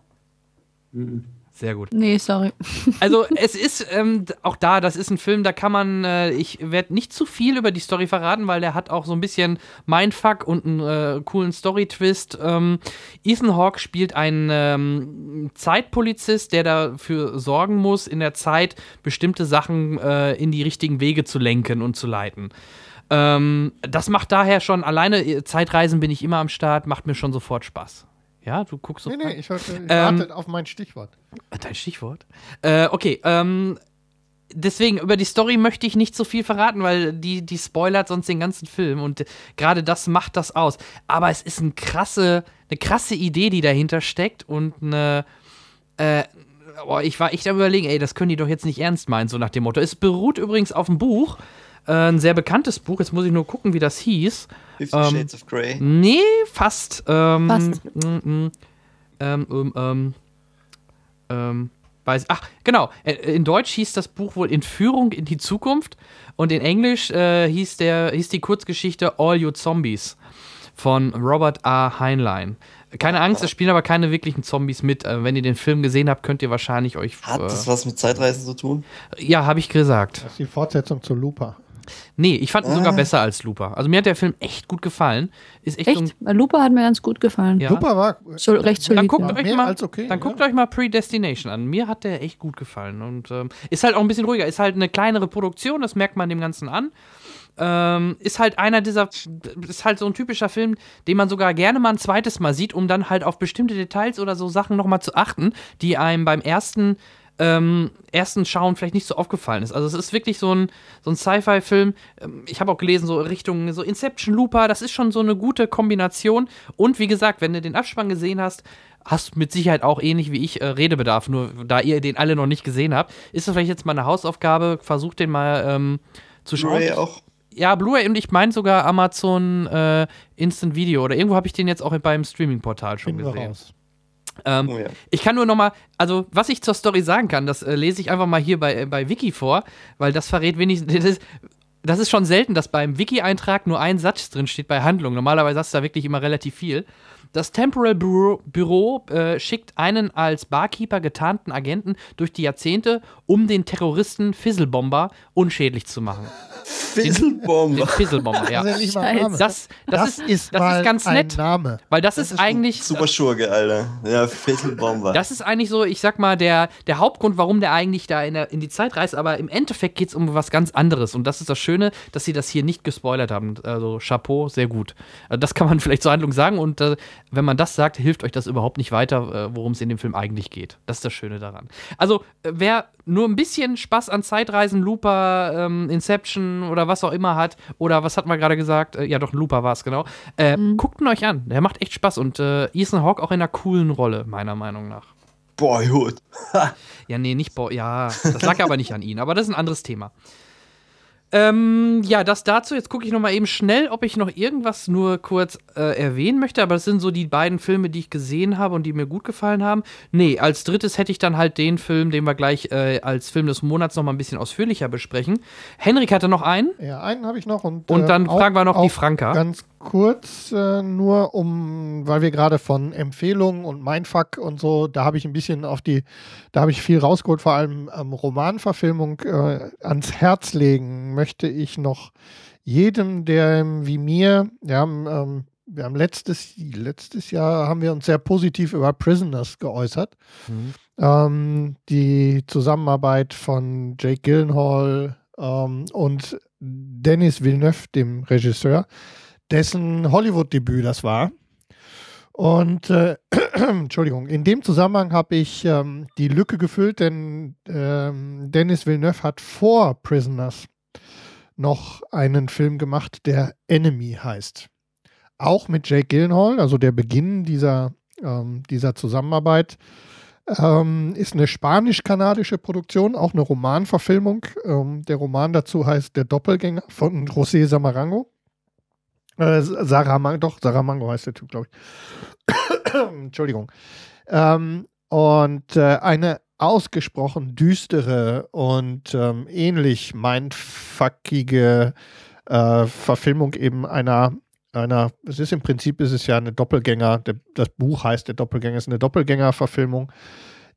Mhm. Sehr gut. Nee, sorry. Also es ist ähm, auch da, das ist ein Film, da kann man, äh, ich werde nicht zu viel über die Story verraten, weil der hat auch so ein bisschen Mindfuck und einen äh, coolen Story-Twist. Ähm, Ethan Hawke spielt einen ähm, Zeitpolizist, der dafür sorgen muss, in der Zeit bestimmte Sachen äh, in die richtigen Wege zu lenken und zu leiten. Ähm, das macht daher schon, alleine äh, Zeitreisen bin ich immer am Start, macht mir schon sofort Spaß. Ja, du guckst so. Nee, nee, ich, warte, ich ähm, warte auf mein Stichwort. Dein Stichwort? Äh, okay, ähm, deswegen, über die Story möchte ich nicht so viel verraten, weil die, die spoilert sonst den ganzen Film und gerade das macht das aus. Aber es ist eine krasse, eine krasse Idee, die dahinter steckt und eine. Äh, oh, ich war echt am überlegen, ey, das können die doch jetzt nicht ernst meinen, so nach dem Motto. Es beruht übrigens auf einem Buch, äh, ein sehr bekanntes Buch, jetzt muss ich nur gucken, wie das hieß. Fifty ähm, Shades of Grey. Nee, fast. Ähm, fast. Mm, mm, ähm, ähm, ähm, ähm, weiß, ach, genau. Äh, in Deutsch hieß das Buch wohl Entführung in die Zukunft und in Englisch äh, hieß, der, hieß die Kurzgeschichte All You Zombies von Robert A. Heinlein. Keine Angst, es spielen aber keine wirklichen Zombies mit. Äh, wenn ihr den Film gesehen habt, könnt ihr wahrscheinlich euch. Hat das was mit Zeitreisen zu tun? Ja, habe ich gesagt. Das ist die Fortsetzung zu Looper. Nee, ich fand ihn sogar ah. besser als Looper. Also mir hat der Film echt gut gefallen. Ist echt, echt? So Looper hat mir ganz gut gefallen. Ja. Looper war so, recht solid. Dann guckt, ja. euch, mal, okay, dann guckt euch mal Predestination an. Mir hat der echt gut gefallen. Und ähm, ist halt auch ein bisschen ruhiger. Ist halt eine kleinere Produktion, das merkt man dem Ganzen an. Ähm, ist halt einer dieser, ist halt so ein typischer Film, den man sogar gerne mal ein zweites Mal sieht, um dann halt auf bestimmte Details oder so Sachen nochmal zu achten, die einem beim ersten ähm, ersten Schauen vielleicht nicht so aufgefallen ist. Also es ist wirklich so ein, so ein Sci-Fi-Film. Ähm, ich habe auch gelesen, so Richtung so Inception Looper, das ist schon so eine gute Kombination. Und wie gesagt, wenn du den Abspann gesehen hast, hast mit Sicherheit auch ähnlich wie ich äh, Redebedarf. Nur da ihr den alle noch nicht gesehen habt, ist das vielleicht jetzt mal eine Hausaufgabe. Versucht den mal ähm, zu schauen. Blu-ray auch. Ja, Blu-ray und ich meine sogar Amazon äh, Instant Video oder irgendwo habe ich den jetzt auch beim Streaming-Portal schon Finden wir gesehen. raus. Ähm, Oh ja. Ich kann nur noch mal, also was ich zur Story sagen kann, das äh, lese ich einfach mal hier bei, äh, bei Wiki vor, weil das verrät wenigstens, das ist, das ist schon selten, dass beim Wiki-Eintrag nur ein Satz drin steht bei Handlung. Normalerweise hast du da wirklich immer relativ viel. Das Temporal Bureau, Büro äh, schickt einen als Barkeeper getarnten Agenten durch die Jahrzehnte, um den Terroristen Fizzlebomber unschädlich zu machen. Den Fizzlebomber. Fizzlebomber, ja. Das ist ja. Das, das, Das, ist, ist das mal ist ganz ein nett, Name. weil das, ist eigentlich Super Schurke, Alter. Ja, Fizzlebomber. Das ist eigentlich so, ich sag mal, der, der Hauptgrund, warum der eigentlich da in, der, in die Zeit reist, aber im Endeffekt geht es um was ganz anderes. Und das ist das Schöne, dass sie das hier nicht gespoilert haben. Also Chapeau, sehr gut. Also das kann man vielleicht zur Handlung sagen und äh, wenn man das sagt, hilft euch das überhaupt nicht weiter, äh, worum es in dem Film eigentlich geht. Das ist das Schöne daran. Also, äh, wer nur ein bisschen Spaß an Zeitreisen, Looper, ähm, Inception oder was auch immer hat, oder was hat man gerade gesagt? Äh, ja, doch, Looper war es, genau. Äh, Guckt ihn euch an. Der macht echt Spaß und äh, Ethan Hawke auch in einer coolen Rolle, meiner Meinung nach. Boyhood. Ja, nee, nicht Bo Ja, das lag aber nicht an ihn, aber das ist ein anderes Thema. Ähm, ja, das dazu. Jetzt gucke ich noch mal eben schnell, ob ich noch irgendwas nur kurz äh, erwähnen möchte. Aber das sind so die beiden Filme, die ich gesehen habe und die mir gut gefallen haben. Nee, als drittes hätte ich dann halt den Film, den wir gleich äh, als Film des Monats noch mal ein bisschen ausführlicher besprechen. Henrik hatte noch einen. Ja, einen habe ich noch. Und, Und dann auch- fragen wir noch die Franka. Ganz kurz, äh, nur um, weil wir gerade von Empfehlungen und Mindfuck und so, da habe ich ein bisschen auf die, da habe ich viel rausgeholt, vor allem ähm, Romanverfilmung äh, ans Herz legen möchte ich noch jedem, der wie mir, wir haben, ähm, wir haben letztes, letztes Jahr haben wir uns sehr positiv über Prisoners geäußert. Ähm, die Zusammenarbeit von Jake Gyllenhaal ähm, und Dennis Villeneuve, dem Regisseur, dessen Hollywood-Debüt das war. Und äh, Entschuldigung, in dem Zusammenhang habe ich ähm, die Lücke gefüllt, denn ähm, Dennis Villeneuve hat vor Prisoners noch einen Film gemacht, der Enemy heißt. Auch mit Jake Gyllenhaal, also der Beginn dieser, ähm, dieser Zusammenarbeit ähm, ist eine spanisch-kanadische Produktion, auch eine Romanverfilmung. Ähm, der Roman dazu heißt Der Doppelgänger von José Samarango. Äh, Saramango, doch, Saramango heißt der Typ, glaube ich. Entschuldigung. Ähm, und äh, eine ausgesprochen düstere und ähm, ähnlich mindfuckige äh, Verfilmung eben einer einer, es ist im Prinzip ist es ja eine Doppelgänger, der, das Buch heißt der Doppelgänger, ist eine Doppelgänger-Verfilmung,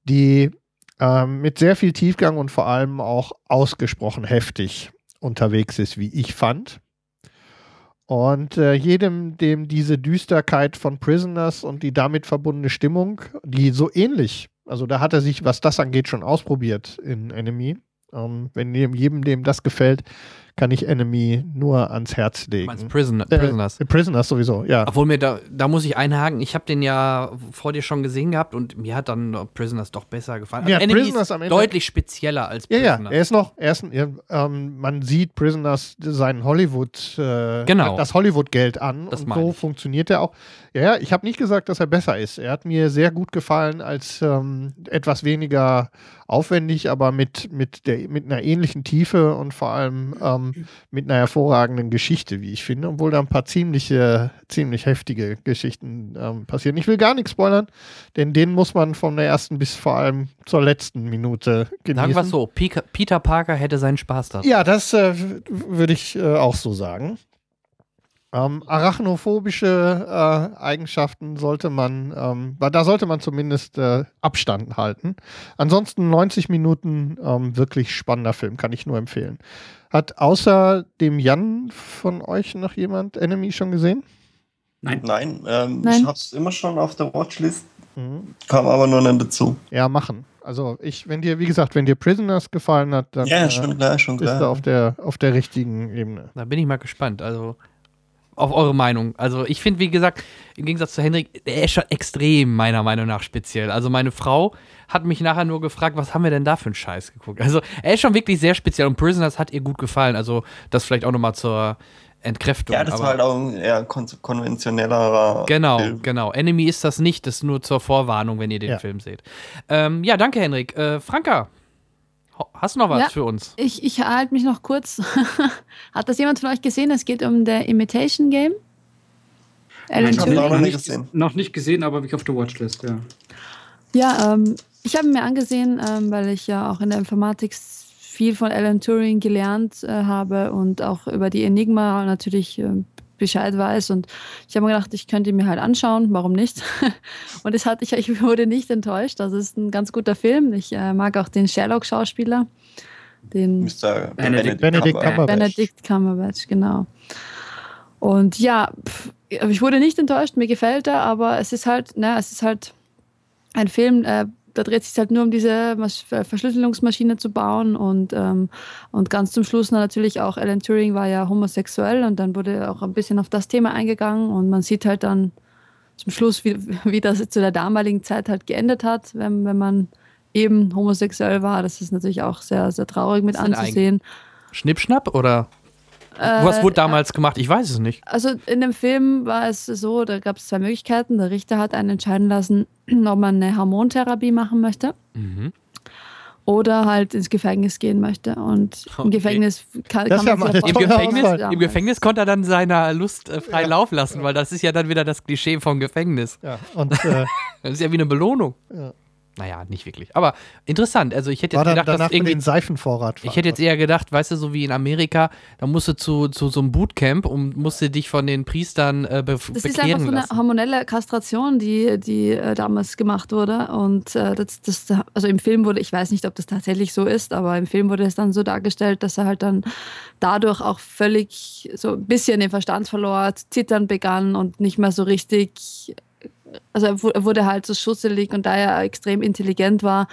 die ähm, mit sehr viel Tiefgang und vor allem auch ausgesprochen heftig unterwegs ist, wie ich fand. Und äh, jedem, dem diese Düsterkeit von Prisoners und die damit verbundene Stimmung, die so ähnlich, also da hat er sich, was das angeht, schon ausprobiert in Enemy. Ähm, wenn dem, jedem, dem das gefällt, kann ich Enemy nur ans Herz Du legen. meinst Prison, Äh, Prisoners. Prisoners sowieso, ja. Obwohl mir da, da muss ich einhaken, ich habe den ja vor dir schon gesehen gehabt und mir hat dann Prisoners doch besser gefallen. Ja, Enemy Prisoners ist am Ende- deutlich spezieller als Ja, ja, Prisoners. er ist noch, er ist, ja, ähm, man sieht Prisoners seinen Hollywood, äh, Genau. das Hollywood-Geld an Das und so ich. funktioniert er auch. Ja, ja, ich habe nicht gesagt, dass er besser ist. Er hat mir sehr gut gefallen als ähm, etwas weniger aufwendig, aber mit, mit, der, mit einer ähnlichen Tiefe und vor allem ähm, mit einer hervorragenden Geschichte, wie ich finde, obwohl da ein paar ziemliche, ziemlich heftige Geschichten ähm, passieren. Ich will gar nichts spoilern, denn den muss man von der ersten bis vor allem zur letzten Minute genießen. Sagen wir es so, Peter Parker hätte seinen Spaß da. Ja, das äh, würde ich äh, auch so sagen. Ähm, arachnophobische äh, Eigenschaften sollte man, ähm, weil da sollte man zumindest äh, Abstand halten. Ansonsten 90 Minuten ähm, wirklich spannender Film, kann ich nur empfehlen. Hat außer dem Jan von euch noch jemand Enemy schon gesehen? Nein. Nein, ähm, Nein. ich hab's immer schon auf der Watchlist, Mhm. kam aber noch nicht dazu. Ja, machen. Also ich, wenn dir, wie gesagt, wenn dir Prisoners gefallen hat, dann Ja, äh, schon klar, schon bist du klar. auf der auf der richtigen Ebene. Da bin ich mal gespannt. Also, auf eure Meinung. Also ich finde, wie gesagt, im Gegensatz zu Henrik, er ist schon extrem meiner Meinung nach speziell. Also meine Frau hat mich nachher nur gefragt, was haben wir denn da für einen Scheiß geguckt. Also er ist schon wirklich sehr speziell und Prisoners hat ihr gut gefallen. Also das vielleicht auch nochmal zur Entkräftung. Ja, das aber- war halt auch ein eher kon konventionellerer Genau, Film. genau. Enemy ist das nicht, das ist nur zur Vorwarnung, wenn ihr den Ja. Film seht. Ähm, ja, danke, Henrik. Äh, Franka, hast du noch was Ja. für uns? Ich, ich halte mich noch kurz. Hat das jemand von euch gesehen? Es geht um der Imitation Game. Alan Ich hab Turing. noch nicht gesehen. Noch nicht gesehen, aber ich auf der Watchlist, ja. Ja, ähm, ich habe mir angesehen, ähm, weil ich ja auch in der Informatik viel von Alan Turing gelernt äh, habe und auch über die Enigma natürlich äh, Bescheid weiß. Und ich habe mir gedacht, ich könnte ihn mir halt anschauen, warum nicht? und es hat, ich, ich wurde nicht enttäuscht. Das ist ein ganz guter Film. Ich äh, mag auch den Sherlock-Schauspieler. Den Mr. Benedict Benedict Cumberbatch. Cumberbatch. Benedict Cumberbatch, genau. Und ja, pff, ich wurde nicht enttäuscht, mir gefällt er, aber es ist halt, ne, es ist halt ein Film, äh, da dreht es sich halt nur um diese Mas Ver- Verschlüsselungsmaschine zu bauen und, ähm, und ganz zum Schluss natürlich auch Alan Turing war ja homosexuell und dann wurde auch ein bisschen auf das Thema eingegangen und man sieht halt dann zum Schluss, wie, wie das zu der damaligen Zeit halt geendet hat, wenn, wenn man eben homosexuell war. Das ist natürlich auch sehr, sehr traurig mit anzusehen. Schnippschnapp oder was wurde damals gemacht? Ich weiß es nicht. Also in dem Film war es so, da gab es zwei Möglichkeiten. Der Richter hat einen entscheiden lassen, ob man eine Hormontherapie machen möchte Mhm. oder halt ins Gefängnis gehen möchte. Und Okay. im Gefängnis kann, kann ja man ja Im Gefängnis, Im Gefängnis konnte er dann seiner Lust äh, frei Lauf lassen, weil das ist ja dann wieder das Klischee vom Gefängnis. Ja, und äh, Das ist ja wie eine Belohnung. Ja. Naja, nicht wirklich. Aber interessant. Also ich hätte war jetzt dann gedacht, danach dass irgendwie den Seifenvorrat. Ich hätte jetzt eher gedacht, weißt du, so wie in Amerika, da musst du zu, zu so einem Bootcamp und musst du dich von den Priestern äh, be Das ist einfach so eine lassen. hormonelle Kastration, die, die äh, damals gemacht wurde. Und äh, das, das, also im Film wurde, ich weiß nicht, ob das tatsächlich so ist, aber im Film wurde es dann so dargestellt, dass er halt dann dadurch auch völlig so ein bisschen den Verstand verlor, zittern begann und nicht mehr so richtig, also er wu- wurde halt so schusselig und da er extrem intelligent war,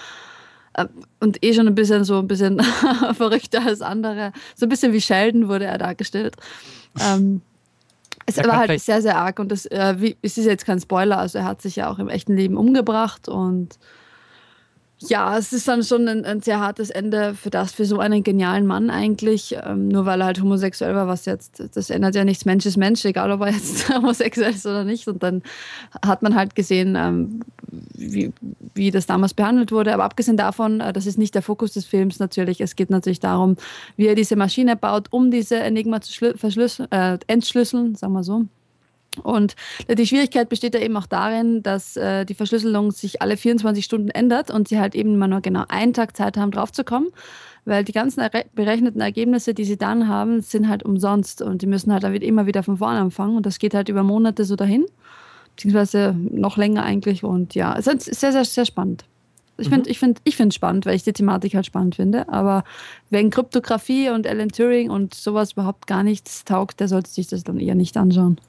äh, und eh schon ein bisschen so ein bisschen verrückter als andere. So ein bisschen wie Sheldon wurde er dargestellt. Ähm, es Ja, war halt sehr, sehr arg und das, äh, wie, es ist jetzt kein Spoiler, also er hat sich ja auch im echten Leben umgebracht und ja, es ist dann schon ein, ein sehr hartes Ende für das, für so einen genialen Mann eigentlich, ähm, nur weil er halt homosexuell war, was jetzt, das ändert ja nichts, Mensch ist Mensch, egal ob er jetzt homosexuell ist oder nicht. Und dann hat man halt gesehen, ähm, wie, wie das damals behandelt wurde, aber abgesehen davon, äh, das ist nicht der Fokus des Films natürlich, es geht natürlich darum, wie er diese Maschine baut, um diese Enigma zu äh, entschlüsseln, sagen wir so. Und die Schwierigkeit besteht ja eben auch darin, dass äh, die Verschlüsselung sich alle 24 Stunden ändert und sie halt eben immer nur genau einen Tag Zeit haben, draufzukommen. Weil die ganzen erre- berechneten Ergebnisse, die sie dann haben, sind halt umsonst und die müssen halt dann immer wieder von vorne anfangen. Und das geht halt über Monate so dahin, beziehungsweise noch länger eigentlich. Und ja, es ist sehr, sehr, sehr spannend. Ich finde ich find, ich find spannend, weil ich die Thematik halt spannend finde. Aber wegen Kryptographie und Alan Turing und sowas überhaupt gar nichts taugt, der sollte sich das dann eher nicht anschauen.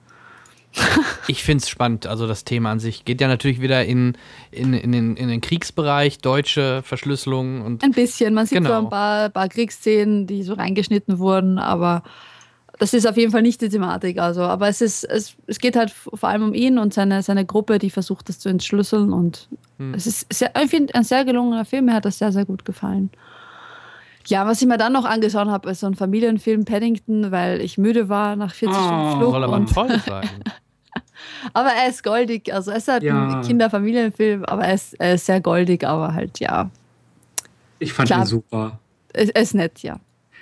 Ich finde es spannend, also das Thema an sich. Geht ja natürlich wieder in, in, in, den, in den Kriegsbereich, deutsche Verschlüsselung und Ein bisschen. Man sieht Genau. so ein paar, paar Kriegsszenen, die so reingeschnitten wurden, aber das ist auf jeden Fall nicht die Thematik. Also, aber es ist, es, es geht halt vor allem um ihn und seine, seine Gruppe, die versucht, das zu entschlüsseln. Und Hm. es ist sehr, ich finde, ein sehr gelungener Film. Mir hat das sehr, sehr gut gefallen. Ja, was ich mir dann noch angeschaut habe, ist so ein Familienfilm Paddington, weil ich müde war nach 40 Oh, Stunden Flug. soll aber toll sein. aber er ist goldig. Also es ist halt Ja. ein Kinder-Familienfilm, aber er ist, er ist sehr goldig, aber halt, ja, Ich fand Klar. ihn super. er er ist nett, ja.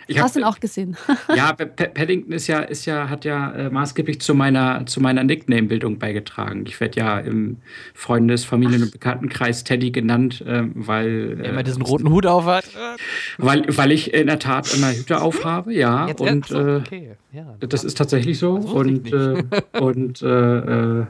Ich hab- Hast du ihn auch gesehen? Ja, Paddington ist ja, ist ja, hat ja äh, maßgeblich zu meiner, zu meiner Nickname-Bildung beigetragen. Ich werde ja im Freundes-, Familien- und Bekanntenkreis Teddy genannt, ähm, weil, äh, immer diesen roten Hut auf hat. weil, weil ich in der Tat immer Hüte aufhabe, ja. Jetzt, und so, äh, okay. ja. das ist tatsächlich so. Das Und, äh, und äh, äh,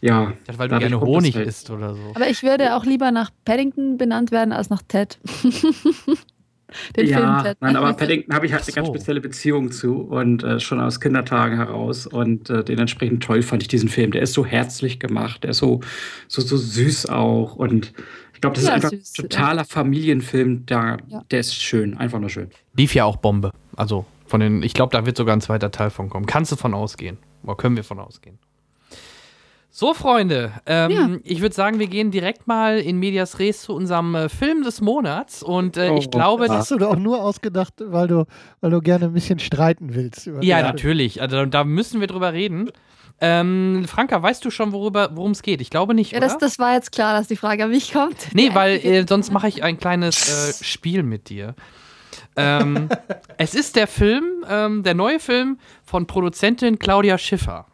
ja. Dachte, weil du gerne das Honig halt. isst oder so. Aber ich würde auch lieber nach Paddington benannt werden als nach Ted. Den ja, Film Ted. nein, aber Paddington habe ich halt Ach eine ganz so. spezielle Beziehung zu und äh, schon aus Kindertagen heraus und äh, dementsprechend toll fand ich diesen Film. Der ist so herzlich gemacht, der ist so, so, so süß auch und ich glaube, das Ja, ist einfach süß, ein totaler Familienfilm, der, Ja. der ist schön, einfach nur schön. Lief ja auch Bombe. Also von den, ich glaube, da wird sogar ein zweiter Teil von kommen. Kannst du von ausgehen. Oder können wir von ausgehen. So, Freunde, ähm, Ja. ich würde sagen, wir gehen direkt mal in Medias Res zu unserem äh, Film des Monats. Und äh, Oh, ich glaube, Das das, hast du doch auch nur ausgedacht, weil du, weil du gerne ein bisschen streiten willst. Über ja, natürlich, also, da müssen wir drüber reden. Ähm, Franka, weißt du schon, worüber, worum es geht? Ich glaube nicht, Ja, oder? das, das war jetzt klar, dass die Frage an mich kommt. Nee, weil äh, sonst mache ich ein kleines äh, Spiel mit dir. Ähm, es ist der Film, ähm, der neue Film von Produzentin Claudia Schiffer.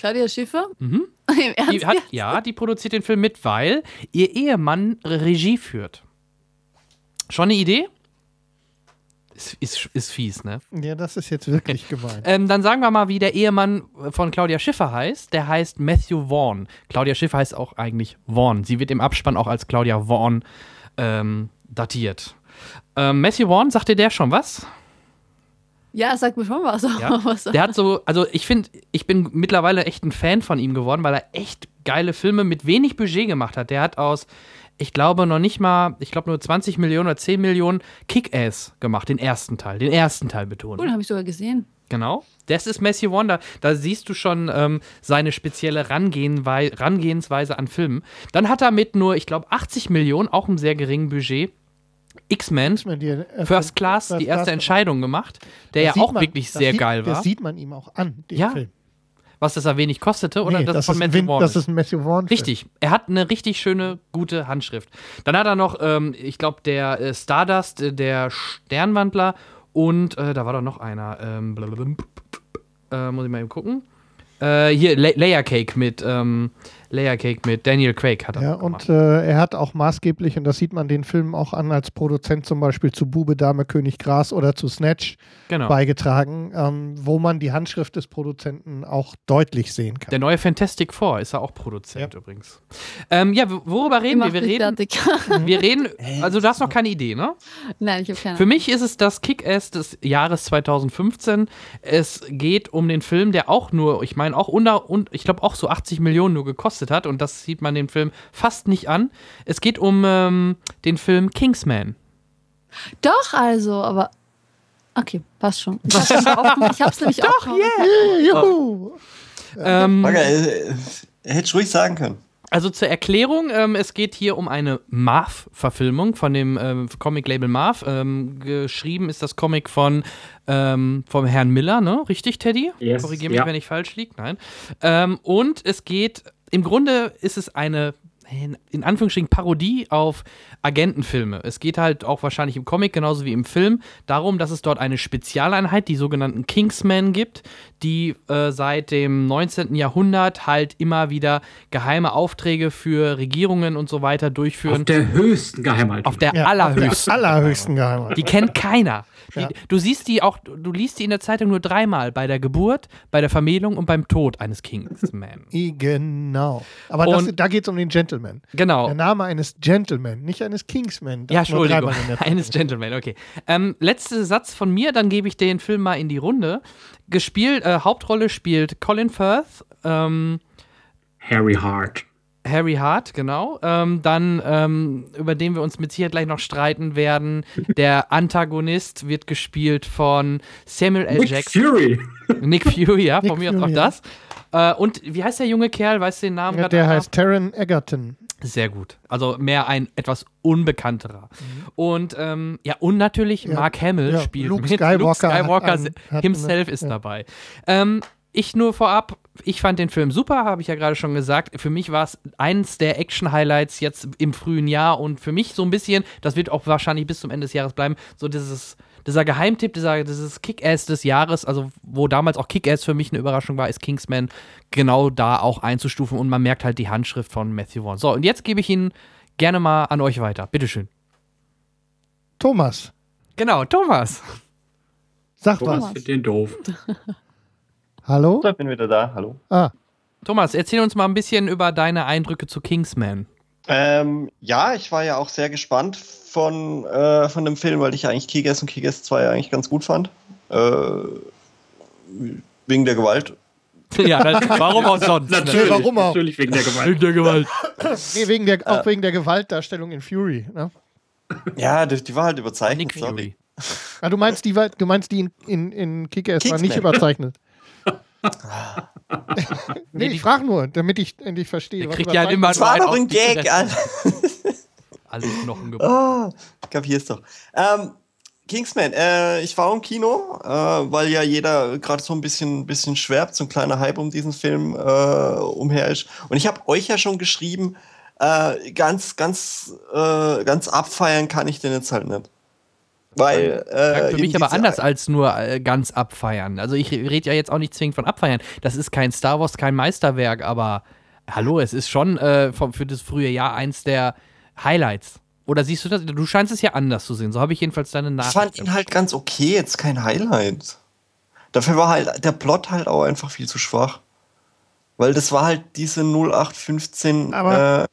Claudia Schiffer? Mhm. Im Ernst? Die hat, ja, die produziert den Film mit, weil ihr Ehemann Regie führt. Schon eine Idee? Ist, ist, ist fies, ne? Ja, das ist jetzt wirklich gemein. Ähm, dann sagen wir mal, wie der Ehemann von Claudia Schiffer heißt. Der heißt Matthew Vaughn. Claudia Schiffer heißt auch eigentlich Vaughn. Sie wird im Abspann auch als Claudia Vaughn ähm, datiert. Ähm, Matthew Vaughn, sagt dir der schon was? Ja, sag mir schon was. Ja. was Der hat so, also ich finde, ich bin mittlerweile echt ein Fan von ihm geworden, weil er echt geile Filme mit wenig Budget gemacht hat. Der hat aus, ich glaube, noch nicht mal, ich glaube nur 20 Millionen oder 10 Millionen Kick-Ass gemacht, den ersten Teil. Den ersten Teil betont. cool, habe ich sogar gesehen. Genau. Das ist Matthew Vaughn. Da, siehst du schon ähm, seine spezielle Rangehensweise an Filmen. Dann hat er mit nur, ich glaube, 80 Millionen, auch einem sehr geringen Budget, X-Men, erste- First Class, First die erste Class- Entscheidung gemacht, der Das ja auch man- wirklich das sehr sieht, geil war. Das sieht man ihm auch an, den Ja, Film. Was, dass er wenig kostete oder Nee, das, es von ist, Matthew Vaughn das ist? ein Matthew Vaughn. Richtig. Er hat eine richtig schöne, gute Handschrift. Dann hat er noch, ähm, ich glaube, der äh, Stardust, äh, der Sternwandler und äh, da war doch noch einer. Ähm, äh, muss ich mal eben gucken. Äh, hier, La Layer Cake mit, ähm, Layer Cake mit Daniel Craig hat er Ja, gemacht. und äh, er hat auch maßgeblich, und das sieht man den Filmen auch an, als Produzent zum Beispiel zu Bube, Dame, König, Gras oder zu Snatch genau. beigetragen, ähm, wo man die Handschrift des Produzenten auch deutlich sehen kann. Der neue Fantastic Four ist er auch Produzent übrigens. Ähm, ja, worüber reden wir? Wir reden, wir reden, also du hast noch keine Idee, ne? Nein, ich habe keine Für mich ist es das Kick-Ass des Jahres 2015. Es geht um den Film, der auch nur, ich meine, auch unter, und ich glaube auch so 80 Millionen nur gekostet hat. Und das sieht man dem Film fast nicht an. Es geht um ähm, den Film Kingsman. Doch, also, aber. Okay, passt schon. Ich hab's nämlich aufgemacht. Ich hab's nämlich Doch, Juhu! Ähm, Bagger, äh, hätte ruhig sagen können. Also zur Erklärung, ähm, es geht hier um eine Marv-Verfilmung von dem ähm, Comic-Label Marv. Ähm, geschrieben ist das Comic von ähm, vom Herrn Miller, ne? Richtig, Teddy? Yes, Korrigiere mich, ja. wenn ich falsch liege. Nein. Ähm, und es geht, im Grunde ist es eine in, in Anführungsstrichen Parodie auf Agentenfilme. Es geht halt auch wahrscheinlich im Comic genauso wie im Film darum, dass es dort eine Spezialeinheit, die sogenannten Kingsmen gibt, die äh, seit dem 19. Jahrhundert halt immer wieder geheime Aufträge für Regierungen und so weiter durchführen. Auf der höchsten Geheimhaltung. Auf der Ja, allerhöchsten. Auf der allerhöchsten Geheimhaltung. Die kennt keiner. Die, Ja. Du siehst die auch, du liest die in der Zeitung nur dreimal: bei der Geburt, bei der Vermählung und beim Tod eines Kingsman. I- Genau. Aber das, Und- da geht es um den Gentleman. Genau. Der Name eines Gentleman, nicht eines Kingsman. Ja, Das Entschuldigung. Eines. Gentleman, okay. Ähm, letzter Satz von mir, dann gebe ich den Film mal in die Runde. Gespielt, äh, Hauptrolle spielt Colin Firth, ähm, Harry Hart. Harry Hart, genau. Ähm, dann, ähm, über den wir uns mit Sicherheit gleich noch streiten werden. Der Antagonist wird gespielt von Samuel L. Nick Jackson. Fury. Nick Fury, ja, Nick von mir aus auch das. Äh, und wie heißt der junge Kerl? Weißt du den Namen? Ja, der heißt Taron Egerton. Sehr gut. Also mehr ein etwas unbekannterer. Und ähm, ja, und natürlich Ja, Mark Hamill ja, spielt Luke mit. Skywalker Luke Skywalker hat einen- hat himself eine- ist ja. dabei. Ähm, ich nur vorab, ich fand den Film super, habe ich ja gerade schon gesagt. Für mich war es eins der Action-Highlights jetzt im frühen Jahr und für mich so ein bisschen, das wird auch wahrscheinlich bis zum Ende des Jahres bleiben, so dieses, dieser Geheimtipp, dieser, dieses Kick-Ass des Jahres, also wo damals auch Kick-Ass für mich eine Überraschung war, ist Kingsman genau da auch einzustufen und man merkt halt die Handschrift von Matthew Vaughn. So, und jetzt gebe ich ihn gerne mal an euch weiter. Bitteschön. Thomas, Genau, Thomas. sag Thomas was. findet den doof. Hallo? Ich bin wieder da. Hallo. Ah, Thomas, erzähl uns mal ein bisschen über deine Eindrücke zu Kingsman. Ähm, ja, ich war ja auch sehr gespannt von, äh, von dem Film, weil ich ja eigentlich Kickers und Kickers 2 eigentlich ganz gut fand. Äh, wegen der Gewalt. ja, das, warum auch sonst? Natürlich, warum auch? natürlich wegen der Gewalt. der Gewalt. nee, wegen der, auch wegen der Gewaltdarstellung in Fury. Ne? Ja, die, die war halt überzeichnet. Nick sorry. Fury. Ah, du meinst die, war- du meinst die in, in, in Kick-Ass war nicht überzeichnet. Nee, ich frage nur, damit ich endlich verstehe. Der was kriegt ja immer Das nur war einen doch ein Gag. Alter. Alle Knochen gebrochen. Ah, kapier's doch. Ähm, Kingsman, äh, ich war im Kino, äh, weil ja jeder gerade so ein bisschen, bisschen schwärmt, so ein kleiner Hype um diesen Film äh, umher ist. Und ich habe euch ja schon geschrieben, äh, ganz, ganz, äh, ganz abfeiern kann ich den jetzt halt nicht. Weil äh, Für mich aber anders als nur äh, ganz abfeiern. Also ich rede ja jetzt auch nicht zwingend von abfeiern. Das ist kein Star Wars, kein Meisterwerk, aber hallo, es ist schon äh, vom, für das frühe Jahr eins der Highlights. Oder siehst du das? Du scheinst es ja anders zu sehen. So habe ich jedenfalls deine Ich Nachricht. fand ihn halt ganz okay, jetzt kein Highlight. Dafür war halt der Plot halt auch einfach viel zu schwach. Weil das war halt diese 0815 Aber- äh,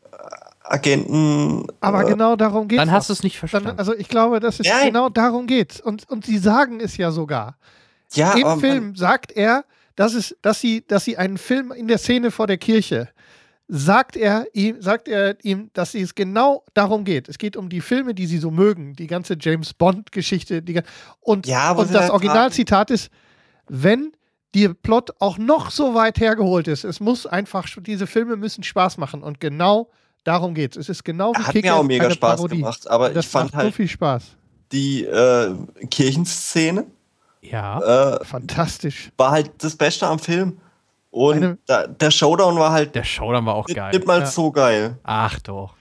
Agenten. Aber äh, genau darum geht Dann hast du es nicht verstanden. Dann, also ich glaube, dass es Nein. genau darum geht. Und, und sie sagen es ja sogar. ja, Im aber Film sagt er, dass, es, dass, sie, dass sie einen Film in der Szene vor der Kirche, sagt er ihm, sagt er ihm, dass es genau darum geht. Es geht um die Filme, die sie so mögen, die ganze James Bond-Geschichte. Und, Ja, und das Originalzitat ist, wenn der Plot auch noch so weit hergeholt ist, es muss einfach, diese Filme müssen Spaß machen. Und genau darum geht es. Es ist genau wie Hat mir Kick-Ass auch mega Spaß Parodie. gemacht, aber das ich fand macht so halt viel Spaß. die äh, Kirchenszene ja. äh, Fantastisch. war halt das Beste am Film. Und Eine- da, der Showdown war halt Der Showdown war auch geil. nicht mal Ja. so geil. Ach doch.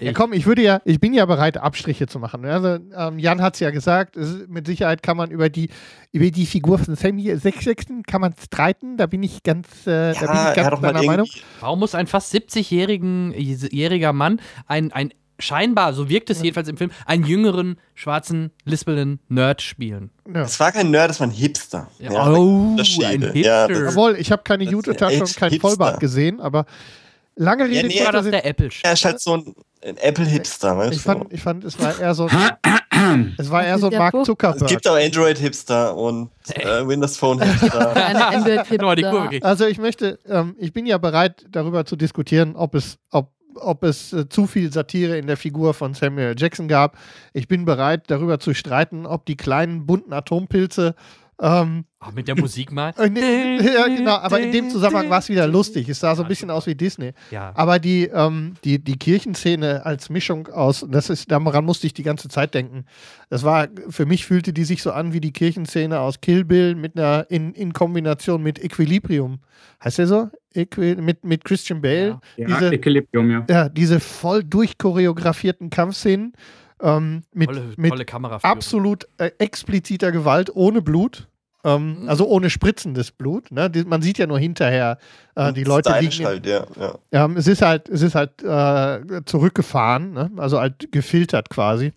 Ja, komm, ich würde ja, ich bin ja bereit, Abstriche zu machen. Also, ähm, Jan hat es ja gesagt, es mit Sicherheit kann man über die, über die Figur von Sammy Sechsechsten kann man streiten. Da bin ich ganz, äh, da bin ich Ja, ganz deiner Meinung. Warum muss ein fast 70-jähriger Mann ein, ein scheinbar, so wirkt es jedenfalls im Film, einen jüngeren, schwarzen, lispelnden Nerd spielen? Ja. Es war kein Nerd, es war ein Hipster. Ja, oh, ein Ja, Hipster. das- Jawohl, ich habe keine Das Jute-Tasche und kein Hipster. Vollbart gesehen, aber lange Rede, nee, War das der Apple? Er ist halt so ein, ein Apple-Hipster, weißt Ich du? fand, ich fand, es war eher so, ein- es war eher so ein Mark Buch. Es Zuckerberg. gibt auch Android-Hipster und äh, Windows Phone-Hipster. Also ich möchte, ähm, ich bin ja bereit, darüber zu diskutieren, ob es, ob, ob es äh, zu viel Satire in der Figur von Samuel Jackson gab. Ich bin bereit, darüber zu streiten, ob die kleinen bunten Atompilze ähm, Ach, mit der Musik mal. äh, nee, ja, genau, aber in dem Zusammenhang war es wieder lustig. Es sah so ein bisschen aus wie Disney. Ja. Aber die, ähm, die, die Kirchenszene als Mischung aus, das ist, daran musste ich die ganze Zeit denken. Das war, für mich fühlte die sich so an wie die Kirchenszene aus Kill Bill mit einer, in, in Kombination mit Equilibrium. Heißt der so? Equi mit, mit Christian Bale. Ja, Diese, Equilibrium, ja. ja, diese voll durchchoreografierten Kampfszenen ähm, mit, Tolle, mit tolle absolut äh, expliziter Gewalt ohne Blut. Ähm, Mhm. Also ohne spritzendes Blut. Ne? Die, man sieht ja nur hinterher, äh, die Leute liegen. in- halt, ja, ja. ja, es ist halt, es ist halt äh, zurückgefahren, ne? also halt gefiltert quasi.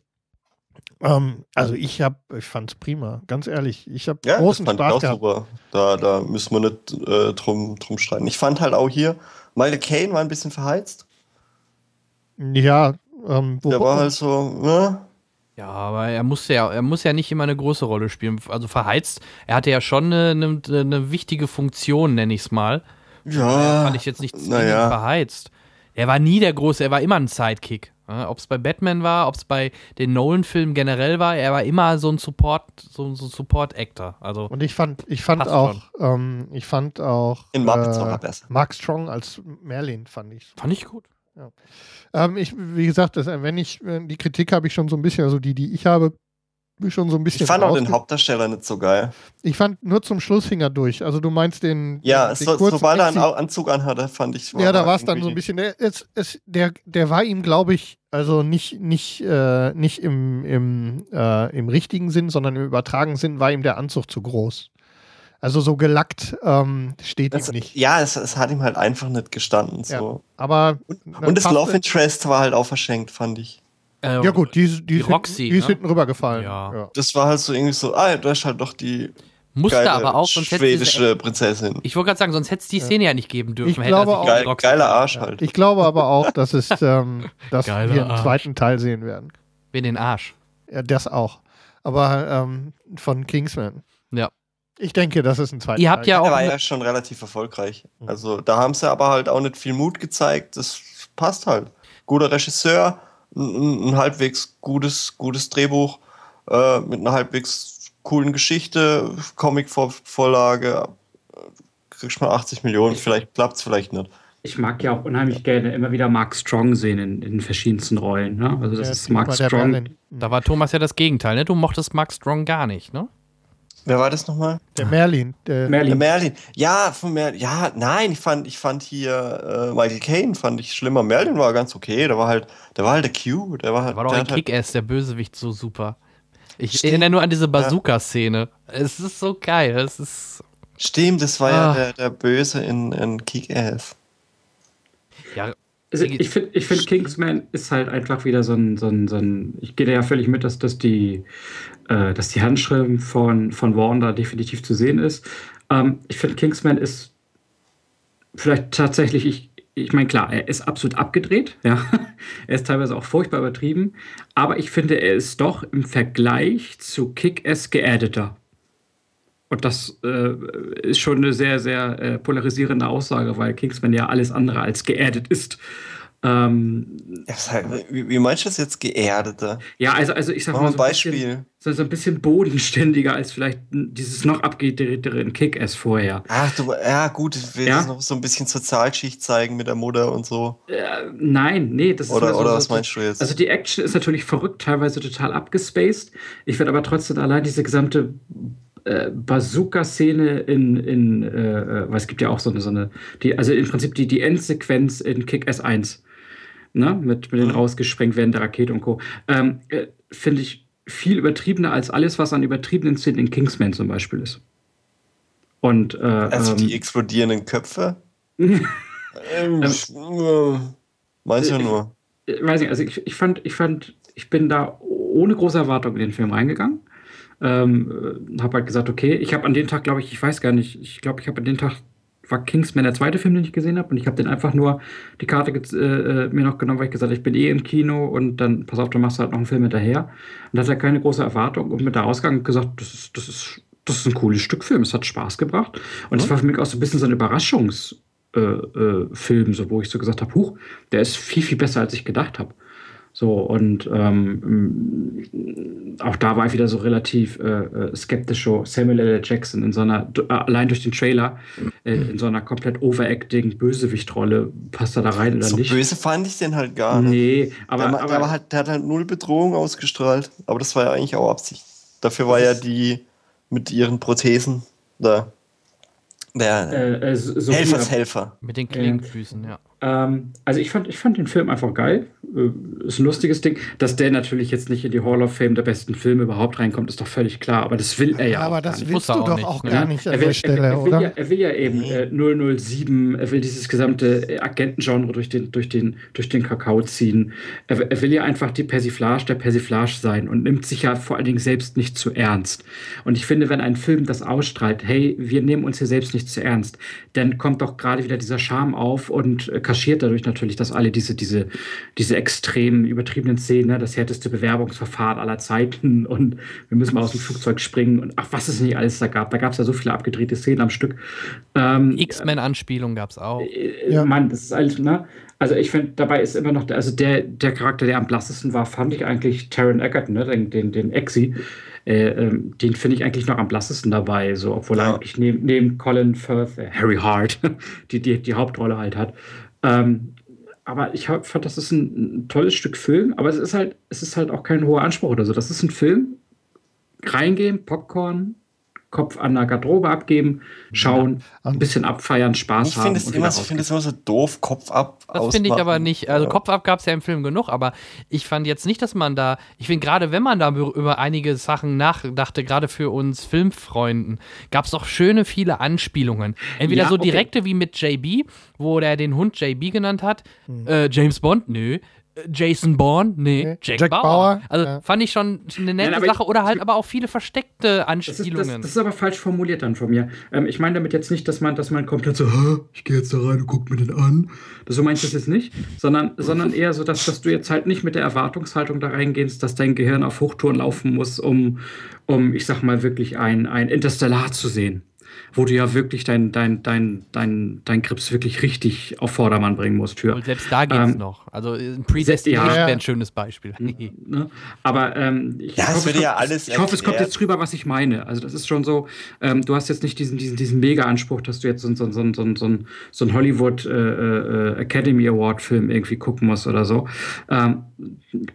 Ähm, also ich hab, ich fand's prima, ganz ehrlich. Ich habe Ja, großen das fand ich Spaß auch gehabt. super. Da, da müssen wir nicht äh, drum, drum streiten. Ich fand halt auch hier, Michael Caine war ein bisschen verheizt. Ja, ähm, wo, Der war halt so, ne? Ja, aber er musste ja, er muss ja nicht immer eine große Rolle spielen. Also verheizt, er hatte ja schon eine, eine, eine wichtige Funktion, nenne ich es mal. Ja. Fand ich jetzt nicht naja. verheizt. Er war nie der Große, er war immer ein Sidekick. Ob es bei Batman war, ob es bei den Nolan-Filmen generell war, er war immer so ein Support, so, so ein Support-Actor. Also und ich fand, ich fand auch, ähm, ich fand auch In Muppets war äh, er besser. Mark Strong als Merlin fand ich. fand ich gut. Ähm, ich, wie gesagt, das, wenn ich, äh, die Kritik habe ich schon so ein bisschen, also die, die ich habe, schon so ein bisschen. Ich fand auch den Hauptdarsteller nicht so geil. Ich fand nur zum Schluss hing er durch. Also du meinst den. Ja, den so, sobald er einen Anzug anhatte, fand ich. Ja, da war es dann so ein bisschen. Der, es, es, der, der war ihm, glaube ich, also nicht, nicht, äh, nicht im, im, äh, im richtigen Sinn, sondern im übertragenen Sinn war ihm der Anzug zu groß. Also so gelackt ähm, steht Das, ihm nicht. ja, es, es hat ihm halt einfach nicht gestanden. Ja. So. Aber Und das passte- Love Interest war halt auch verschenkt, fand ich. Äh, Ja gut, die, die, Die ist Roxy, hinten, die ist ne? hinten rübergefallen. Ja. Ja. Das war halt so irgendwie so, ah, du hast halt doch die Musste geile aber auch, sonst hätte schwedische Prinzessin. Ich wollte gerade sagen, sonst hätte es die Szene ja nicht geben dürfen. Ich hätte glaube auch- Geil, Roxy- geiler Arsch halt. Ich glaube aber auch, dass es, ähm, dass wir einen Arsch. zweiten Teil sehen werden. Wie den Arsch. Ja, das auch. Aber ähm, von Kingsman. Ja. Ich denke, das ist ein zweiter Ihr habt Teil. ja Der auch. war eine- ja schon relativ erfolgreich. Mhm. Also da haben sie aber halt auch nicht viel Mut gezeigt. Das passt halt. Guter Regisseur, ein, ein halbwegs gutes, gutes Drehbuch äh, mit einer halbwegs coolen Geschichte, Comic-Vorlage, kriegst du mal 80 Millionen, vielleicht klappt es vielleicht nicht. Ich mag ja auch unheimlich gerne immer wieder Mark Strong sehen in, in verschiedensten Rollen. Ne? Also das Der ist Mark der Strong. Da war Thomas ja das Gegenteil, ne? Du mochtest Mark Strong gar nicht, ne? Wer war das nochmal? Der Merlin. Der, Der Merlin. Merlin. Ja, von Merlin. Ja, nein, ich fand, ich fand hier äh, Michael Caine fand ich schlimmer. Merlin war ganz okay. Der war halt, der war halt der Q. Der war halt. War doch der ein halt, Kick-Ass, der Bösewicht, so super. Ich Stimmt. erinnere nur an diese Bazooka-Szene. Es ist so geil. Es ist. Stimmt, das war Ah. ja der, der Böse in, in Kick-Ass. Ja, Also ich finde, ich find, Kingsman ist halt einfach wieder so ein, so ein, so ein ich gehe da ja völlig mit, dass, dass, die, äh, dass die Handschrift von, von da definitiv zu sehen ist. Ähm, ich finde, Kingsman ist vielleicht tatsächlich, ich, ich meine, klar, er ist absolut abgedreht, ja. Er ist teilweise auch furchtbar übertrieben, aber ich finde, er ist doch im Vergleich zu Kick-Ass geaddeter. Und das äh, ist schon eine sehr, sehr äh, polarisierende Aussage, weil Kingsman ja alles andere als geerdet ist. Ähm, was halt- Wie, wie meinst du das jetzt geerdeter? ja, also, also ich sag Mach mal so ein bisschen, so, so ein bisschen bodenständiger als vielleicht dieses noch abgedrehtere in Kick-Ass vorher. Ach, du, ja, gut, ich will Ja? das noch so ein bisschen Sozialschicht zeigen mit der Mutter und so. Äh, nein, nee, das ist Oder, so, oder so, was meinst du jetzt? Also die Action ist natürlich verrückt, teilweise total abgespaced. Ich werde aber trotzdem allein diese gesamte äh, Bazooka-Szene in, in äh, äh, weil es gibt ja auch so eine, so eine die, also im Prinzip die, die Endsequenz in Kick-Ass 1, ne, mit, mit den rausgesprengt werden der Rakete und Co., ähm, äh, finde ich viel übertriebener als alles, was an übertriebenen Szenen in Kingsman zum Beispiel ist. Und, äh, also ähm, die explodierenden Köpfe? ähm, äh, meinst du ich- nur? ich weiß nicht, also ich, ich fand, ich fand, ich bin da ohne große Erwartung in den Film reingegangen. Ähm, habe halt gesagt, okay, ich habe an dem Tag, glaube ich, ich weiß gar nicht, ich glaube, ich habe an dem Tag war Kingsman der zweite Film, den ich gesehen habe, und ich habe den einfach nur die Karte äh, äh, mir noch genommen, weil ich gesagt habe, ich bin eh im Kino und dann, pass auf, du machst halt noch einen Film hinterher. Und hatte keine große Erwartung und mit der Ausgang gesagt, das ist, das ist, das ist ein cooles Stück Film, es hat Spaß gebracht. Und es war für mich auch so ein bisschen so ein Überraschungs- äh, äh, so, wo ich so gesagt habe, huch, der ist viel, viel besser, als ich gedacht habe. So, und ähm, m, auch da war ich wieder so relativ äh, äh, skeptisch. So Samuel L. Jackson in so einer, äh, allein durch den Trailer, äh, in so einer komplett overacting Bösewichtrolle, passt er da rein oder So nicht? böse fand ich den halt gar nicht. Nee, aber, der, aber der, halt, der hat halt null Bedrohung ausgestrahlt. Aber das war ja eigentlich auch Absicht. Dafür war ja die mit ihren Prothesen da. Der äh, äh, so- Helfershelfer. mit den Klingenfüßen, ja. Ähm, also ich fand, ich fand den Film einfach geil. Äh, ist ein lustiges Ding. Dass der natürlich jetzt nicht in die Hall of Fame der besten Filme überhaupt reinkommt, ist doch völlig klar. Aber das will er ja aber das willst du doch auch ne? gar nicht an er will, der Stelle, er, er, will oder? ja, er will ja eben äh, 007, er will dieses gesamte äh, Agentengenre durch den, durch den, durch den Kakao ziehen. Er, will- er will ja einfach die Persiflage der Persiflage sein und nimmt sich ja vor allen Dingen selbst nicht zu ernst. Und ich finde, wenn ein Film das ausstrahlt, hey, wir nehmen uns hier selbst nicht zu ernst, dann kommt doch gerade wieder dieser Charme auf und äh, kaschiert dadurch natürlich, dass alle diese, diese, diese extremen, übertriebenen Szenen, ne, das härteste Bewerbungsverfahren aller Zeiten und wir müssen mal aus dem Flugzeug springen und ach, was es nicht alles da gab. Da gab es ja so viele abgedrehte Szenen am Stück. Ähm, X-Men-Anspielung gab es auch. äh, Ja. Mann, das ist alles, ne? Also ich finde, dabei ist immer noch, der, also der, der Charakter, der am blassesten war, fand ich eigentlich Taron Egerton, ne? den, den, den Exi. Äh, ähm, den finde ich eigentlich noch am blassesten dabei, so, obwohl er Ja. eigentlich neben, neben Colin Firth, äh, Harry Hart, die, die die Hauptrolle halt hat. Ähm, aber ich hab, fand, das ist ein, ein tolles Stück Film, aber es ist halt, es ist halt auch kein hoher Anspruch oder so. Das ist ein Film, reingehen, Popcorn, Kopf an der Garderobe abgeben, schauen, ein bisschen abfeiern, Spaß Ich haben. ich finde es immer so doof, Kopf ab. Das finde ich aber nicht. Also Ja. Kopf ab gab es ja im Film genug, aber ich fand jetzt nicht, dass man da. Ich finde gerade, wenn man da über einige Sachen nachdachte, gerade für uns Filmfreunden, gab es doch schöne viele Anspielungen. Entweder Ja, so okay. direkte wie mit JB, wo der den Hund JB genannt hat. Äh, James Bond, nö. Jason Bourne, nee. Nee. Jack, Jack Bauer. Bauer, Also ja. fand ich schon eine nette Nein, aber Sache. ich- Oder halt aber auch viele versteckte Das ist, Anspielungen. das, das ist aber falsch formuliert dann von mir. Ähm, ich meine damit jetzt nicht, dass man, dass man komplett so, "Hä, ich gehe jetzt da rein und guck mir den an. Das, so meine ich das jetzt nicht, sondern, sondern eher so, dass, dass du jetzt halt nicht mit der Erwartungshaltung da reingehst, dass dein Gehirn auf Hochtouren laufen muss, um, um ich sag mal, wirklich ein, ein Interstellar zu sehen. Wo du ja wirklich dein, dein, dein, dein, dein Grips wirklich richtig auf Vordermann bringen musst für. Und selbst da geht's Ähm, noch. Also äh, Predestination ja. wäre ein schönes Beispiel. Ne? Aber ähm, ich, Ja, es hoffe, ja kommt- alles ich hoffe, es kommt jetzt rüber, was ich meine. Also das ist schon so, ähm, du hast jetzt nicht diesen, diesen, diesen Mega-Anspruch, dass du jetzt so, so, so, so, so, so einen Hollywood äh, äh, Academy Award-Film irgendwie gucken musst oder so. Ähm,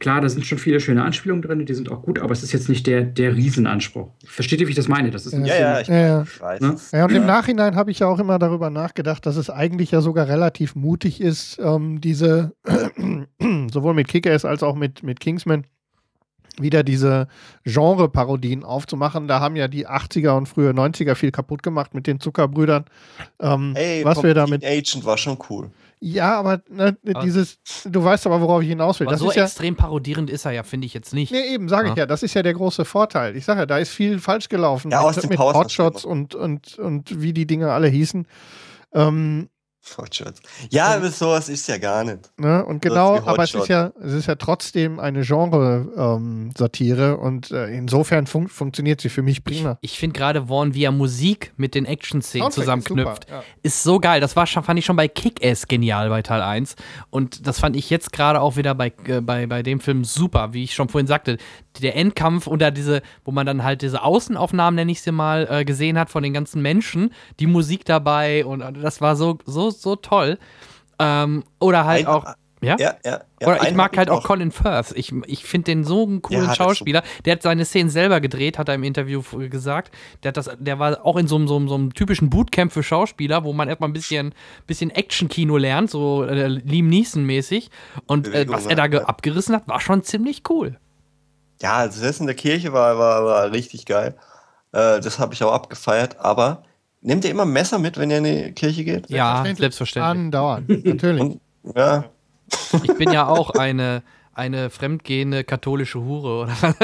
klar, da sind schon viele schöne Anspielungen drin, die sind auch gut, aber es ist jetzt nicht der, der Riesenanspruch. Versteht ihr, wie ich das meine? Das ist ein Ja, ja, ich, Ja, ja. ich weiß Ne? es. Ja, und im Nachhinein habe ich ja auch immer darüber nachgedacht, dass es eigentlich ja sogar relativ mutig ist, ähm, diese, sowohl mit Kick-Ass als auch mit, mit Kingsman, wieder diese Genre-Parodien aufzumachen. Da haben ja die 80er und frühe 90er viel kaputt gemacht mit den Zuckerbrüdern. Ähm, Hey, was wir damit. Agent war schon cool. Ja, aber ne, Aber- dieses, du weißt aber, worauf ich hinaus will. Aber Das so ist ja, extrem parodierend ist er ja, finde ich jetzt nicht. Nee, eben, sage ich Ja. ja. Das ist ja der große Vorteil. Ich sage ja, da ist viel falsch gelaufen. Ja, mit, Austin mit Powers war Hotshots und, und, und wie die Dinge alle hießen. Ähm, Hotshots. Ja, aber sowas ist ja gar nicht. ne? Und genau, aber es ist ja, es ist ja trotzdem eine Genre-Satire und äh, insofern fun funktioniert sie für mich prima. Ich finde gerade Vaughn, wie er Musik mit den Action-Szenen Soundtrack ist zusammenknüpft, super, ja. ist so geil. Das war schon, fand ich schon bei Kick-Ass genial bei Teil 1. Und das fand ich jetzt gerade auch wieder bei, äh, bei, bei dem Film super, wie ich schon vorhin sagte. Der Endkampf unter diese, wo man dann halt diese Außenaufnahmen, nenne ich sie mal, äh, gesehen hat von den ganzen Menschen, die Musik dabei und äh, das war so, so, so toll. Ähm, oder halt Ein- auch. Ja? Ja, ja. ja Oder ich mag halt auch. Colin Firth. Ich, ich finde den so einen coolen Schauspieler. Der hat seine Szenen selber gedreht, hat er im Interview gesagt. Der, hat das, der war auch in so einem, so, einem, so einem typischen Bootcamp für Schauspieler, wo man erstmal ein bisschen, bisschen Action-Kino lernt, so äh, Liam Neeson-mäßig. Und äh, was er da abgerissen hat, war schon ziemlich cool. Ja, also das in der Kirche war, war, war richtig geil. Äh, das habe ich auch abgefeiert. Aber nehmt ihr immer ein Messer mit, wenn ihr in die Kirche geht? Ja, Selbstverständlich. selbstverständlich. Andauernd, natürlich. Und, ja, Ich bin ja auch eine, eine fremdgehende katholische Hure. Oder?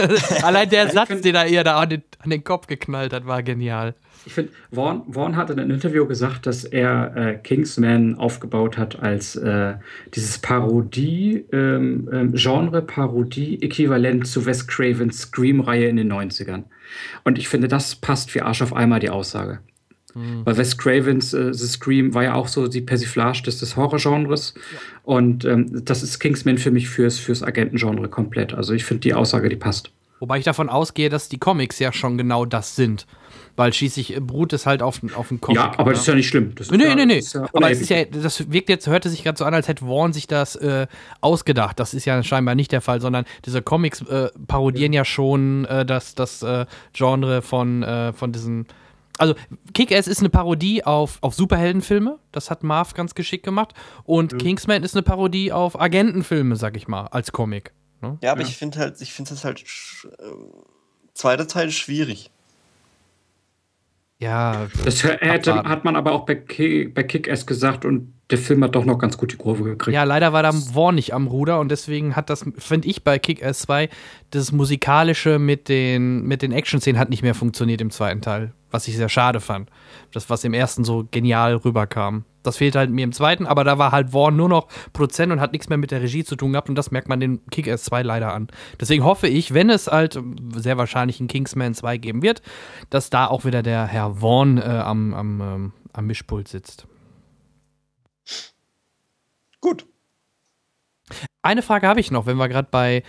Allein der Satz, den er ihr da an den, an den Kopf geknallt hat, war genial. Ich finde, Vaughn, Vaughn hat in einem Interview gesagt, dass er äh, Kingsman aufgebaut hat als äh, dieses Parodie, ähm, ähm, Genre-Parodie-Äquivalent zu Wes Cravens Scream-Reihe in den 90ern. Und ich finde, das passt wie Arsch auf einmal die Aussage. Weil Wes Cravens äh, The Scream war ja auch so die Persiflage des, des Horrorgenres. Und ähm, das ist Kingsman für mich fürs, fürs Agentengenre komplett. Also ich finde die Aussage, die passt. Wobei ich davon ausgehe, dass die Comics ja schon genau das sind. Weil schließlich äh, beruht es halt auf, auf einem Comic. ja, aber ne? das ist ja nicht schlimm. Das Nee, ja, nee, nee. ja Aber es ist ja, das wirkt jetzt, hörte sich gerade so an, als hätte Vaughn sich das äh, ausgedacht. Das ist ja scheinbar nicht der Fall, sondern diese Comics äh, parodieren ja schon äh, das, das äh, Genre von, äh, von diesen. Also, Kick-Ass ist eine Parodie auf, auf Superheldenfilme. Das hat Marv ganz geschickt gemacht. Und Kingsman ist eine Parodie auf Agentenfilme, sag ich mal, als Comic. Ne? ja aber ich finde halt, ich finde das halt, äh, zweiter Teil schwierig. Ja, Das hätte, hat man aber auch bei Kick-Ass gesagt und der Film hat doch noch ganz gut die Kurve gekriegt. Ja, leider war da Vaughn nicht am Ruder und deswegen hat das, finde ich, bei Kick-Ass 2 das Musikalische mit den, mit den Action-Szenen hat nicht mehr funktioniert im zweiten Teil, was ich sehr schade fand. Das, was im ersten so genial rüberkam. Das fehlt halt mir im zweiten, aber da war halt Vaughn nur noch Produzent und hat nichts mehr mit der Regie zu tun gehabt und das merkt man den Kick-Ass 2 leider an. Deswegen hoffe ich, wenn es halt sehr wahrscheinlich einen Kingsman 2 geben wird, dass da auch wieder der Herr Vaughn äh, am, am, ähm, am Mischpult sitzt. Gut. Eine Frage habe ich noch, wenn wir gerade bei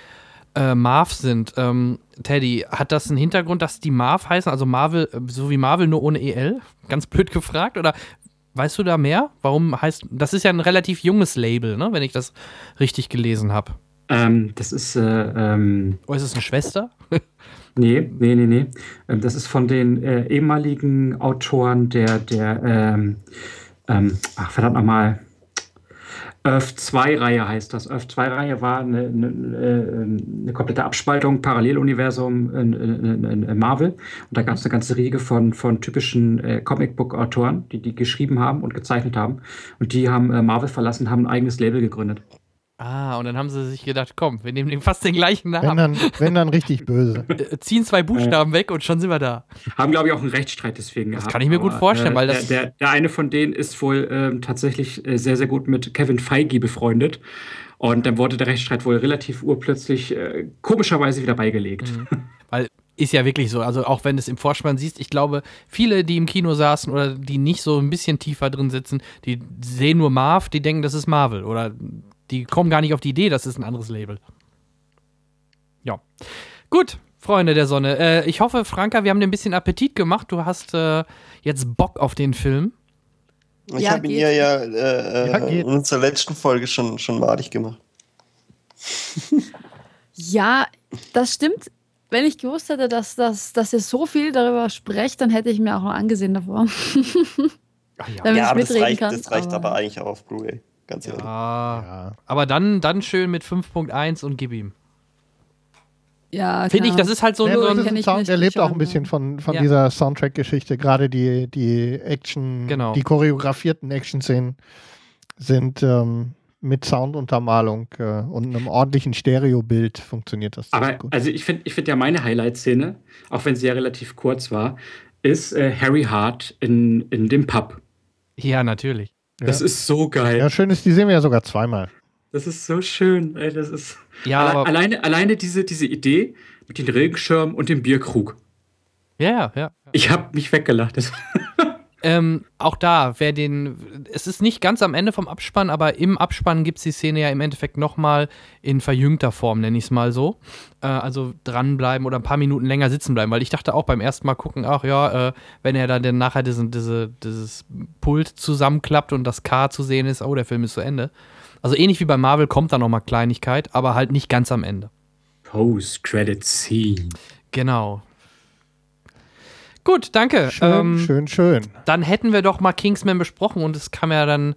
äh, Marv sind. Ähm, Teddy, hat das einen Hintergrund, dass die Marv heißen, also Marvel, äh, so wie Marvel nur ohne EL? Ganz blöd gefragt. Oder weißt du da mehr? Warum heißt, das ist ja ein relativ junges Label, ne? wenn ich das richtig gelesen habe. Ähm, das ist, äh, ähm, Oder ist es eine Schwester? nee, nee, nee, nee. Ähm, das ist von den äh, ehemaligen Autoren der, der, ähm, ähm, ach, verdammt nochmal. Earth 2-Reihe heißt das. Earth 2-Reihe war eine, eine, äh, eine komplette Abspaltung, Paralleluniversum in, in, in, in Marvel. Und da gab es eine ganze Riege von, von typischen äh, Comicbook-Autoren, die die geschrieben haben und gezeichnet haben. Und die haben äh, Marvel verlassen, haben ein eigenes Label gegründet. Ah, und dann haben sie sich gedacht, komm, wir nehmen den fast den gleichen Wenn Namen, dann, wenn dann richtig böse. äh, ziehen zwei Buchstaben weg und schon sind wir da. Haben, glaube ich, auch einen Rechtsstreit deswegen gehabt. kann ich mir gut vorstellen, weil der, das- Der, der eine von denen ist wohl ähm, tatsächlich äh, sehr, sehr gut mit Kevin Feige befreundet. Und dann wurde der Rechtsstreit wohl relativ urplötzlich äh, komischerweise wieder beigelegt. Weil ist ja wirklich so. Also auch wenn du es im Vorspann siehst, ich glaube, viele, die im Kino saßen oder die nicht so ein bisschen tiefer drin sitzen, die sehen nur Marv, die denken, das ist Marvel. Oder die kommen gar nicht auf die Idee, das ist ein anderes Label. Ja. Gut, Freunde der Sonne. Äh, ich hoffe, Franka, wir haben dir ein bisschen Appetit gemacht. Du hast äh, jetzt Bock auf den Film. Ich Ja, habe ihn ja, ja, äh, Ja, in unserer letzten Folge schon, schon madig gemacht. Ja, das stimmt. Wenn ich gewusst hätte, dass, dass, dass ihr so viel darüber sprecht, dann hätte ich mir auch noch angesehen davor. Ach ja. Damit ja, ich aber das mitreden reicht, kann. das reicht aber, eigentlich auch auf Blu-ray. Ganz ehrlich. Ah, Ja. aber dann, dann schön mit 5.1 und gib ihm. Ja, Finde ich, das ist halt so, Ja, so ein Sound, nicht der lebt auch ein ja. bisschen von, von Ja. dieser Soundtrack-Geschichte. Gerade die, die Action, Genau. die choreografierten Action-Szenen sind ähm, mit Sounduntermalung äh, und einem ordentlichen Stereobild funktioniert das. Aber gut. also ich finde ich find ja meine Highlight-Szene, auch wenn sie ja relativ kurz war, ist äh, Harry Hart in, in dem Pub. Ja, natürlich. Das ist so geil. ja, schön ist, die sehen wir ja sogar zweimal. Das ist so schön. Ey, das ist Ja, Alle, aber, alleine, alleine diese, diese Idee mit den Regenschirmen und dem Bierkrug. ja, ja, ja. Ich habe mich weggelacht. Ähm, auch da, wer den, es ist nicht ganz am Ende vom Abspann, aber im Abspann gibt es die Szene ja im Endeffekt nochmal in verjüngter Form, nenne ich es mal so. Äh, also dranbleiben oder ein paar Minuten länger sitzen bleiben, weil ich dachte auch beim ersten Mal gucken, ach ja, äh, wenn er dann nachher diesen, diese, dieses Pult zusammenklappt und das K zu sehen ist, oh, der Film ist zu Ende. Also ähnlich wie bei Marvel kommt da nochmal Kleinigkeit, aber halt nicht ganz am Ende. Post-Credit-Scene. Genau. Gut, danke. Schön, Ähm, schön, schön. dann hätten wir doch mal Kingsman besprochen und es kam ja dann,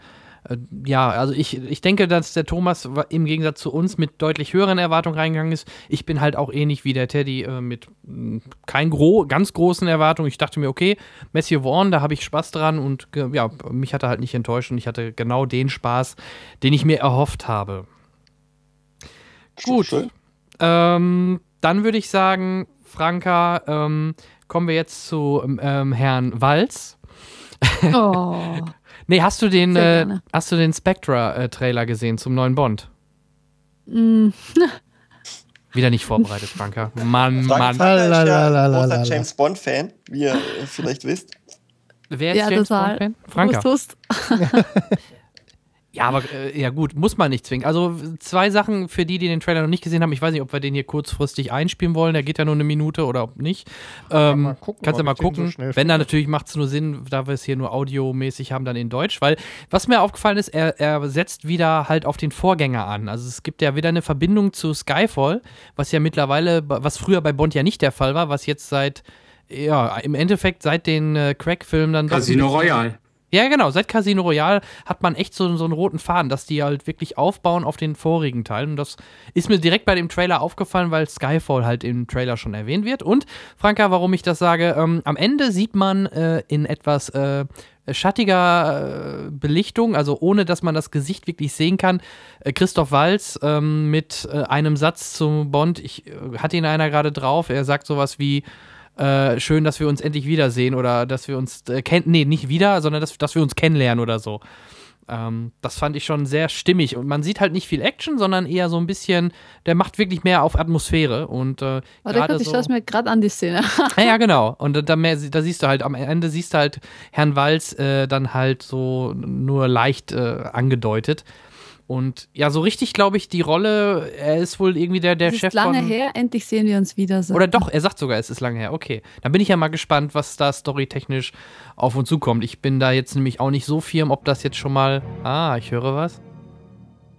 äh, ja, also ich, ich denke, dass der Thomas im Gegensatz zu uns mit deutlich höheren Erwartungen reingegangen ist. Ich bin halt auch ähnlich wie der Teddy äh, mit mh, kein gro ganz großen Erwartungen. Ich dachte mir, okay, Matthew Vaughn, da habe ich Spaß dran und ja, mich hat er halt nicht enttäuscht und ich hatte genau den Spaß, den ich mir erhofft habe. Gut. Schön. Ähm, dann würde ich sagen, Franka, ähm, kommen wir jetzt zu ähm, Herrn Walz. Oh. Nee, hast du den, äh, hast du den Spectra-Trailer gesehen zum neuen Bond? Mm, Wieder nicht vorbereitet, Franka. Mann, Frank Mann. Frank ist ja großer James Bond-Fan, wie ihr vielleicht wisst. Wer ist ja, James. Bond-Fan? Franka. Hust, hust. Ja, aber äh, ja gut, muss man nicht zwingen. Also zwei Sachen für die, die den Trailer noch nicht gesehen haben. Ich weiß nicht, ob wir den hier kurzfristig einspielen wollen. Der geht ja nur eine Minute oder ob nicht. Ähm, mal gucken, kannst du mal so gucken. schnell Wenn dann natürlich macht es nur Sinn, da wir es hier nur audiomäßig haben, dann in Deutsch. Weil was mir aufgefallen ist, er, er setzt wieder halt auf den Vorgänger an. Also es gibt ja wieder eine Verbindung zu Skyfall, was ja mittlerweile, was früher bei Bond ja nicht der Fall war, was jetzt seit ja, im Endeffekt seit den äh, Crack-Filmen dann Casino Royale. Ja, genau. Seit Casino Royale hat man echt so, so einen roten Faden, dass die halt wirklich aufbauen auf den vorigen Teilen. Und das ist mir direkt bei dem Trailer aufgefallen, weil Skyfall halt im Trailer schon erwähnt wird. Und, Franka, warum ich das sage, ähm, am Ende sieht man äh, in etwas äh, schattiger äh, Belichtung, also ohne dass man das Gesicht wirklich sehen kann, äh, Christoph Walz ähm, mit äh, einem Satz zum Bond. Ich äh, hatte ihn einer gerade drauf. Er sagt sowas wie, äh, schön, dass wir uns endlich wiedersehen oder dass wir uns äh, kennen, nee, nicht wieder, sondern dass, dass wir uns kennenlernen oder so. Ähm, das fand ich schon sehr stimmig und man sieht halt nicht viel Action, sondern eher so ein bisschen, der macht wirklich mehr auf Atmosphäre und äh, gerade kurz, ich so, es mir gerade an, die Szene. ja, ja, genau. Und da, da, mehr, da siehst du halt, am Ende siehst du halt Herrn Walz äh, dann halt so nur leicht äh, angedeutet. Und ja, so richtig glaube ich, die Rolle, er ist wohl irgendwie der, der Es Chef ist lange von. her, endlich sehen wir uns wieder. So. Oder doch, er sagt sogar, es ist lange her. Okay. Dann bin ich ja mal gespannt, was da storytechnisch auf uns zukommt. Ich bin da jetzt nämlich auch nicht so firm, ob das jetzt schon mal. Ah, ich höre was.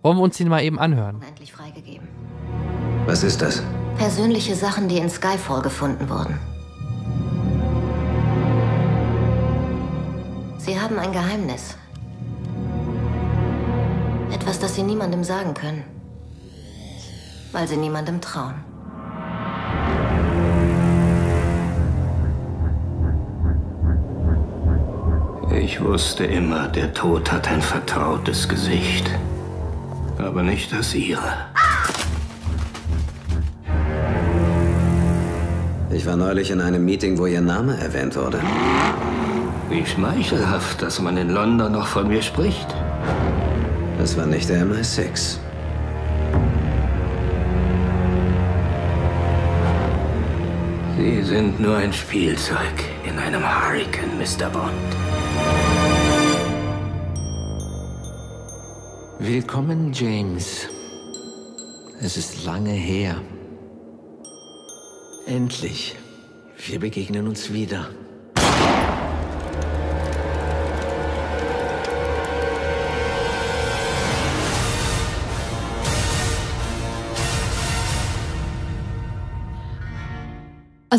Wollen wir uns den mal eben anhören? endlich freigegeben. Was ist das? Persönliche Sachen, die in Skyfall gefunden wurden. Sie haben ein Geheimnis. Etwas, das Sie niemandem sagen können. Weil Sie niemandem trauen. Ich wusste immer, der Tod hat ein vertrautes Gesicht. Aber nicht das ihre. Ich war neulich in einem Meeting, wo Ihr Name erwähnt wurde. Wie schmeichelhaft, dass man in London noch von mir spricht. Das war nicht der MI6. Sie sind nur ein Spielzeug in einem Hurricane, Mr. Bond. Willkommen, James. Es ist lange her. Endlich. Wir begegnen uns wieder.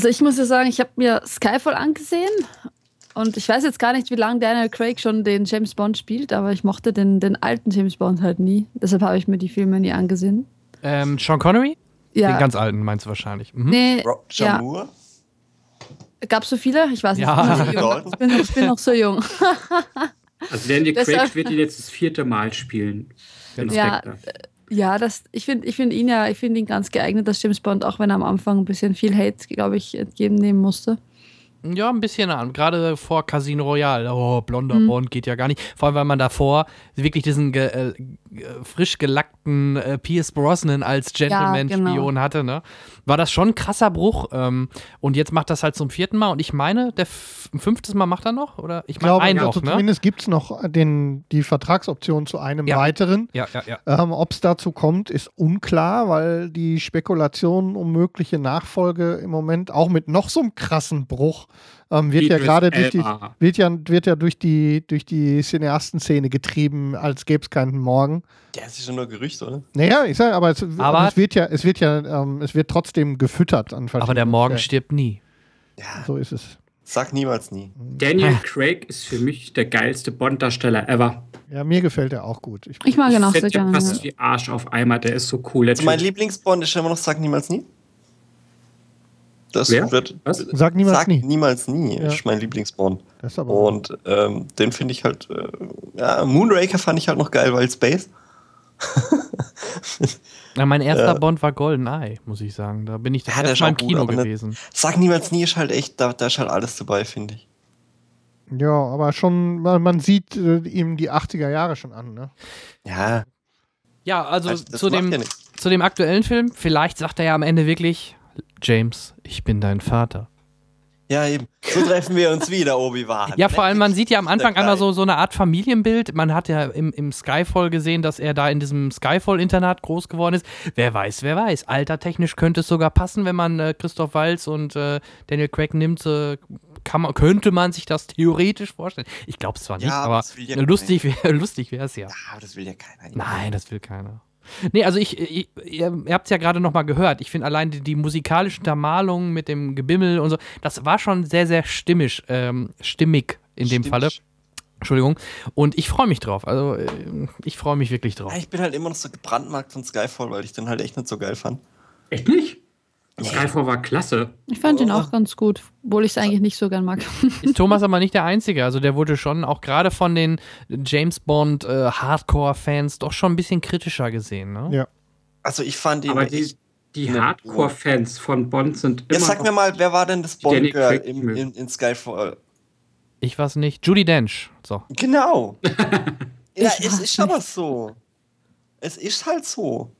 Also ich muss ja sagen, ich habe mir Skyfall angesehen und ich weiß jetzt gar nicht, wie lange Daniel Craig schon den James Bond spielt, aber ich mochte den, den alten James Bond halt nie. Deshalb habe ich mir die Filme nie angesehen. Ähm, Sean Connery? Ja. Den ganz alten meinst du wahrscheinlich. Mhm. Nee, Roger ja. Moore? Gab es so viele? Ich weiß nicht. Ja. Ich, bin noch so jung. ich, bin noch, ich bin noch so jung. Also Daniel Craig wird ihn jetzt das vierte Mal spielen. Den Ja, Spectre. Ja, das, ich finde ich find ihn ja, ich finde ihn ganz geeignet als James Bond, auch wenn er am Anfang ein bisschen viel Hate, glaube ich, entgegennehmen musste. Ja, ein bisschen an. Gerade vor Casino Royale. Oh, blonder Mhm. Bond geht ja gar nicht. Vor allem, weil man davor wirklich diesen ge äh, frisch gelackten äh, Pierce Brosnan als Gentleman-Spion genau. hatte, ne? War das schon ein krasser Bruch. Ähm, und jetzt macht das halt zum vierten Mal. Und ich meine, der fünftes Mal macht er noch? Oder ich meine, glaube, einen also noch, ne? zumindest gibt es noch den, die Vertragsoption zu einem Ja. weiteren. Ja, ja, ja. Ähm, Ob es dazu kommt, ist unklar, weil die Spekulationen um mögliche Nachfolge im Moment auch mit noch so einem krassen Bruch ähm, wird ja Idris gerade durch die wird ja, wird ja durch die durch die Cineastenszene getrieben, als gäbe es keinen Morgen. Der ist ja nur Gerücht, oder? Naja, ich sage, aber, es, Aber- aber es wird ja, es wird ja, ähm, es wird trotzdem gefüttert an Aber der Morgen Stellen. stirbt nie. Ja, So ist es. sag niemals nie. Daniel Craig ist für mich der geilste Bond-Darsteller ever. Ja, mir gefällt er auch gut. Ich, Ich mag ihn auch sehr der gerne. passt Ja. wie Arsch auf Eimer, der ist so cool. Also mein. Lieblingsbond ist immer noch Sag niemals nie. Das Wer? wird. Was? Sag niemals Sag nie. niemals nie Ja. ist mein Lieblingsbond. Das ist aber Und ähm, den finde ich halt. Äh, ja, Moonraker fand ich halt noch geil, weil Space. Ja, mein erster Ja. Bond war GoldenEye, muss ich sagen. Da bin ich das Ja, der erste Mal im gut, Kino aber nicht- gewesen. Sag niemals nie ist halt echt, da, da ist halt alles dabei, finde ich. ja, aber schon, man, man sieht äh, ihm die 80er Jahre schon an. Ne? Ja, Ja, also das zu, dem, ja zu dem aktuellen Film, vielleicht sagt er ja am Ende wirklich, James, ich bin dein Vater. Ja, eben. So treffen wir uns wieder, Obi-Wan. Ja, vor allem, man sieht ja am Anfang einmal so, so eine Art Familienbild. Man hat ja im, im Skyfall gesehen, dass er da in diesem Skyfall-Internat groß geworden ist. Wer weiß, wer weiß. Altertechnisch könnte es sogar passen, wenn man äh, Christoph Waltz und äh, Daniel Craig nimmt. Äh, kann man, könnte man sich das theoretisch vorstellen. Ich glaube es zwar nicht, Ja, aber aber ja lustig wäre es ja. Ja, aber das will ja keiner. Nein, das will keiner. Nee, also ich, ich ihr, ihr habt es ja gerade nochmal gehört. Ich finde allein die, die musikalische Untermalung mit dem Gebimmel und so, das war schon sehr, sehr stimmig, ähm, stimmig in dem Stimmt. Falle. Entschuldigung. Und ich freue mich drauf. Also äh, ich freue mich wirklich drauf. Ja, ich bin halt immer noch so gebrandmarkt von Skyfall, weil ich den halt echt nicht so geil fand. Echt nicht? Skyfall war klasse. Ich fand ihn Oh. auch ganz gut, obwohl ich es eigentlich nicht so gern mag. Ist Thomas aber nicht der Einzige. Also der wurde schon auch gerade von den James Bond äh, Hardcore-Fans doch schon ein bisschen kritischer gesehen. Ne? Ja. Also ich fand ihn Aber die, die. Hardcore-Fans von Bond sind immer Jetzt sag noch- mir mal, wer war denn das Bond-Girl mögen. in, in Skyfall? Ich weiß nicht. Judy Dench. So. Genau. ja, Ich es ist aber so. Es ist halt so.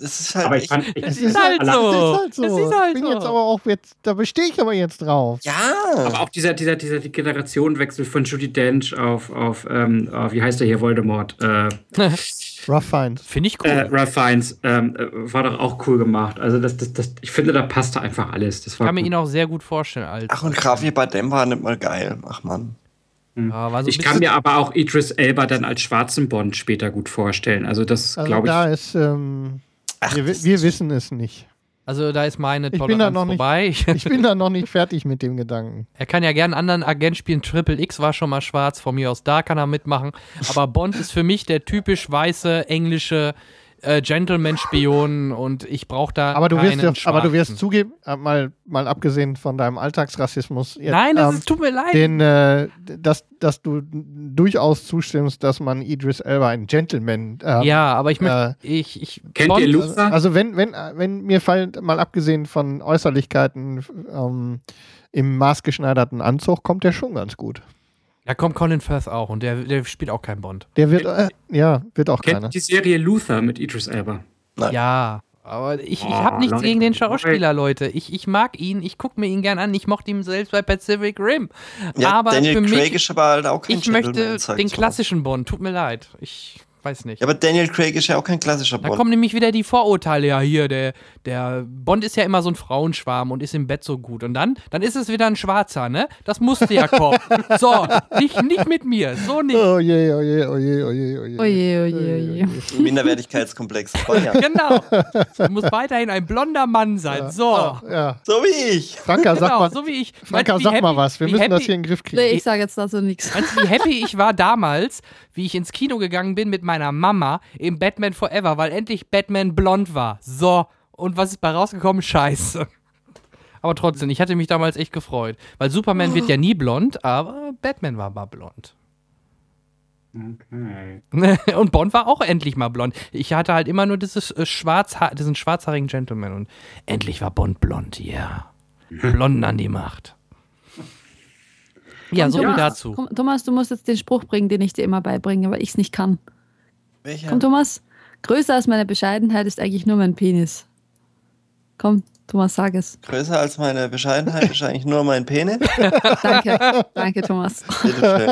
Es ist halt Aber ich fand, ich, Es ist halt so. Es ist halt so. Es ist halt ich bin so. jetzt aber auch jetzt, da bestehe ich aber jetzt drauf. ja. Aber auch dieser, dieser, dieser Generationenwechsel von Judy Dench auf, auf, ähm, auf wie heißt der hier, Voldemort? Äh, Rough Finds. Finde ich cool. äh, Ralph Fiennes ähm, äh, war doch auch cool gemacht. Also das, das, das, ich finde, da passte einfach alles. Das Ich war kann mir ihn auch sehr gut vorstellen. Als, Ach, und Javier Bardem war nicht mal geil. Ach, Mann. Ja, war so ich kann mir aber auch Idris Elba dann als schwarzen Bond später gut vorstellen. Also das Also glaube da ich. ist, ähm, Ach, wir, wir wissen es nicht. Also da ist meine Ich Toleranz bin da noch nicht- vorbei. Ich bin da noch nicht fertig mit dem Gedanken. er kann ja gern einen anderen Agent spielen. Triple X war schon mal schwarz. Von mir aus da kann er mitmachen. Aber Bond ist für mich der typisch weiße, englische äh, Gentleman-Spion und ich brauche da Aber du wirst, ja, aber du wirst zugeben, äh, mal, mal abgesehen von deinem Alltagsrassismus, jetzt, Nein, das ähm, ist, tut mir leid. den, äh, dass, dass du durchaus zustimmst, dass man Idris Elba ein Gentleman äh, ja, aber ich möchte. äh, ich, ich, Kennt Bond, ihr Luther? Also wenn, wenn, wenn mir fallen, mal abgesehen von Äußerlichkeiten ähm, im maßgeschneiderten Anzug, kommt der schon ganz gut. Da kommt Colin Firth auch und der, der spielt auch keinen Bond. Der wird, äh, ja, wird auch Kennt keiner. die Serie Luther mit Idris Elba? Nein. Ja, Aber ich, ich Oh, habe nichts Leute, gegen den. Schauspieler, Leute. Ich, ich mag ihn, ich gucke mir ihn gern an. Ich mochte ihn selbst bei Pacific Rim. Ja, aber Daniel für Craig mich, ist aber halt auch kein ich möchte den klassischen Bond. Tut mir leid. Ich weiß nicht. Ja, aber Daniel Craig ist ja auch kein klassischer Da Bond. kommen nämlich wieder die Vorurteile ja hier. Der, der Bond ist ja immer so ein Frauenschwarm und ist im Bett so gut. Und dann, dann ist es wieder ein Schwarzer, ne? Das musste ja kommen. so, nicht, nicht mit mir. So nicht. Oh je, oh je, oh je, oh je, oh je. Oje, oje, oje. Minderwertigkeitskomplex. Voll, ja. Genau. Du musst weiterhin ein blonder Mann sein. So. Ja. So wie ich. Franka, sag genau, mal, so wie ich. Franka, sag mal happy- was. Wir müssen das happy- hier in den Griff kriegen. Nee, ich sage jetzt dazu nichts. Weißt du, wie happy ich war damals, wie ich ins Kino gegangen bin mit meiner Mama im Batman Forever, weil endlich Batman blond war. So. Und was ist bei rausgekommen? Scheiße. Aber trotzdem, ich hatte mich damals echt gefreut. Weil Superman wird ja nie blond, aber Batman war mal blond. Okay. Und Bond war auch endlich mal blond. Ich hatte halt immer nur dieses äh, Schwarzha diesen schwarzhaarigen Gentleman und endlich war Bond blond, ja. Blonden an die Macht. Ja, so viel Thomas, dazu. Komm, Thomas, du musst jetzt den Spruch bringen, den ich dir immer beibringe, weil ich es nicht kann. Welcher? Komm, Thomas. Größer als meine Bescheidenheit ist eigentlich nur mein Penis. Komm, Thomas, sag es. Größer als meine Bescheidenheit ist eigentlich nur mein Penis. Danke, danke, Thomas. Bitteschön.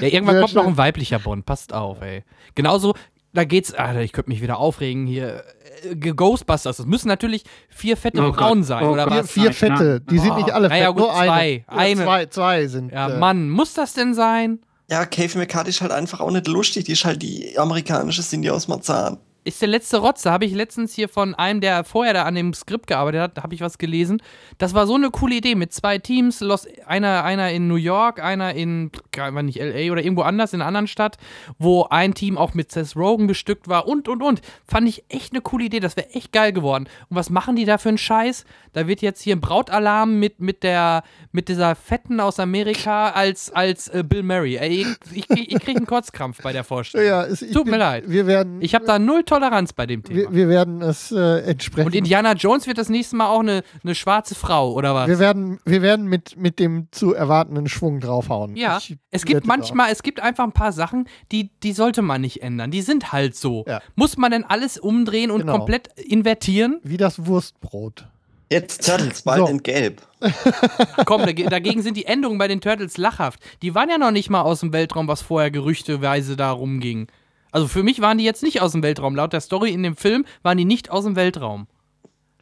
Ja, irgendwann Sehr kommt noch schön. ein weiblicher Bond. Passt auf, ey. Genauso, da geht's, Alter, ich könnte mich wieder aufregen hier. Äh, Ghostbusters, das müssen natürlich vier fette Oh Gott. Frauen sein, Oh oder Gott. Vier, was? vier Fette, die sind nicht alle fett, gut, nur eine. zwei. Oder Eine. Zwei, zwei sind. Ja, äh, Mann, muss das denn sein? Ja, Cave McCarthy ist halt einfach auch nicht lustig. Die ist halt die amerikanische Cindy aus Marzahn. Ist der letzte Rotze, habe ich letztens hier von einem, der vorher da an dem Skript gearbeitet hat, habe ich was gelesen. Das war so eine coole Idee mit zwei Teams, Los, einer, einer in New York, einer in, gar nicht LA oder irgendwo anders in einer anderen Stadt, wo ein Team auch mit Seth Rogen bestückt war und und und. Fand ich echt eine coole Idee, das wäre echt geil geworden. Und was machen die da für einen Scheiß? Da wird jetzt hier ein Brautalarm mit, mit der, mit dieser Fetten aus Amerika als, als äh, Bill Murray. Ey, ich, ich, ich kriege einen Kotzkrampf bei der Vorstellung. ja, es, Tut mir bin- leid. Wir werden, Ich habe da null Toleranz bei dem Thema. wir, wir werden es äh, entsprechend. Und Indiana Jones wird das nächste Mal auch eine, eine schwarze Frau, oder was? wir werden, wir werden mit, mit dem zu erwartenden Schwung draufhauen. ja, Ich es gibt manchmal, es gibt einfach ein paar Sachen, die, die sollte man nicht ändern. Die sind halt so. Ja. Muss man denn alles umdrehen und Genau. komplett invertieren? Wie das Wurstbrot. Jetzt Turtles, bald So. in Gelb. Komm, dag- dagegen sind die Endungen bei den Turtles lachhaft. Die waren ja noch nicht mal aus dem Weltraum, was vorher gerüchteweise da rumging. Also für mich waren die jetzt nicht aus dem Weltraum. Laut der Story in dem Film waren die nicht aus dem Weltraum.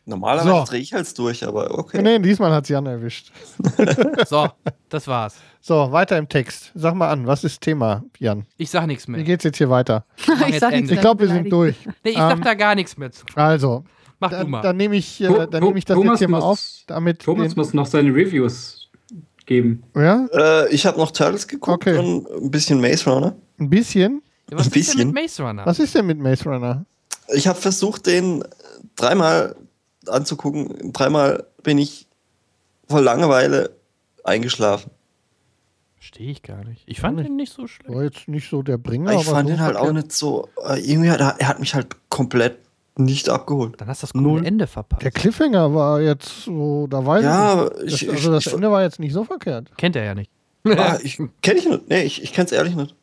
Normalerweise So. drehe ich halt durch, aber okay. Nee, diesmal hat Jan erwischt. So, das war's. So, weiter im Text. Sag mal an, was ist Thema, Jan? Ich sag nichts Wie mehr. geht's jetzt hier weiter? Ich jetzt Ich glaube, wir sind durch. Nee, ich sag Ähm, da gar nichts mehr zu. Also, Mach du dann, mal. dann nehme ich, äh, dann nehme ich das Thomas jetzt hier mal muss- auf, damit Thomas den, muss noch seine Reviews geben. ja, Äh, ich habe noch Turtles geguckt Okay. und ein bisschen Maze Runner. ein bisschen. Ja, was ein ist denn mit bisschen. Maze Runner? Was ist denn mit Maze Runner? Ich habe versucht, den dreimal anzugucken. Dreimal bin ich vor Langeweile eingeschlafen. Verstehe ich gar nicht. Ich fand ihn nicht so schlecht. War jetzt nicht so der Bringer, ich aber fand ihn halt auch nicht so. Äh, irgendwie hat er, er hat mich halt komplett nicht abgeholt. Dann hast du das coole Null. Ende verpasst. Der Cliffhanger war jetzt so, da weiß Ja, ich nicht. ich- Das, also das ich- Ende war jetzt nicht so verkehrt. Kennt er ja nicht. Ah, ich kenne ich nicht. Nee, ich, ich kenne es ehrlich nicht.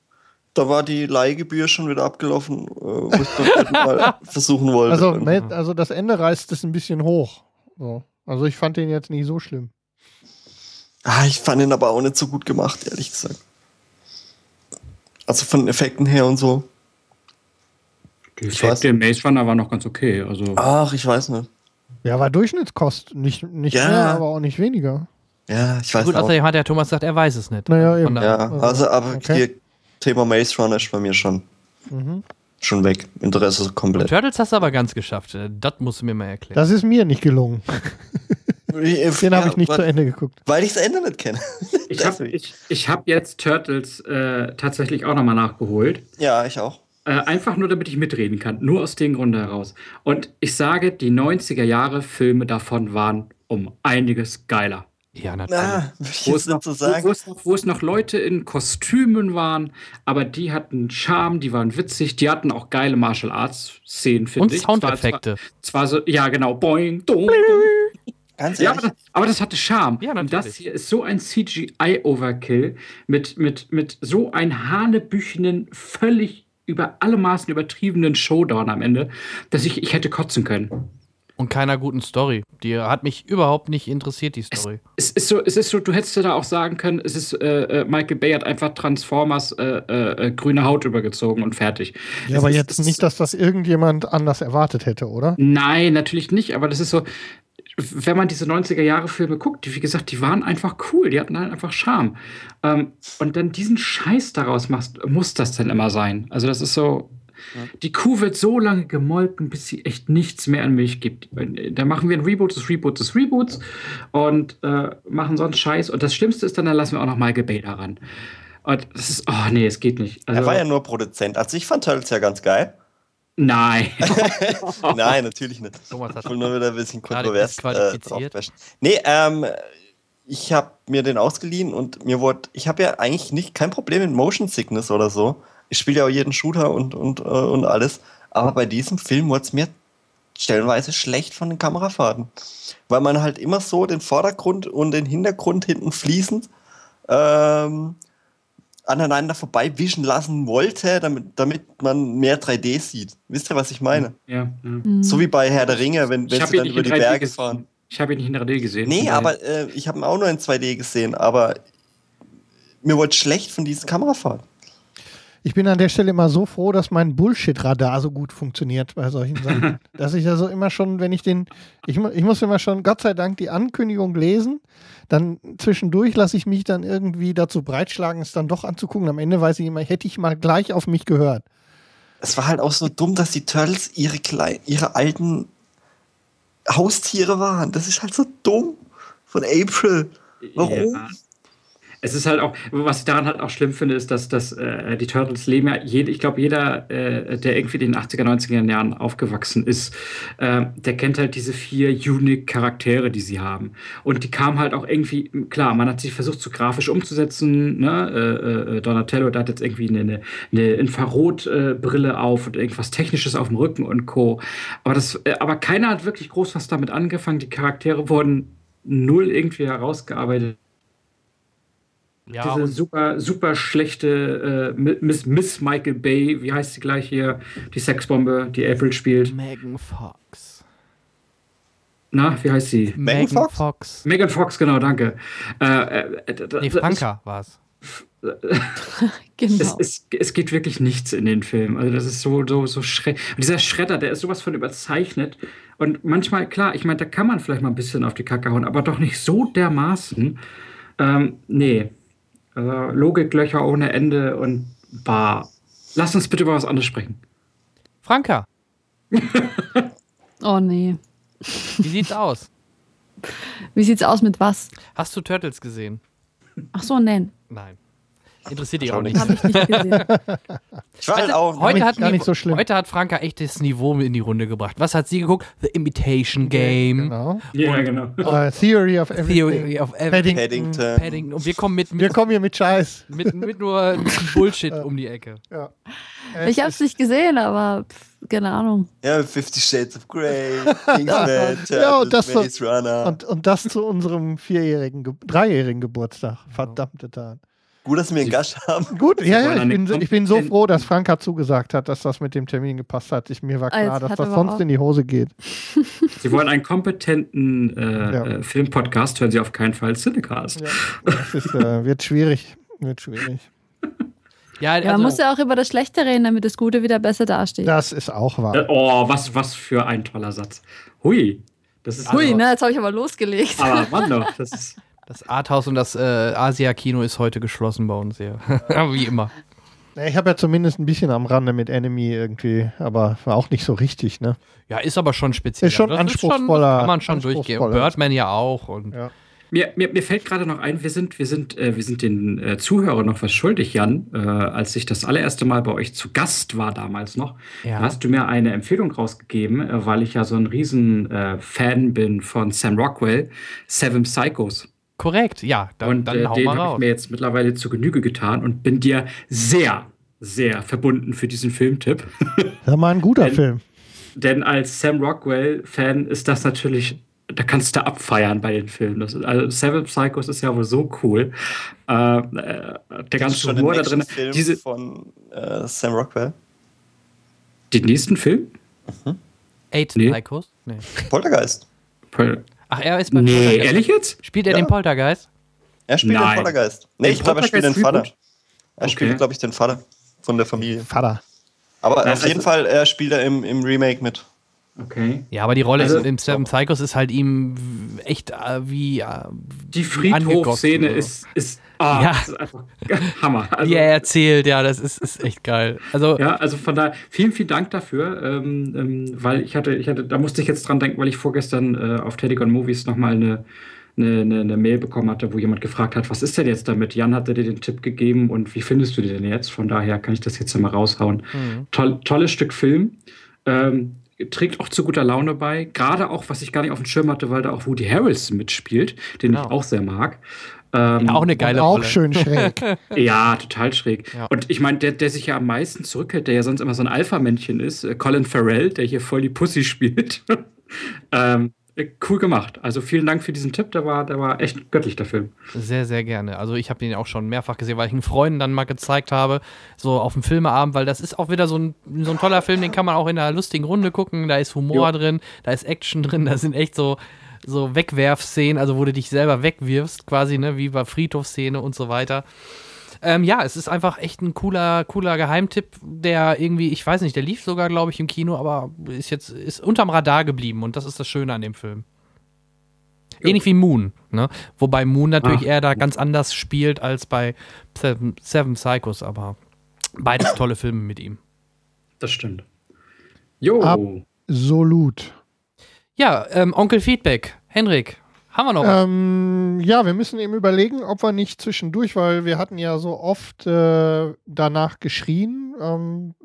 Da war die Leihgebühr schon wieder abgelaufen, äh, wo ich beim dritten mal versuchen wollte. Also, Ma- also das Ende reißt es ein bisschen hoch. So. Also ich fand den jetzt nicht so schlimm. Ah, ich fand ihn aber auch nicht so gut gemacht, ehrlich gesagt. Also von den Effekten her und so. Die Ich weiß- Effekte in Maze Runner waren noch ganz okay. Also, Ach, ich weiß nicht. Ja, war Durchschnittskost. Nicht, nicht Ja. mehr, aber auch nicht weniger. Ja, ich weiß Gut, auch. außerdem hat der Thomas gesagt, er weiß es nicht. Naja, eben. Ja, also aber Okay. Thema Maze Runner ist bei mir schon, Mhm. schon weg. Interesse Und komplett. Turtles hast du aber ganz geschafft. Äh, Das musst du mir mal erklären. Das ist mir nicht gelungen. Den habe ich nicht zu weil, Ende geguckt. Weil ich das Ende nicht kenne. ich habe ich, ich hab jetzt Turtles äh, tatsächlich auch nochmal nachgeholt. Ja, ich auch. Äh, einfach nur, damit ich mitreden kann. Nur aus dem Grund heraus. Und ich sage, die 90er Jahre Filme davon waren um einiges geiler. Ja, natürlich. Ah, Wo es, noch, so wo, sagen. wo, es noch, wo es noch Leute in Kostümen waren, aber die hatten Charme, die waren witzig, die hatten auch geile Martial Arts Szenen, finde Und ich. Zwar- Soundeffekte. Zwar, zwar so, ja genau, boing, dong, dong. Ganz Ja, aber das, aber das hatte Charme. Ja, Und natürlich. das hier ist so ein CGI-Overkill mit, mit, mit so ein hanebüchenen, völlig über alle Maßen übertriebenen Showdown am Ende, dass ich, ich hätte kotzen können. Und keiner guten Story. Die hat mich überhaupt nicht interessiert, die Story. Es ist so, es ist so, du hättest ja da auch sagen können, es ist, äh, äh Michael Bay hat einfach Transformers äh, äh, äh grüne Haut übergezogen und fertig. Ja, aber ist, jetzt nicht, dass das irgendjemand anders erwartet hätte, oder? Nein, natürlich nicht, aber das ist so, wenn man diese 90er-Jahre-Filme guckt, die, wie gesagt, die waren einfach cool, die hatten halt einfach Charme. Ähm, und dann diesen Scheiß daraus machst, muss das dann immer sein. Also, das ist so, die Kuh wird so lange gemolken, bis sie echt nichts mehr an Milch gibt. Da machen wir ein Reboot des Reboots des Reboots und äh, machen so einen Scheiß. Und das Schlimmste ist dann, dann lassen wir auch noch mal Gebet daran. Und das ist, oh nee, es geht nicht. Also, er war ja nur Produzent. Also ich fand Turtles ja ganz geil. Nein. Nein, natürlich nicht. Thomas hat ich will nur wieder ein bisschen kontrovers äh, Nee, ähm, ich habe mir den ausgeliehen und mir wurde, ich habe ja eigentlich nicht kein Problem mit Motion Sickness oder so. Ich spiele ja auch jeden Shooter und, und, äh, und alles. Aber bei diesem Film wurde es mir stellenweise schlecht von den Kamerafahrten. Weil man halt immer so den Vordergrund und den Hintergrund hinten fließend ähm, aneinander vorbei wischen lassen wollte, damit, damit man mehr 3D sieht. Wisst ihr, was ich meine? Ja. ja. So wie bei Herr der Ringe, wenn, wenn sie dann über die Berge gesehen. fahren. Ich habe ihn nicht in 3D gesehen. Nee, aber äh, ich habe ihn auch nur in 2D gesehen, aber mir wurde schlecht von diesen Kamerafahrten. Ich bin an der Stelle immer so froh, dass mein Bullshit-Radar so gut funktioniert bei solchen Sachen. dass ich also immer schon, wenn ich den, ich, ich muss immer schon, Gott sei Dank, die Ankündigung lesen. Dann zwischendurch lasse ich mich dann irgendwie dazu breitschlagen, es dann doch anzugucken. Am Ende weiß ich immer, hätte ich mal gleich auf mich gehört. Es war halt auch so dumm, dass die Turtles ihre, kleinen, ihre alten Haustiere waren. Das ist halt so dumm von April. Warum? Ja es ist halt auch, was ich daran halt auch schlimm finde, ist, dass, dass äh, die Turtles leben ja, jede, ich glaube, jeder, äh, der irgendwie in den 80er, 90er Jahren aufgewachsen ist, äh, der kennt halt diese vier unique Charaktere, die sie haben. Und die kamen halt auch irgendwie, klar, man hat sich versucht, so grafisch umzusetzen, ne? Äh, äh, Donatello, der hat jetzt irgendwie eine, eine Infrarotbrille auf und irgendwas Technisches auf dem Rücken und Co. Aber, das, äh, aber keiner hat wirklich groß was damit angefangen. Die Charaktere wurden null irgendwie herausgearbeitet ja, diese super, super schlechte äh, Miss, Miss Michael Bay, wie heißt sie gleich hier? Die Sexbombe, die April spielt. Megan Fox. Na, wie heißt sie? Megan Fox? Fox. Megan Fox, genau, danke. Äh, äh, nee, Franka war es. genau. Es, es, es, geht wirklich nichts in den Film. Also das ist so, so, so schrecklich. Und dieser Schredder, der ist sowas von überzeichnet. Und manchmal, klar, ich meine, da kann man vielleicht mal ein bisschen auf die Kacke hauen, aber doch nicht so dermaßen. Ähm, nee, also Logiklöcher ohne Ende und bar. Lass uns bitte über was anderes sprechen. Franka. oh nee. Wie sieht's aus? Wie sieht's aus mit was? Hast du Turtles gesehen? Ach so, nein. Nein. Interessiert dich auch nicht. Ich nicht gesehen. Ich war halt auch heute hat, gar nicht so schlimm. heute hat Franka echt das Niveau in die Runde gebracht. Was hat sie geguckt? The Imitation Game. Genau. Ja, genau. Uh, Theory of Everything. Theory of Everything. Paddington. Paddington. Und wir kommen mit, mit Wir kommen hier mit Scheiß. Mit, mit nur ein bisschen Bullshit um die Ecke. Ja. Ich habe es nicht gesehen, aber pff, keine Ahnung. Ja, Fifty Shades of Grey, Kingsman, Ja, und das, Maze Runner. und, und das zu unserem vierjährigen, Ge dreijährigen Geburtstag. Verdammte Tat. Gut, dass wir einen Gast haben. Gut, ja, ja, ich bin, so- ich bin so froh, dass Franka zugesagt hat, dass das mit dem Termin gepasst hat. Ich, mir war Ah, klar, jetzt dass das sonst auch- in die Hose geht. Sie wollen einen kompetenten äh, Ja. äh, Filmpodcast, hören Sie auf keinen Fall Cinecast. Ja, das ist, äh, wird schwierig. Wird schwierig. Ja, Ja, man also, muss ja auch über das Schlechte reden, damit das Gute wieder besser dasteht. Das ist auch wahr. Äh, oh, was, was für ein toller Satz. Hui. Das ist Hui, also- ne, jetzt habe ich aber losgelegt. Aber Mann doch, das ist. Das Arthouse und das äh, Asia-Kino ist heute geschlossen bei uns, ja. Wie immer. Ich habe ja zumindest ein bisschen am Rande mit Enemy irgendwie, aber war auch nicht so richtig, ne? Ja, ist aber schon speziell. Ist schon Das anspruchsvoller- kann man schon durchgehen. Und. Birdman ja auch. Und Ja. Mir, mir, mir fällt gerade noch ein, wir sind, wir sind, äh, wir sind den äh, Zuhörern noch was schuldig, Jan. Äh, als ich das allererste Mal bei euch zu Gast war damals noch, Ja. hast du mir eine Empfehlung rausgegeben, äh, weil ich ja so ein riesen äh, Fan bin von Sam Rockwell, Seven Psychos. Korrekt, ja. Dann, und dann äh, den mal habe ich mir jetzt mittlerweile zu Genüge getan und bin dir sehr, sehr verbunden für diesen Filmtipp. Das war ein guter Denn- Film. Denn als Sam Rockwell-Fan ist das natürlich, da kannst du abfeiern bei den Filmen. Das, ist- also Seven Psychos ist ja wohl so cool. Äh, äh, der Das ganze Humor da drin. Film Diese, von äh, Sam Rockwell. Den nächsten Film? Eight Nee. Psychos? Nee. Poltergeist. Pol Ach, er ist bei nee, Poltergeist. ehrlich jetzt? Spielt er Ja. den Poltergeist? Er spielt Nein. den Poltergeist. Nee, Den ich glaube, er spielt den Vater. Reboot? Er Okay. spielt, glaube ich, den Vater von der Familie. Vater. Aber Ja, auf jeden also- Fall, er spielt er im, im Remake mit. Okay. Ja, aber die Rolle Also- im Seven Psychos ist halt ihm echt äh, wie. Äh, Die Friedhofszene ist, ist, ah, Ja. das ist einfach Hammer. Also, wie er erzählt, ja, das ist, ist echt geil. Also, Ja, also von daher, vielen, vielen Dank dafür, ähm, ähm, weil ich hatte, ich hatte, da musste ich jetzt dran denken, weil ich vorgestern äh, auf Telegon Movies nochmal eine, eine, eine, eine Mail bekommen hatte, wo jemand gefragt hat, was ist denn jetzt damit? Jan hatte dir den Tipp gegeben und wie findest du den denn jetzt? Von daher kann ich das jetzt mal raushauen. Mhm. Toll, tolles Stück Film. Ähm, trägt auch zu guter Laune bei. Gerade auch, was ich gar nicht auf dem Schirm hatte, weil da auch Woody Harrelson mitspielt, den ich Genau. auch sehr mag. Ähm, ja, auch eine geile Auch Rolle. schön schräg. ja, total schräg. Ja. Und ich meine, der, der sich ja am meisten zurückhält, der ja sonst immer so ein Alpha-Männchen ist, äh, Colin Farrell, der hier voll die Pussy spielt. ähm, äh, cool gemacht. Also vielen Dank für diesen Tipp, der war, der war echt göttlich, der Film. Sehr, sehr gerne. Also ich habe den auch schon mehrfach gesehen, weil ich einen Freunden dann mal gezeigt habe, so auf dem Filmeabend, weil das ist auch wieder so ein, so ein toller Film, den kann man auch in einer lustigen Runde gucken. Da ist Humor Jo. drin, da ist Action drin, da sind echt so, so Wegwerfszenen, also wo du dich selber wegwirfst, quasi, ne, wie bei Friedhofsszene und so weiter. Ähm, ja, es ist einfach echt ein cooler, cooler Geheimtipp, der irgendwie, ich weiß nicht, der lief sogar, glaube ich, im Kino, aber ist jetzt ist unterm Radar geblieben und das ist das Schöne an dem Film. Ähnlich wie Moon, ne? Wobei Moon natürlich Ah. eher da ganz anders spielt als bei Seven, Seven Psychos, aber beides tolle Filme mit ihm. Das stimmt. Jo. Ab- Absolut. Ja, ähm, Onkel Feedback. Henrik, haben wir noch was? Ähm, ja, wir müssen eben überlegen, ob wir nicht zwischendurch, weil wir hatten ja so oft äh, danach geschrien, ähm,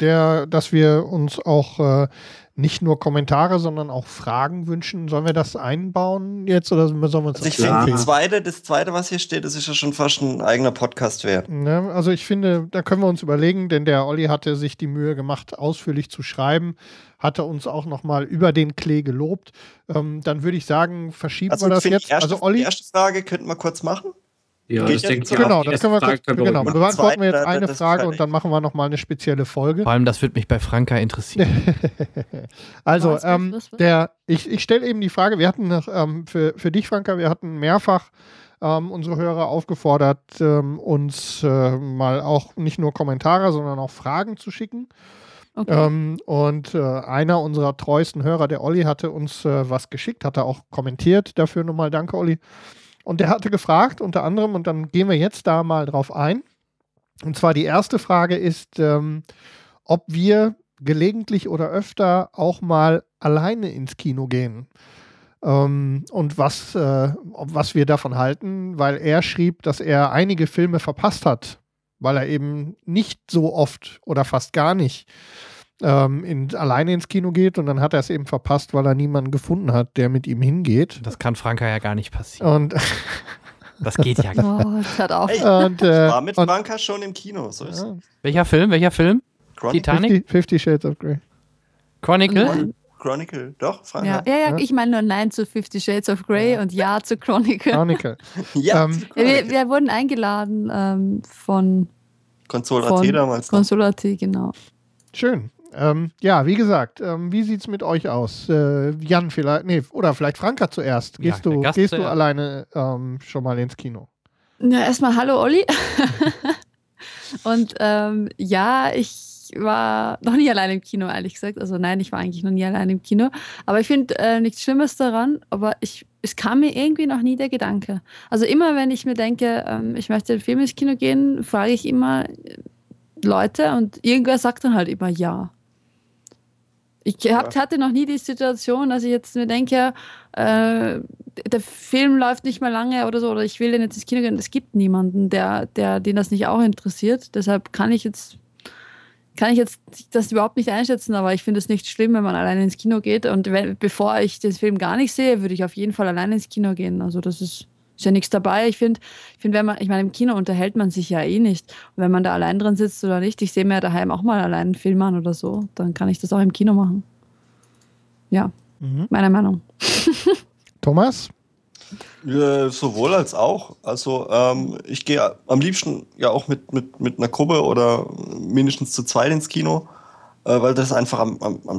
der, dass wir uns auch äh, nicht nur Kommentare, sondern auch Fragen wünschen. Sollen wir das einbauen jetzt oder sollen wir uns Also ich das finde, die zweite, das zweite, was hier steht, das ist ja schon fast ein eigener Podcast wert. Ne, also ich finde, da können wir uns überlegen, denn der Olli hatte sich die Mühe gemacht, ausführlich zu schreiben, hatte uns auch nochmal über den Klee gelobt. Ähm, dann würde ich sagen, verschieben Also wir das jetzt. die erste, also Olli, die erste Frage könnten wir kurz machen. Ja, Geht das denke ich genau, das können wir kurz, können wir genau, beantworten wir jetzt eine Frage und dann machen wir nochmal eine spezielle Folge. Vor allem, das würde mich bei Franka interessieren. Also, ähm, der, ich, ich stelle eben die Frage, wir hatten ähm, für, für dich, Franka, wir hatten mehrfach ähm, unsere Hörer aufgefordert, ähm, uns äh, mal auch nicht nur Kommentare, sondern auch Fragen zu schicken. Okay. Ähm, und äh, einer unserer treuesten Hörer, der Olli, hatte uns äh, was geschickt, hat er auch kommentiert. Dafür nochmal danke, Olli. Und der hatte gefragt, unter anderem, und dann gehen wir jetzt da mal drauf ein. Und zwar die erste Frage ist, ähm, ob wir gelegentlich oder öfter auch mal alleine ins Kino gehen. Ähm, und was, äh, was wir davon halten, weil er schrieb, dass er einige Filme verpasst hat, weil er eben nicht so oft oder fast gar nicht ähm, in, alleine ins Kino geht und dann hat er es eben verpasst, weil er niemanden gefunden hat, der mit ihm hingeht. Das kann Franka ja gar nicht passieren. Und, Das geht ja gar nicht. Oh, das hört auf. Hey, und, äh, ich war mit und Franka schon im Kino. So ist ja, Welcher Film? Welcher Film? Chronicle. Titanic? 50, 50 Shades of Grey. Chronicle? Chronicle. Doch, Franka. Ja, ja, ja, Ja. ich meine nur Nein zu Fifty Shades of Grey und Ja zu Chronicle. Chronicle. Ja, Ähm, zu Ja, wir, Chronicle. wir wurden eingeladen ähm, von, Console von AT damals. noch. Consolati, genau. Schön. Ähm, ja, wie gesagt, ähm, wie sieht's mit euch aus? Äh, Jan vielleicht, nee, oder vielleicht Franka zuerst. Ja, Gehst der du, Gast gehst du zuerst. alleine ähm, schon mal ins Kino? Ja, erstmal Hallo Olli. und ähm, ja, ich war noch nie alleine im Kino, ehrlich gesagt. Also nein, ich war eigentlich noch nie alleine im Kino. Aber ich finde äh, nichts Schlimmes daran, aber ich, es kam mir irgendwie noch nie der Gedanke. Also immer, wenn ich mir denke, ähm, ich möchte den Film ins Kino gehen, frage ich immer Leute und irgendwer sagt dann halt immer ja. Ich hab, hatte noch nie die Situation, dass ich jetzt mir denke, äh, der Film läuft nicht mehr lange oder so, oder ich will den jetzt ins Kino gehen. Es gibt niemanden, der, der, den das nicht auch interessiert. Deshalb kann ich jetzt, kann ich jetzt das überhaupt nicht einschätzen, aber ich finde es nicht schlimm, wenn man alleine ins Kino geht. Und wenn, bevor ich den Film gar nicht sehe, würde ich auf jeden Fall alleine ins Kino gehen. Also das ist, ist ja nichts dabei. Ich finde, ich finde, wenn man, ich meine, im Kino unterhält man sich ja eh nicht. Und wenn man da allein drin sitzt oder nicht, ich sehe mir ja daheim auch mal allein einen Film an oder so, dann kann ich das auch im Kino machen. Ja, Mhm. meine Meinung. Thomas? Äh, sowohl als auch. Also ähm, ich gehe am liebsten ja auch mit, mit, mit einer Gruppe oder mindestens zu zweit ins Kino. äh, weil das einfach am, am, am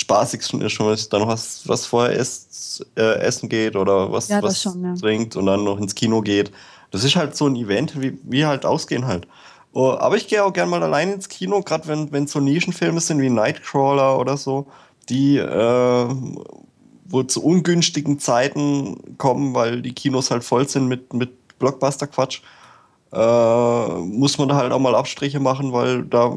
spaßigsten ist, wenn man dann noch was, was vorher isst, äh, essen geht oder was, Ja, was schon, ja. trinkt und dann noch ins Kino geht. Das ist halt so ein Event, wie wir halt ausgehen halt. Oh, aber ich gehe auch gern mal allein ins Kino, gerade wenn wenn so Nischenfilme sind wie Nightcrawler oder so, die äh, wo zu ungünstigen Zeiten kommen, weil die Kinos halt voll sind mit, mit Blockbuster-Quatsch, äh, muss man da halt auch mal Abstriche machen, weil da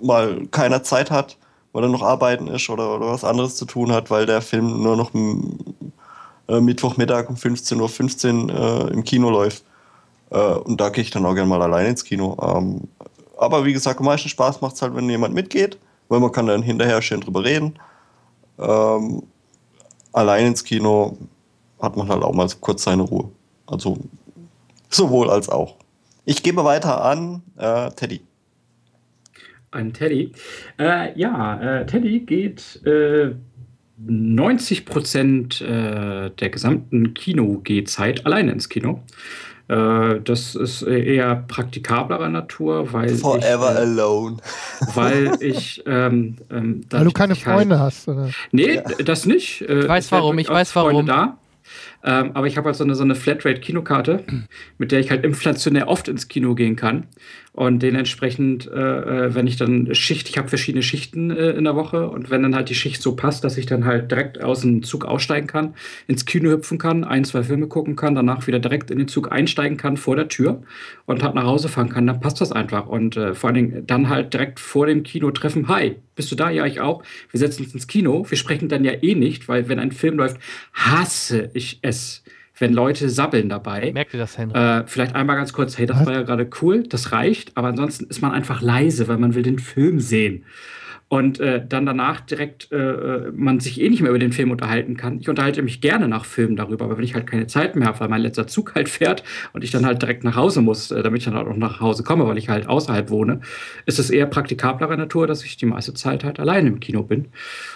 mal keiner Zeit hat, weil er noch arbeiten ist oder, oder was anderes zu tun hat, weil der Film nur noch äh, Mittwochmittag um 15.15 Uhr äh, im Kino läuft. Äh, und da gehe ich dann auch gerne mal allein ins Kino. Ähm, aber wie gesagt, am meisten Spaß macht es halt, wenn jemand mitgeht, weil man kann dann hinterher schön drüber reden. Ähm, allein ins Kino hat man halt auch mal kurz seine Ruhe. Also sowohl als auch. Ich gebe weiter an äh, Teddy. Ein Teddy. Äh, ja, äh, Teddy geht äh, 90 Prozent äh, der gesamten Kino-Gehzeit alleine ins Kino. Äh, das ist eher praktikablerer Natur, weil Forever ich, äh, alone. weil ich ähm, ähm, Weil du keine ich halt- Freunde hast, oder? Nee, das nicht. Ich weiß warum, ich weiß warum. Freunde Da. Ähm, aber ich habe halt so eine, so eine Flatrate-Kinokarte, mit der ich halt inflationär oft ins Kino gehen kann. Und dementsprechend, äh, äh, wenn ich dann Schicht, ich habe verschiedene Schichten äh, in der Woche und wenn dann halt die Schicht so passt, dass ich dann halt direkt aus dem Zug aussteigen kann, ins Kino hüpfen kann, ein, zwei Filme gucken kann, danach wieder direkt in den Zug einsteigen kann vor der Tür und halt nach Hause fahren kann, dann passt das einfach. Und äh, vor allen Dingen dann halt direkt vor dem Kino treffen, hi, bist du da? Ja, ich auch. Wir setzen uns ins Kino. Wir sprechen dann ja eh nicht, weil wenn ein Film läuft, hasse ich es, wenn Leute sabbeln dabei. Merkt ihr das, Henry? Äh, vielleicht einmal ganz kurz, hey, das war ja gerade cool, das reicht, aber ansonsten ist man einfach leise, weil man will den Film sehen. Und äh, dann danach direkt äh, äh, man sich eh nicht mehr über den Film unterhalten kann. Ich unterhalte mich gerne nach Filmen darüber, aber wenn ich halt keine Zeit mehr habe, weil mein letzter Zug halt fährt und ich dann halt direkt nach Hause muss, äh, damit ich dann auch nach Hause komme, weil ich halt außerhalb wohne, ist es eher praktikablerer Natur, dass ich die meiste Zeit halt allein im Kino bin.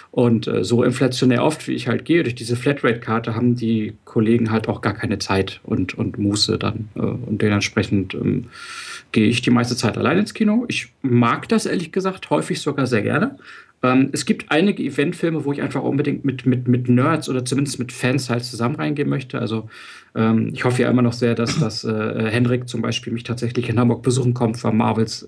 Und äh, so inflationär oft, wie ich halt gehe, durch diese Flatrate-Karte haben die Kollegen halt auch gar keine Zeit und, und Muße dann. Äh, und dementsprechend ähm, gehe ich die meiste Zeit allein ins Kino. Ich mag das ehrlich gesagt häufig sogar sehr gerne. Ähm, es gibt einige Eventfilme, wo ich einfach unbedingt mit, mit, mit Nerds oder zumindest mit Fans halt zusammen reingehen möchte. Also ähm, ich hoffe ja immer noch sehr, dass, dass äh, Henrik zum Beispiel mich tatsächlich in Hamburg besuchen kommt, von Marvels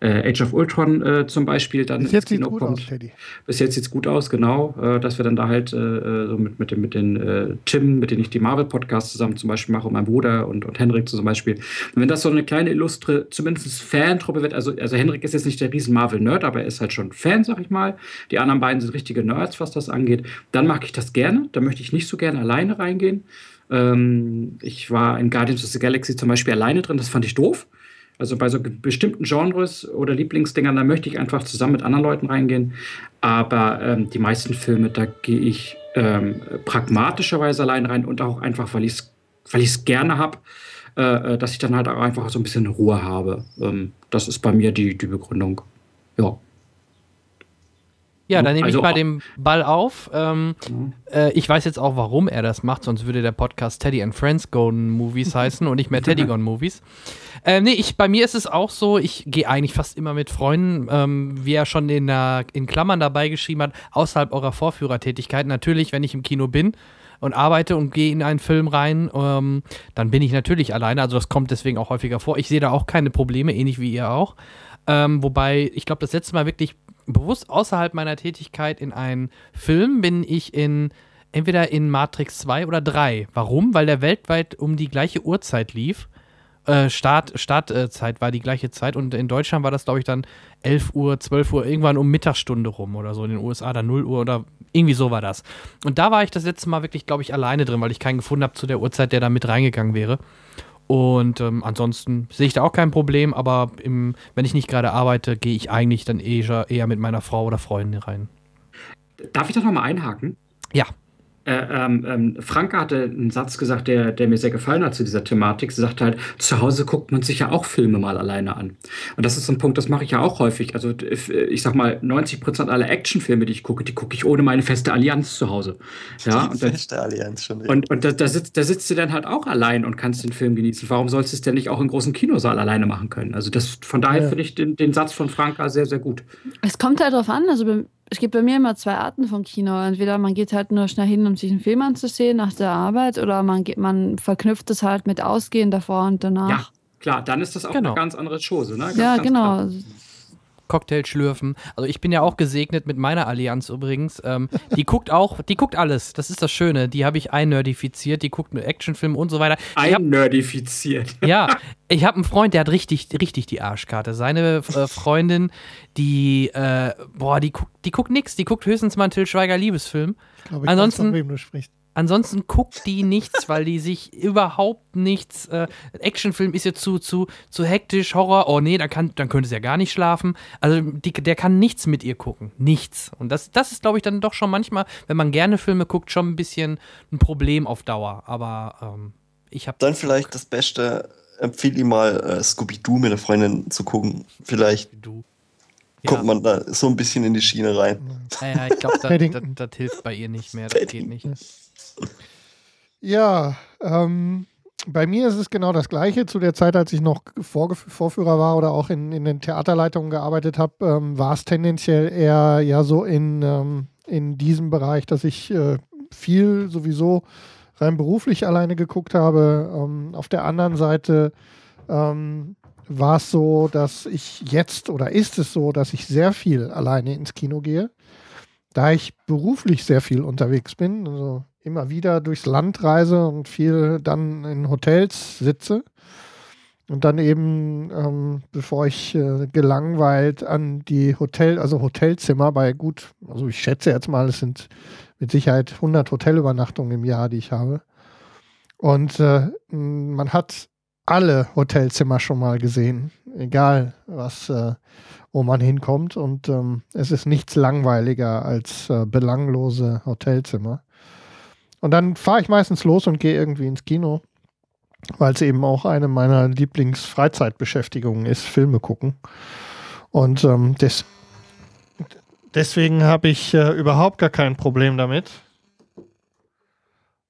äh, Age of Ultron äh, zum Beispiel dann Bis jetzt ins sieht Kino gut kommt. aus, Teddy. Bis jetzt sieht's gut aus, genau. Äh, dass wir dann da halt äh, so mit, mit, dem, mit den äh, Tim, mit denen ich die Marvel-Podcasts zusammen zum Beispiel mache, und mein Bruder und, und Henrik zum Beispiel. Und wenn das so eine kleine illustre, zumindest Fantruppe wird, also, also Henrik ist jetzt nicht der riesen Marvel-Nerd, aber er ist halt schon Fan, sag ich mal. Die anderen beiden sind richtige Nerds, was das angeht. Dann mag ich das gerne. Da möchte ich nicht so gerne alleine reingehen. Ähm, ich war in Guardians of the Galaxy zum Beispiel alleine drin, das fand ich doof. Also bei so bestimmten Genres oder Lieblingsdingern, da möchte ich einfach zusammen mit anderen Leuten reingehen. Aber ähm, die meisten Filme, da gehe ich ähm, pragmatischerweise allein rein und auch einfach, weil ich es weil gerne habe, äh, äh, dass ich dann halt auch einfach so ein bisschen Ruhe habe. Ähm, das ist bei mir die, die Begründung. Ja. Ja, dann nehme Also ich mal auch- den Ball auf. Ähm, äh, ich weiß jetzt auch, warum er das macht, sonst würde der Podcast Teddy and Friends Gone Movies heißen und nicht mehr Teddy Gone Movies. Ähm, nee, ich, bei mir ist es auch so, ich gehe eigentlich fast immer mit Freunden, ähm, wie er schon in, der, in Klammern dabei geschrieben hat, außerhalb eurer Vorführertätigkeit. Natürlich, wenn ich im Kino bin und arbeite und gehe in einen Film rein, ähm, dann bin ich natürlich alleine. Also das kommt deswegen auch häufiger vor. Ich sehe da auch keine Probleme, ähnlich wie ihr auch. Ähm, wobei, ich glaube, das letzte Mal wirklich bewusst außerhalb meiner Tätigkeit in einen Film bin ich in entweder in Matrix 2 oder 3. Warum? Weil der weltweit um die gleiche Uhrzeit lief. Äh, Start, Startzeit war die gleiche Zeit und in Deutschland war das, glaube ich, dann 11 Uhr, 12 Uhr, irgendwann um Mittagsstunde rum oder so. In den USA dann 0 Uhr oder irgendwie so war das. Und da war ich das letzte Mal wirklich, glaube ich, alleine drin, weil ich keinen gefunden habe zu der Uhrzeit, der da mit reingegangen wäre. Und ähm, ansonsten sehe ich da auch kein Problem, aber im, wenn ich nicht gerade arbeite, gehe ich eigentlich dann eher, eher mit meiner Frau oder Freundin rein. Darf ich da nochmal einhaken? Ja. Äh, ähm, ähm, Frank hatte einen Satz gesagt, der, der mir sehr gefallen hat zu dieser Thematik. Sie sagte halt, zu Hause guckt man sich ja auch Filme mal alleine an. Und das ist so ein Punkt, das mache ich ja auch häufig. Also ich sag mal, 90 Prozent aller Actionfilme, die ich gucke, die gucke ich ohne meine feste Allianz zu Hause. Ja, die feste Allianz schon. Und, und da, da, sitzt, da sitzt du dann halt auch allein und kannst den Film genießen. Warum sollst du es denn nicht auch im großen Kinosaal alleine machen können? Also das, von daher ja. finde ich den, den Satz von Franka sehr, sehr gut. Es kommt halt darauf an. Also es gibt bei mir immer zwei Arten von Kino. Entweder man geht halt nur schnell hin, um sich einen Film anzusehen nach der Arbeit, oder man geht, man verknüpft es halt mit Ausgehen davor und danach. Ja, klar, dann ist das auch genau. eine ganz andere Chose, ne? Ganz, ja, ganz genau. Klar. Cocktail schlürfen. Also ich bin ja auch gesegnet mit meiner Allianz übrigens. Ähm, die guckt auch, die guckt alles. Das ist das Schöne. Die habe ich einnerdifiziert. Die guckt Actionfilme und so weiter. Einnerdifiziert. Ja, ich habe einen Freund, der hat richtig, richtig die Arschkarte. Seine äh, Freundin, die, äh, boah, die guckt, die guckt nix. Die guckt höchstens mal einen Till Schweiger Liebesfilm. Ich glaube, ich Ansonsten, weiß, von wem du sprichst. Ansonsten guckt die nichts, weil die sich überhaupt nichts. Äh, Actionfilm ist jetzt zu, zu, zu hektisch, Horror. Oh nee, dann, kann, dann könnte sie ja gar nicht schlafen. Also die, der kann nichts mit ihr gucken. Nichts. Und das, das ist, glaube ich, dann doch schon manchmal, wenn man gerne Filme guckt, schon ein bisschen ein Problem auf Dauer. Aber ähm, ich habe. Dann vielleicht das Beste, empfehle ihm mal äh, Scooby-Doo mit einer Freundin zu gucken. Vielleicht. Ja. kommt man da so ein bisschen in die Schiene rein. Ja, ja ich glaube, das, das, das, hilft bei ihr nicht mehr. Das geht nicht. Ja, ähm, bei mir ist es genau das Gleiche. Zu der Zeit, als ich noch Vor Vorführer war oder auch in, in den Theaterleitungen gearbeitet habe, ähm, war es tendenziell eher ja so in, ähm, in diesem Bereich, dass ich äh, viel sowieso rein beruflich alleine geguckt habe. Ähm, auf der anderen Seite ähm, war es so, dass ich jetzt oder ist es so, dass ich sehr viel alleine ins Kino gehe. Da ich beruflich sehr viel unterwegs bin, also immer wieder durchs Land reise und viel dann in Hotels sitze. Und dann eben, ähm, bevor ich äh, gelangweilt an die Hotel, also Hotelzimmer bei gut, also ich schätze jetzt mal, es sind mit Sicherheit 100 Hotelübernachtungen im Jahr, die ich habe. Und äh, man hat alle Hotelzimmer schon mal gesehen, egal was, äh, wo man hinkommt. Und ähm, es ist nichts langweiliger als äh, belanglose Hotelzimmer. Und dann fahre ich meistens los und gehe irgendwie ins Kino, weil es eben auch eine meiner Lieblingsfreizeitbeschäftigungen ist, Filme gucken. Und ähm, des, deswegen habe ich äh, überhaupt gar kein Problem damit.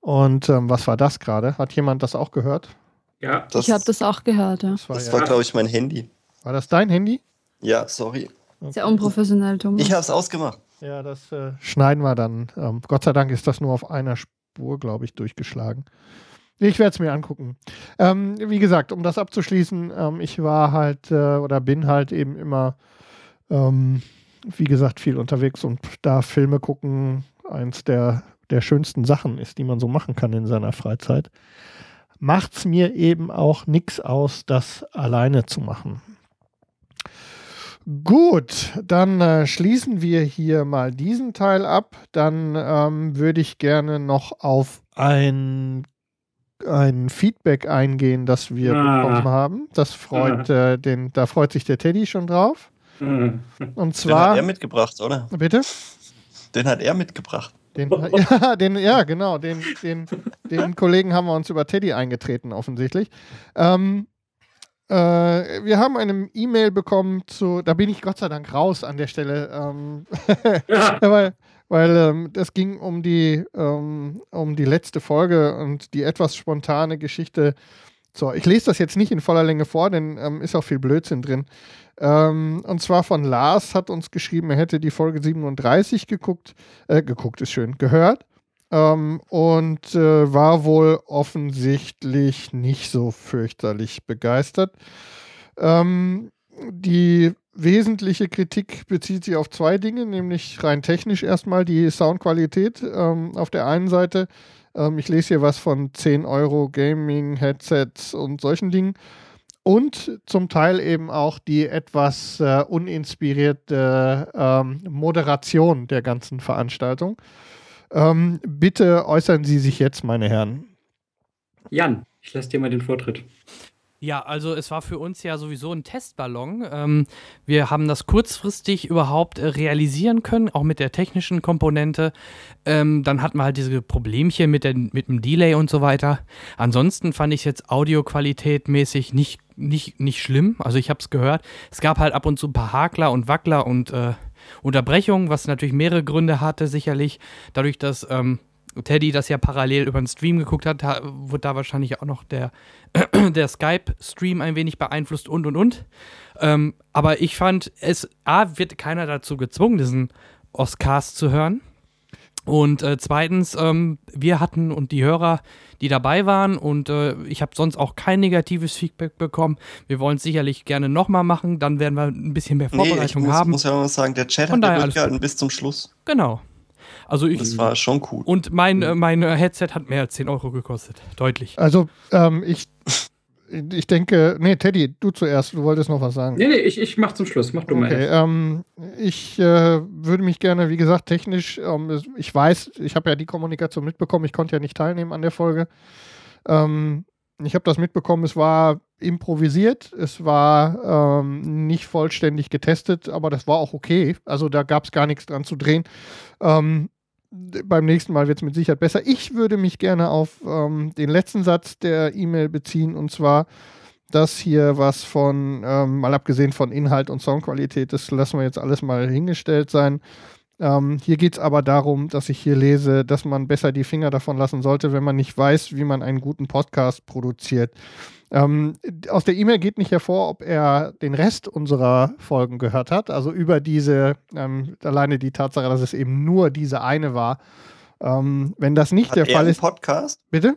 Und ähm, was war das gerade? Hat jemand das auch gehört? Ja, das, ich habe das auch gehört. Ja. Das war, ja, war glaube ich, mein Handy. War das dein Handy? Ja, sorry. Okay. Sehr unprofessionell, Thomas. Ich habe es ausgemacht. Ja, das äh, schneiden wir dann. Ähm, Gott sei Dank ist das nur auf einer Spur Spur, glaube ich, durchgeschlagen. Ich werde es mir angucken. Ähm, wie gesagt, um das abzuschließen, ähm, ich war halt äh, oder bin halt eben immer, ähm, wie gesagt, viel unterwegs und da Filme gucken eins der, der schönsten Sachen ist, die man so machen kann in seiner Freizeit. Macht es mir eben auch nichts aus, das alleine zu machen. Gut, dann äh, schließen wir hier mal diesen Teil ab. Dann ähm, würde ich gerne noch auf ein, ein Feedback eingehen, das wir ah. bekommen haben. Das freut ah. äh, den, da freut sich der Teddy schon drauf. Mhm. Und zwar. Den hat er mitgebracht, oder? Bitte? Den hat er mitgebracht. Den, ja, den, ja, genau. Den, den, den Kollegen haben wir uns über Teddy eingetreten, offensichtlich. Ähm, äh, wir haben eine E-Mail bekommen zu, da bin ich Gott sei Dank raus an der Stelle, ähm, ja. weil, weil ähm, das ging um die, ähm, um die letzte Folge und die etwas spontane Geschichte. So, ich lese das jetzt nicht in voller Länge vor, denn ähm, ist auch viel Blödsinn drin. Ähm, und zwar von Lars hat uns geschrieben, er hätte die Folge 37 geguckt, äh, geguckt ist schön, gehört ähm, und äh, war wohl offensichtlich nicht so fürchterlich begeistert. Ähm, die wesentliche Kritik bezieht sich auf zwei Dinge, nämlich rein technisch erstmal die Soundqualität. Ähm, auf der einen Seite, ähm, ich lese hier was von 10 Euro Gaming-Headsets und solchen Dingen. Und zum Teil eben auch die etwas äh, uninspirierte ähm, Moderation der ganzen Veranstaltung. Ähm, bitte äußern Sie sich jetzt, meine Herren. Jan, ich lasse dir mal den Vortritt. Ja, also es war für uns ja sowieso ein Testballon. Ähm, wir haben das kurzfristig überhaupt äh, realisieren können, auch mit der technischen Komponente. Ähm, dann hatten wir halt diese Problemchen mit, der, mit dem Delay und so weiter. Ansonsten fand ich es jetzt Audioqualität mäßig nicht, nicht, nicht schlimm. Also ich habe es gehört. Es gab halt ab und zu ein paar Hakler und Wackler und äh, Unterbrechungen, was natürlich mehrere Gründe hatte, sicherlich. Dadurch, dass ähm, Teddy das ja parallel über den Stream geguckt hat, da, wurde da wahrscheinlich auch noch der, der Skype-Stream ein wenig beeinflusst und und und. Ähm, aber ich fand, es A, wird keiner dazu gezwungen, diesen Oscars zu hören. Und äh, zweitens, ähm, wir hatten und die Hörer, die dabei waren, und äh, ich habe sonst auch kein negatives Feedback bekommen. Wir wollen es sicherlich gerne nochmal machen, dann werden wir ein bisschen mehr Vorbereitung nee, ich muss, haben. muss ja mal sagen, der Chat Von hat durchgehalten bis zum Schluss. Genau. Also ich, Das war schon cool. und mein, äh, mein äh, Headset hat mehr als 10 Euro gekostet. Deutlich. Also, ähm, ich, ich denke, nee, Teddy, du zuerst, du wolltest noch was sagen. Nee, nee, ich, ich mach zum Schluss. Mach du mal. Okay, ähm, ich äh, würde mich gerne, wie gesagt, technisch, ähm, ich weiß, ich habe ja die Kommunikation mitbekommen, ich konnte ja nicht teilnehmen an der Folge. Ähm, ich habe das mitbekommen, es war improvisiert, es war ähm, nicht vollständig getestet, aber das war auch okay. Also da gab es gar nichts dran zu drehen. Ähm, beim nächsten Mal wird es mit Sicherheit besser. Ich würde mich gerne auf ähm, den letzten Satz der E-Mail beziehen und zwar das hier, was von, ähm, mal abgesehen von Inhalt und Soundqualität, das lassen wir jetzt alles mal hingestellt sein. Ähm, hier geht es aber darum, dass ich hier lese, dass man besser die Finger davon lassen sollte, wenn man nicht weiß, wie man einen guten Podcast produziert. Ähm, aus der E-Mail geht nicht hervor, ob er den Rest unserer Folgen gehört hat. Also über diese, ähm, alleine die Tatsache, dass es eben nur diese eine war. Ähm, wenn das nicht Hat der er Fall ist. Podcast? Bitte?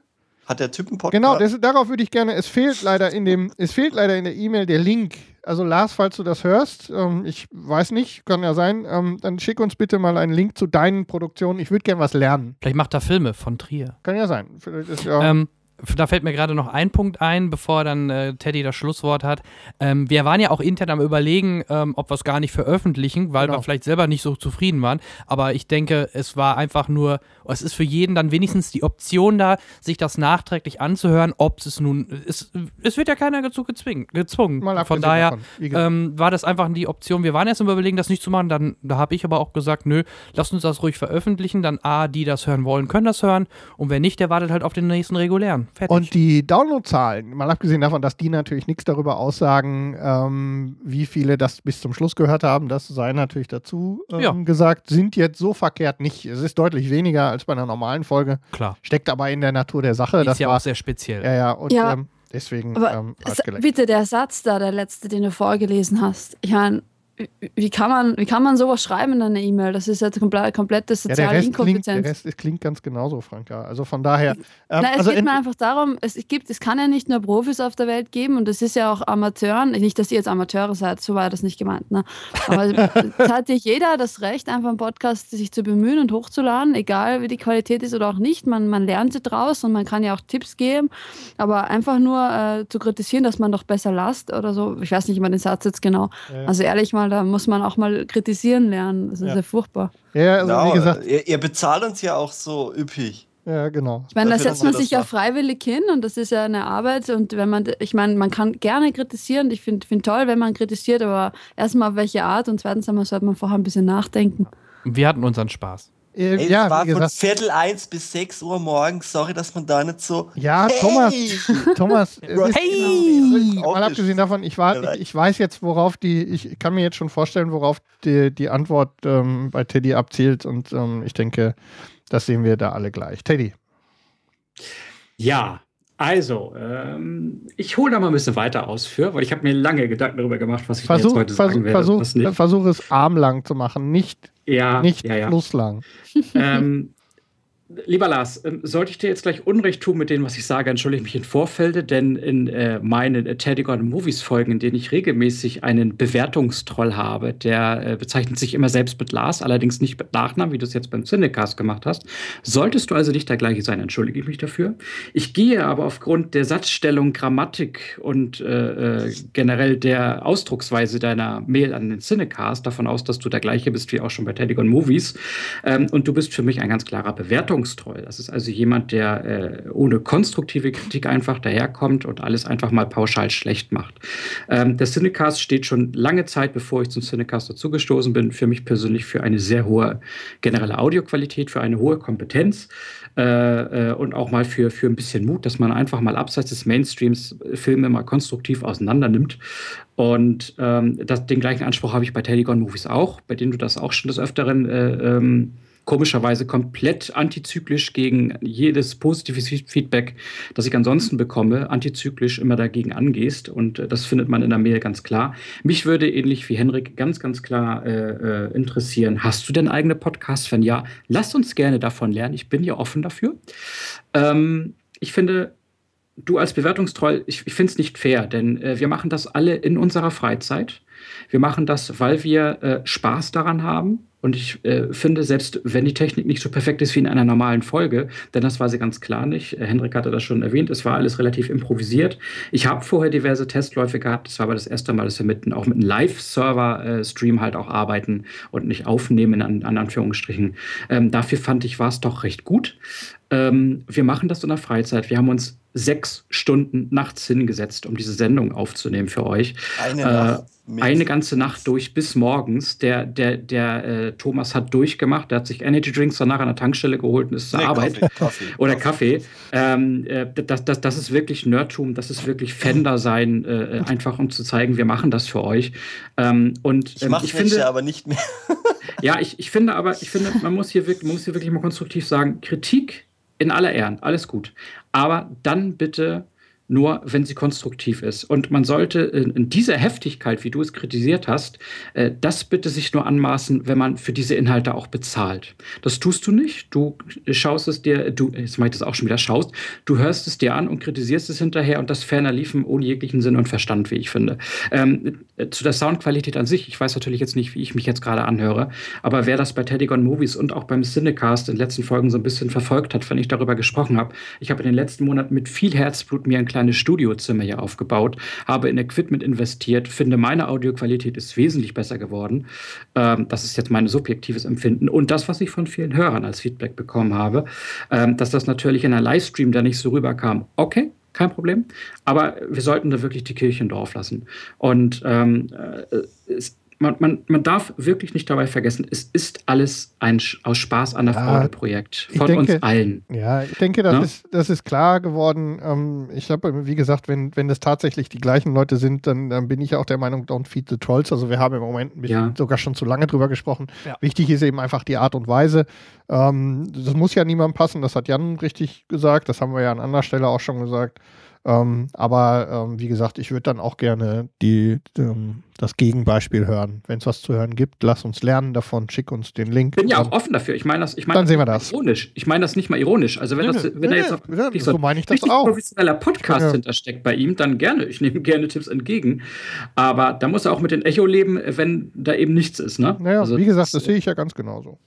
Hat der Typ einen Podcast? Genau, das, darauf würde ich gerne. Es fehlt leider in dem, es fehlt leider in der E-Mail der Link. Also Lars, falls du das hörst, ähm, ich weiß nicht, kann ja sein, ähm, dann schick uns bitte mal einen Link zu deinen Produktionen. Ich würde gerne was lernen. Vielleicht macht er Filme von Trier. Kann ja sein. Vielleicht ist ja, Ähm, da fällt mir gerade noch ein Punkt ein, bevor dann äh, Teddy das Schlusswort hat. Ähm, wir waren ja auch intern am Überlegen, ähm, ob wir es gar nicht veröffentlichen, weil Genau. wir vielleicht selber nicht so zufrieden waren. Aber ich denke, es war einfach nur, es ist für jeden dann wenigstens die Option da, sich das nachträglich anzuhören, ob es nun, es, es wird ja keiner dazu gezwungen. gezwungen. Mal Von daher ähm, war das einfach die Option. Wir waren erst im Überlegen, das nicht zu machen. Dann, da habe ich aber auch gesagt, nö, lasst uns das ruhig veröffentlichen. Dann A, die das hören wollen, können das hören. Und wer nicht, der wartet halt auf den nächsten regulären. Fertig. Und die Downloadzahlen, mal abgesehen davon, dass die natürlich nichts darüber aussagen, ähm, wie viele das bis zum Schluss gehört haben, das sei natürlich dazu ähm, Ja. gesagt, sind jetzt so verkehrt nicht. Es ist deutlich weniger als bei einer normalen Folge. Klar. Steckt aber in der Natur der Sache. ist das ja war, auch sehr speziell. Ja, ja, und Ja. Ähm, deswegen Aber ähm, bitte der Satz da, der letzte, den du vorgelesen hast. Ich meine, wie kann man, wie kann man sowas schreiben in einer E-Mail? Das ist jetzt komplett, komplette Ja, der soziale Rest, klingt, der Inkompetenz. Rest ist, klingt ganz genauso, Franka. Also von daher. Ähm, Nein, es also geht mir einfach darum, es gibt, es kann ja nicht nur Profis auf der Welt geben und es ist ja auch Amateuren, nicht, dass ihr jetzt Amateure seid, so war das nicht gemeint, ne? Aber es hat ja jeder das Recht, einfach einen Podcast sich zu bemühen und hochzuladen, egal wie die Qualität ist oder auch nicht. Man, man lernt sie draus und man kann ja auch Tipps geben, aber einfach nur äh, zu kritisieren, dass man doch besser lasst oder so, ich weiß nicht immer den Satz jetzt genau. Ja. Also ehrlich mal, da muss man auch mal kritisieren lernen. Das ist Ja. ja, furchtbar. ja, also Genau, wie gesagt, ihr, ihr bezahlt uns ja auch so üppig. ja, genau. Ich meine, da setzt man sich das ja freiwillig hin und das ist ja eine Arbeit. Und wenn man, ich meine, man kann gerne kritisieren. Ich finde find toll, wenn man kritisiert, aber erstmal auf welche Art und zweitens einmal sollte man vorher ein bisschen nachdenken. Wir hatten unseren Spaß. Äh, Ey, ja, es war wie von. Viertel eins bis sechs Uhr morgens. Sorry, dass man da nicht so. Ja, Hey! Thomas, Thomas, ist, Hey! Mal abgesehen davon, ich, war, ich, ich weiß jetzt, worauf die, ich kann mir jetzt schon vorstellen, worauf die, die Antwort ähm, bei Teddy abzielt und ähm, ich denke, das sehen wir da alle gleich. Teddy. Ja, also, ähm, ich hole da mal ein bisschen weiter aus für, weil ich habe mir lange Gedanken darüber gemacht, was ich Versuch, jetzt heute versuch, sagen werde. versuch, versuch es armlang zu machen, nicht, Ja, nicht ja, ja. flusslang. ähm, lieber Lars, ähm, sollte ich dir jetzt gleich Unrecht tun mit dem, was ich sage, entschuldige ich mich in Vorfelde, denn in äh, meinen äh, Teddy Movies Folgen, in denen ich regelmäßig einen Bewertungstroll habe, der äh, bezeichnet sich immer selbst mit Lars, allerdings nicht mit Nachnamen, wie du es jetzt beim Cinecast gemacht hast. Solltest du also nicht der gleiche sein, entschuldige ich mich dafür. Ich gehe aber aufgrund der Satzstellung, Grammatik und äh, äh, generell der Ausdrucksweise deiner Mail an den Cinecast davon aus, dass du der gleiche bist wie auch schon bei Teddy Gone Movies. Ähm, und du bist für mich ein ganz klarer Bewertungstroll. Bewertungstreu. Das ist also jemand, der äh, ohne konstruktive Kritik einfach daherkommt und alles einfach mal pauschal schlecht macht. Ähm, der Cinecast steht schon lange Zeit, bevor ich zum Cinecast dazugestoßen bin, für mich persönlich für eine sehr hohe generelle Audioqualität, für eine hohe Kompetenz äh, äh, und auch mal für, für ein bisschen Mut, dass man einfach mal abseits des Mainstreams Filme mal konstruktiv auseinander nimmt. Und ähm, das, den gleichen Anspruch habe ich bei Telegon Movies auch, bei denen du das auch schon des Öfteren äh, ähm, komischerweise komplett antizyklisch gegen jedes positive Feedback, das ich ansonsten bekomme, antizyklisch immer dagegen angehst. Und äh, das findet man in der Mail ganz klar. Mich würde ähnlich wie Henrik ganz, ganz klar äh, äh, interessieren, hast du denn eigene Podcasts? Wenn ja, lass uns gerne davon lernen. Ich bin ja offen dafür. Ähm, ich finde, du als Bewertungstreu, ich, ich finde es nicht fair, denn äh, wir machen das alle in unserer Freizeit. Wir machen das, weil wir äh, Spaß daran haben. Und ich äh, finde, selbst wenn die Technik nicht so perfekt ist wie in einer normalen Folge, denn das war sie ganz klar nicht. Äh, Henrik hatte das schon erwähnt, es war alles relativ improvisiert. Ich habe vorher diverse Testläufe gehabt. Das war aber das erste Mal, dass wir mit, auch mit einem Live-Server-Stream halt auch arbeiten und nicht aufnehmen, in, an Anführungsstrichen. Ähm, dafür fand ich, war es doch recht gut. Ähm, wir machen das in der Freizeit. Wir haben uns sechs Stunden nachts hingesetzt, um diese Sendung aufzunehmen für euch. Eine, äh, eine ganze Nacht durch bis morgens. Der, der, der äh, Thomas hat durchgemacht, der hat sich Energy Drinks danach an der Tankstelle geholt und ist zur nee, Arbeit. Kaffee, Kaffee, Oder Kaffee. Kaffee. Ähm, äh, das, das, das ist wirklich Nerdtum, das ist wirklich Fender sein, äh, äh, einfach um zu zeigen, wir machen das für euch. Ähm, und, ich mache ähm, finde aber nicht mehr. ja, ich, ich finde aber, ich finde, man muss hier wirklich, man muss hier wirklich mal konstruktiv sagen, Kritik in aller Ehren, alles gut. Aber dann bitte nur wenn sie konstruktiv ist. Und man sollte in, dieser Heftigkeit, wie du es kritisiert hast, äh, das bitte sich nur anmaßen, wenn man für diese Inhalte auch bezahlt. Das tust du nicht. Du schaust es dir, du, jetzt mache ich das auch schon wieder, schaust, du hörst es dir an und kritisierst es hinterher und das ferner liefen ohne jeglichen Sinn und Verstand, wie ich finde. Ähm, äh, zu der Soundqualität an sich, ich weiß natürlich jetzt nicht, wie ich mich jetzt gerade anhöre, aber wer das bei Teddygon Movies und auch beim Cinecast in den letzten Folgen so ein bisschen verfolgt hat, wenn ich darüber gesprochen habe, ich habe in den letzten Monaten mit viel Herzblut mir ein kleines kleines Studiozimmer hier aufgebaut, habe in Equipment investiert, finde, meine Audioqualität ist wesentlich besser geworden. Ähm, das ist jetzt mein subjektives Empfinden. Und das, was ich von vielen Hörern als Feedback bekommen habe, ähm, dass das natürlich in einem Livestream da nicht so rüberkam. Okay, kein Problem. Aber wir sollten da wirklich die Kirche im Dorf lassen. Und ähm, äh, es, man, man, man darf wirklich nicht dabei vergessen, es ist alles ein aus Spaß an der ja, Freude Projekt von denke, uns allen. Ja, ich denke, das, ja? ist, das ist klar geworden. Ähm, ich habe, wie gesagt, wenn, wenn das tatsächlich die gleichen Leute sind, dann, dann bin ich auch der Meinung, don't feed the trolls. Also wir haben im Moment ein bisschen, ja. sogar schon zu lange drüber gesprochen. Wichtig ist eben einfach die Art und Weise. Ähm, das muss ja niemandem passen, das hat Jan richtig gesagt, das haben wir ja an anderer Stelle auch schon gesagt. Ähm, aber ähm, wie gesagt, ich würde dann auch gerne die, ähm, das Gegenbeispiel hören. Wenn es was zu hören gibt, lass uns lernen davon, schick uns den Link. Ich bin ja auch offen dafür. Ich meine das, ich meine dann sehen wir das. ironisch. Ich meine das nicht mal ironisch. Also wenn, nee, das, wenn nee, da jetzt noch ja, so meine ich das auch. professioneller Podcast ja. hintersteckt bei ihm, dann gerne. Ich nehme gerne Tipps entgegen. Aber da muss er auch mit den Echo leben, wenn da eben nichts ist. Ne? Naja, also, wie gesagt, das, das sehe ich ja ganz genauso.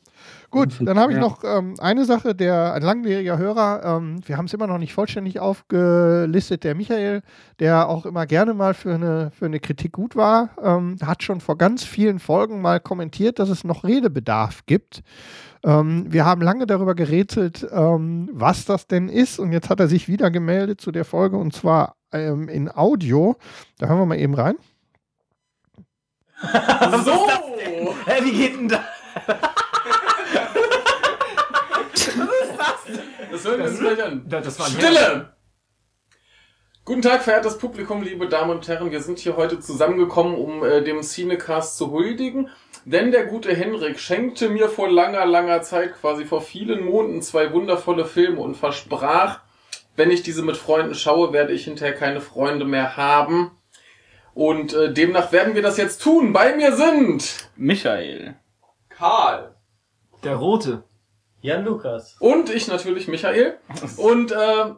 Gut, dann habe ich ja. noch ähm, eine Sache, der ein langjähriger Hörer, ähm, wir haben es immer noch nicht vollständig aufgelistet, der Michael, der auch immer gerne mal für eine, für eine Kritik gut war, ähm, hat schon vor ganz vielen Folgen mal kommentiert, dass es noch Redebedarf gibt. Ähm, wir haben lange darüber gerätselt, ähm, was das denn ist und jetzt hat er sich wieder gemeldet zu der Folge und zwar ähm, in Audio. Da hören wir mal eben rein. so! Hä, wie geht denn das? Das hören wir uns gleich an. Das war Stille! Guten Tag, verehrtes Publikum, liebe Damen und Herren. Wir sind hier heute zusammengekommen, um äh, dem Cinecast zu huldigen. Denn der gute Henrik schenkte mir vor langer, langer Zeit, quasi vor vielen Monaten, zwei wundervolle Filme und versprach, wenn ich diese mit Freunden schaue, werde ich hinterher keine Freunde mehr haben. Und äh, demnach werden wir das jetzt tun. Bei mir sind Michael. Karl. Der Rote. Jan Lukas. Und ich natürlich, Michael. Und äh,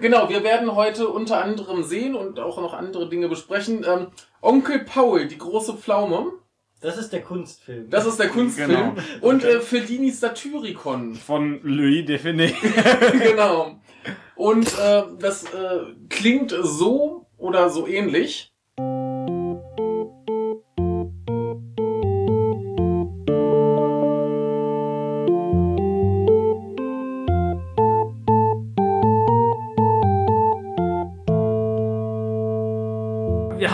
genau, wir werden heute unter anderem sehen und auch noch andere Dinge besprechen. Ähm, Onkel Paul, die große Pflaume. Das ist der Kunstfilm. Das ist der Kunstfilm. Genau. Und äh, Fellinis Satyricon. Von Louis Define. genau. Und äh, das äh, klingt so oder so ähnlich.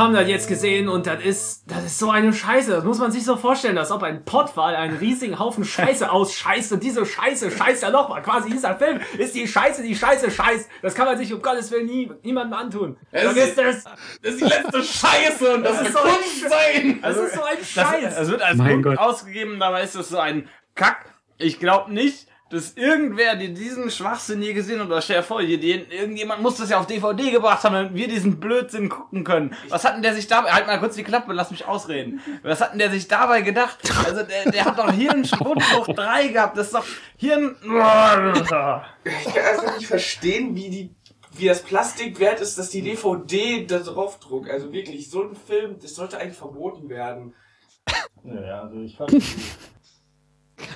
Haben das jetzt gesehen und das ist, das ist so eine Scheiße. Das muss man sich so vorstellen, als ob ein Pottwal einen riesigen Haufen Scheiße ausscheißt und diese Scheiße scheißt ja nochmal. Quasi dieser Film ist die Scheiße, die Scheiße scheißt. Das kann man sich um Gottes Willen nie, niemandem antun. Das Vergiss ist- das. Das ist die letzte Scheiße und das, Das ist ist so sein. Das ist so ein Das, Scheiß. es wird als Mein Gott. ausgegeben, dabei ist es so ein Kack. Ich glaube nicht, dass irgendwer, der diesen Schwachsinn je gesehen hat, oder stell dir vor, hier, den, irgendjemand muss das ja auf DVD gebracht haben, damit wir diesen Blödsinn gucken können. Was hat denn der sich dabei, halt mal kurz die Klappe, lass mich ausreden. Was hat denn der sich dabei gedacht? Also, der, der hat doch Hirnschwund hoch drei gehabt, das ist doch Hirn... Ich kann also nicht verstehen, wie die wie das Plastik wert ist, dass die DVD da drauf druckt. Also wirklich, so ein Film, das sollte eigentlich verboten werden. Ja, also ich fand.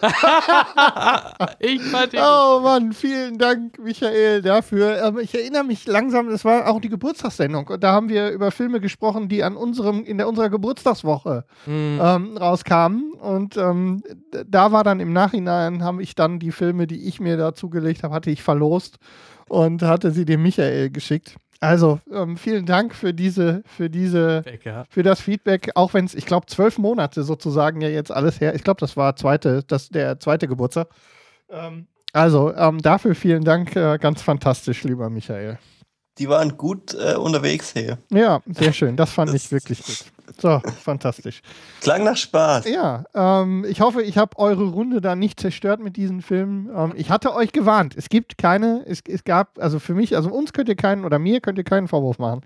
ich fand Oh Mann, vielen Dank, Michael, dafür. Ähm, ich erinnere mich langsam, es war auch die Geburtstagssendung und da haben wir über Filme gesprochen, die an unserem, in der, unserer Geburtstagswoche Mhm. ähm, rauskamen. Und ähm, da war dann im Nachhinein, habe ich dann die Filme, die ich mir da zugelegt habe, hatte ich verlost und hatte sie dem Michael geschickt. Also ähm, vielen Dank für diese, für diese, Becker. für das Feedback, auch wenn es, ich glaube, zwölf Monate sozusagen ja jetzt alles her. Ich glaube, das war zweite, das der zweite Geburtstag. Ähm, also ähm, dafür vielen Dank, äh, ganz fantastisch, lieber Michael. Die waren gut äh, unterwegs hier. Ja, sehr schön. Das fand ich wirklich gut. So, fantastisch. Klang nach Spaß. Ja, ähm, ich hoffe, ich habe eure Runde da nicht zerstört mit diesen Filmen. Ähm, ich hatte euch gewarnt. Es gibt keine, es, es gab, also für mich, also uns könnt ihr keinen oder mir könnt ihr keinen Vorwurf machen.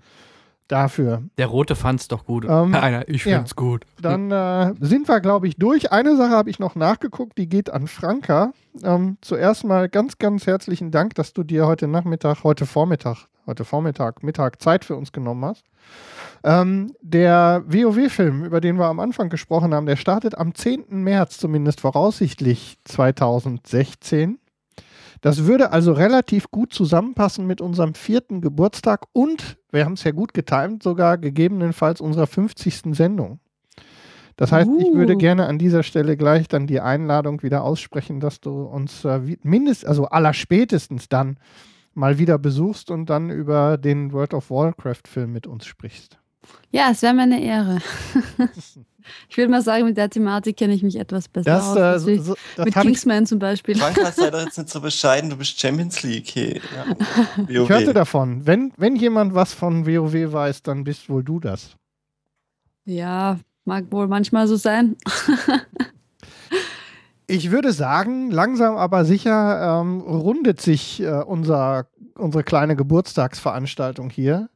Dafür. Der Rote fand's doch gut. Ähm, Einer, ich ja. find's gut. Dann äh, sind wir, glaube ich, durch. Eine Sache habe ich noch nachgeguckt, die geht an Franka. Ähm, zuerst mal ganz, ganz herzlichen Dank, dass du dir heute Nachmittag, heute Vormittag, heute Vormittag, Mittag Zeit für uns genommen hast. Ähm, der WoW-Film, über den wir am Anfang gesprochen haben, der startet am 10. März, zumindest voraussichtlich 2016. Das würde also relativ gut zusammenpassen mit unserem vierten Geburtstag und, wir haben es ja gut getimt, sogar gegebenenfalls unserer 50. Sendung. Das heißt, ich würde Uh. gerne an dieser Stelle gleich dann die Einladung wieder aussprechen, dass du uns äh, wie- mindest, also allerspätestens dann mal wieder besuchst und dann über den World of Warcraft-Film mit uns sprichst. Ja, es wäre mir eine Ehre. ich würde mal sagen, mit der Thematik kenne ich mich etwas besser Das, aus. äh, so- das mit hab ich- Kingsman zum Beispiel. Franka, sei doch jetzt nicht so bescheiden, du bist Champions League. Hey. Ja. Ich hörte davon. Wenn, wenn jemand was von WoW weiß, dann bist wohl du das. ja, mag wohl manchmal so sein. Ich würde sagen, langsam aber sicher ähm, rundet sich äh, unser, unsere kleine Geburtstagsveranstaltung hier.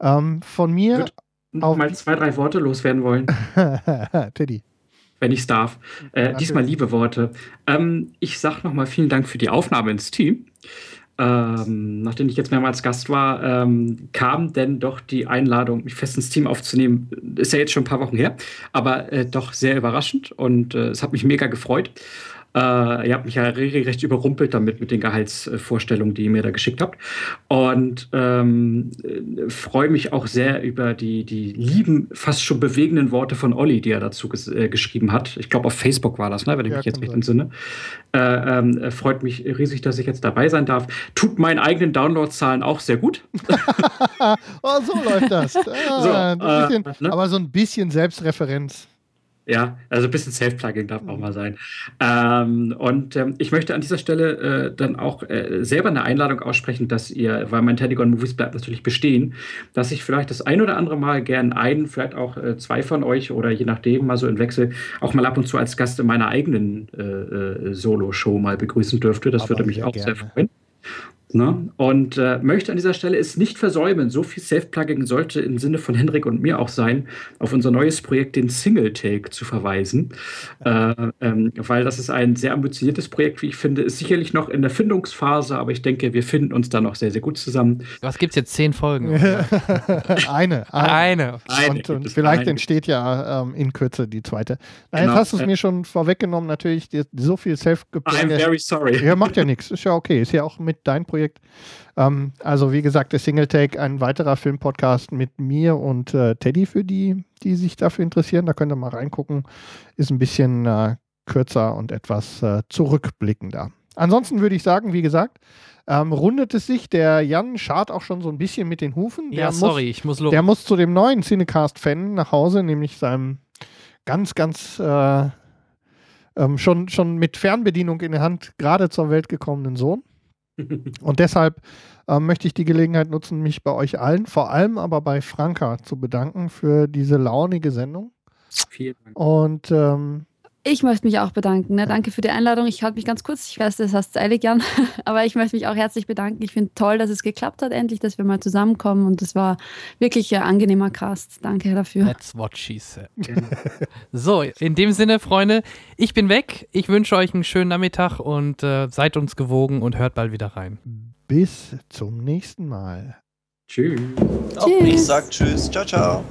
Ähm, von mir Noch mal zwei, drei Worte loswerden wollen. Teddy. wenn ich es darf. Äh, diesmal liebe Worte. Ähm, ich sage nochmal vielen Dank für die Aufnahme ins Team. Ähm, nachdem ich jetzt mehrmals Gast war, ähm, kam denn doch die Einladung, mich fest ins Team aufzunehmen. Ist ja jetzt schon ein paar Wochen her, aber äh, doch sehr überraschend und äh, es hat mich mega gefreut. Äh, ihr habt mich ja regelrecht überrumpelt damit mit den Gehaltsvorstellungen, die ihr mir da geschickt habt. Und ähm, äh, freue mich auch sehr über die, die lieben, fast schon bewegenden Worte von Olli, die er dazu ges äh, geschrieben hat. Ich glaube, auf Facebook war das, ne, wenn ich Ja, mich jetzt recht entsinne. Äh, ähm, äh, freut mich riesig, dass ich jetzt dabei sein darf. Tut meinen eigenen Downloadzahlen auch sehr gut. oh, so läuft das. Ah, So, bisschen, äh, ne? Aber so ein bisschen Selbstreferenz. Ja, also ein bisschen Self-Plugging darf auch mal sein. Ähm, und ähm, ich möchte an dieser Stelle äh, dann auch äh, selber eine Einladung aussprechen, dass ihr, weil mein Teddygon Movies bleibt natürlich bestehen, dass ich vielleicht das ein oder andere Mal gern einen, vielleicht auch äh, zwei von euch oder je nachdem mal so im Wechsel auch mal ab und zu als Gast in meiner eigenen äh, äh, Solo-Show mal begrüßen dürfte. Das Aber würde mich sehr auch sehr gerne. freuen. Ne? Und äh, möchte an dieser Stelle es nicht versäumen, so viel Self-Plugging sollte im Sinne von Henrik und mir auch sein, auf unser neues Projekt, den Single-Take, zu verweisen. Äh, ähm, weil das ist ein sehr ambitioniertes Projekt, wie ich finde, ist sicherlich noch in der Findungsphase, aber ich denke, wir finden uns da noch sehr, sehr gut zusammen. Was gibt's jetzt? Zehn Folgen? eine. Eine. Eine Und, gibt und es vielleicht eine. entsteht ja ähm, in Kürze die zweite. Nein, Genau. jetzt hast du es Äh, mir schon vorweggenommen, natürlich. So viel self I'm very sorry. Ja, macht ja nichts. Ist ja okay. Ist ja auch mit dein Projekt. Ähm, also, wie gesagt, der Single Take, ein weiterer Filmpodcast mit mir und äh, Teddy für die, die sich dafür interessieren. Da könnt ihr mal reingucken. Ist ein bisschen äh, kürzer und etwas äh, zurückblickender. Ansonsten würde ich sagen, wie gesagt, ähm, rundet es sich. Der Jan schart auch schon so ein bisschen mit den Hufen. Der Ja, sorry, muss, ich muss los. Der muss zu dem neuen Cinecast-Fan nach Hause, nämlich seinem ganz, ganz äh, ähm, schon, schon mit Fernbedienung in der Hand gerade zur Welt gekommenen Sohn. Und deshalb ähm, möchte ich die Gelegenheit nutzen, mich bei euch allen, vor allem aber bei Franka, zu bedanken für diese launige Sendung. Vielen Dank. Und ähm, Ich möchte mich auch bedanken. Ne? Danke für die Einladung. Ich halte mich ganz kurz. Ich weiß, das hast du eilig, Jan. Aber ich möchte mich auch herzlich bedanken. Ich finde toll, dass es geklappt hat, endlich, dass wir mal zusammenkommen. Und es war wirklich ein angenehmer Cast. Danke dafür. That's what she said. so, in dem Sinne, Freunde, ich bin weg. Ich wünsche euch einen schönen Nachmittag und äh, seid uns gewogen und hört bald wieder rein. bis zum nächsten Mal. Tschüss. Auch ich sag Tschüss. Ciao, ciao.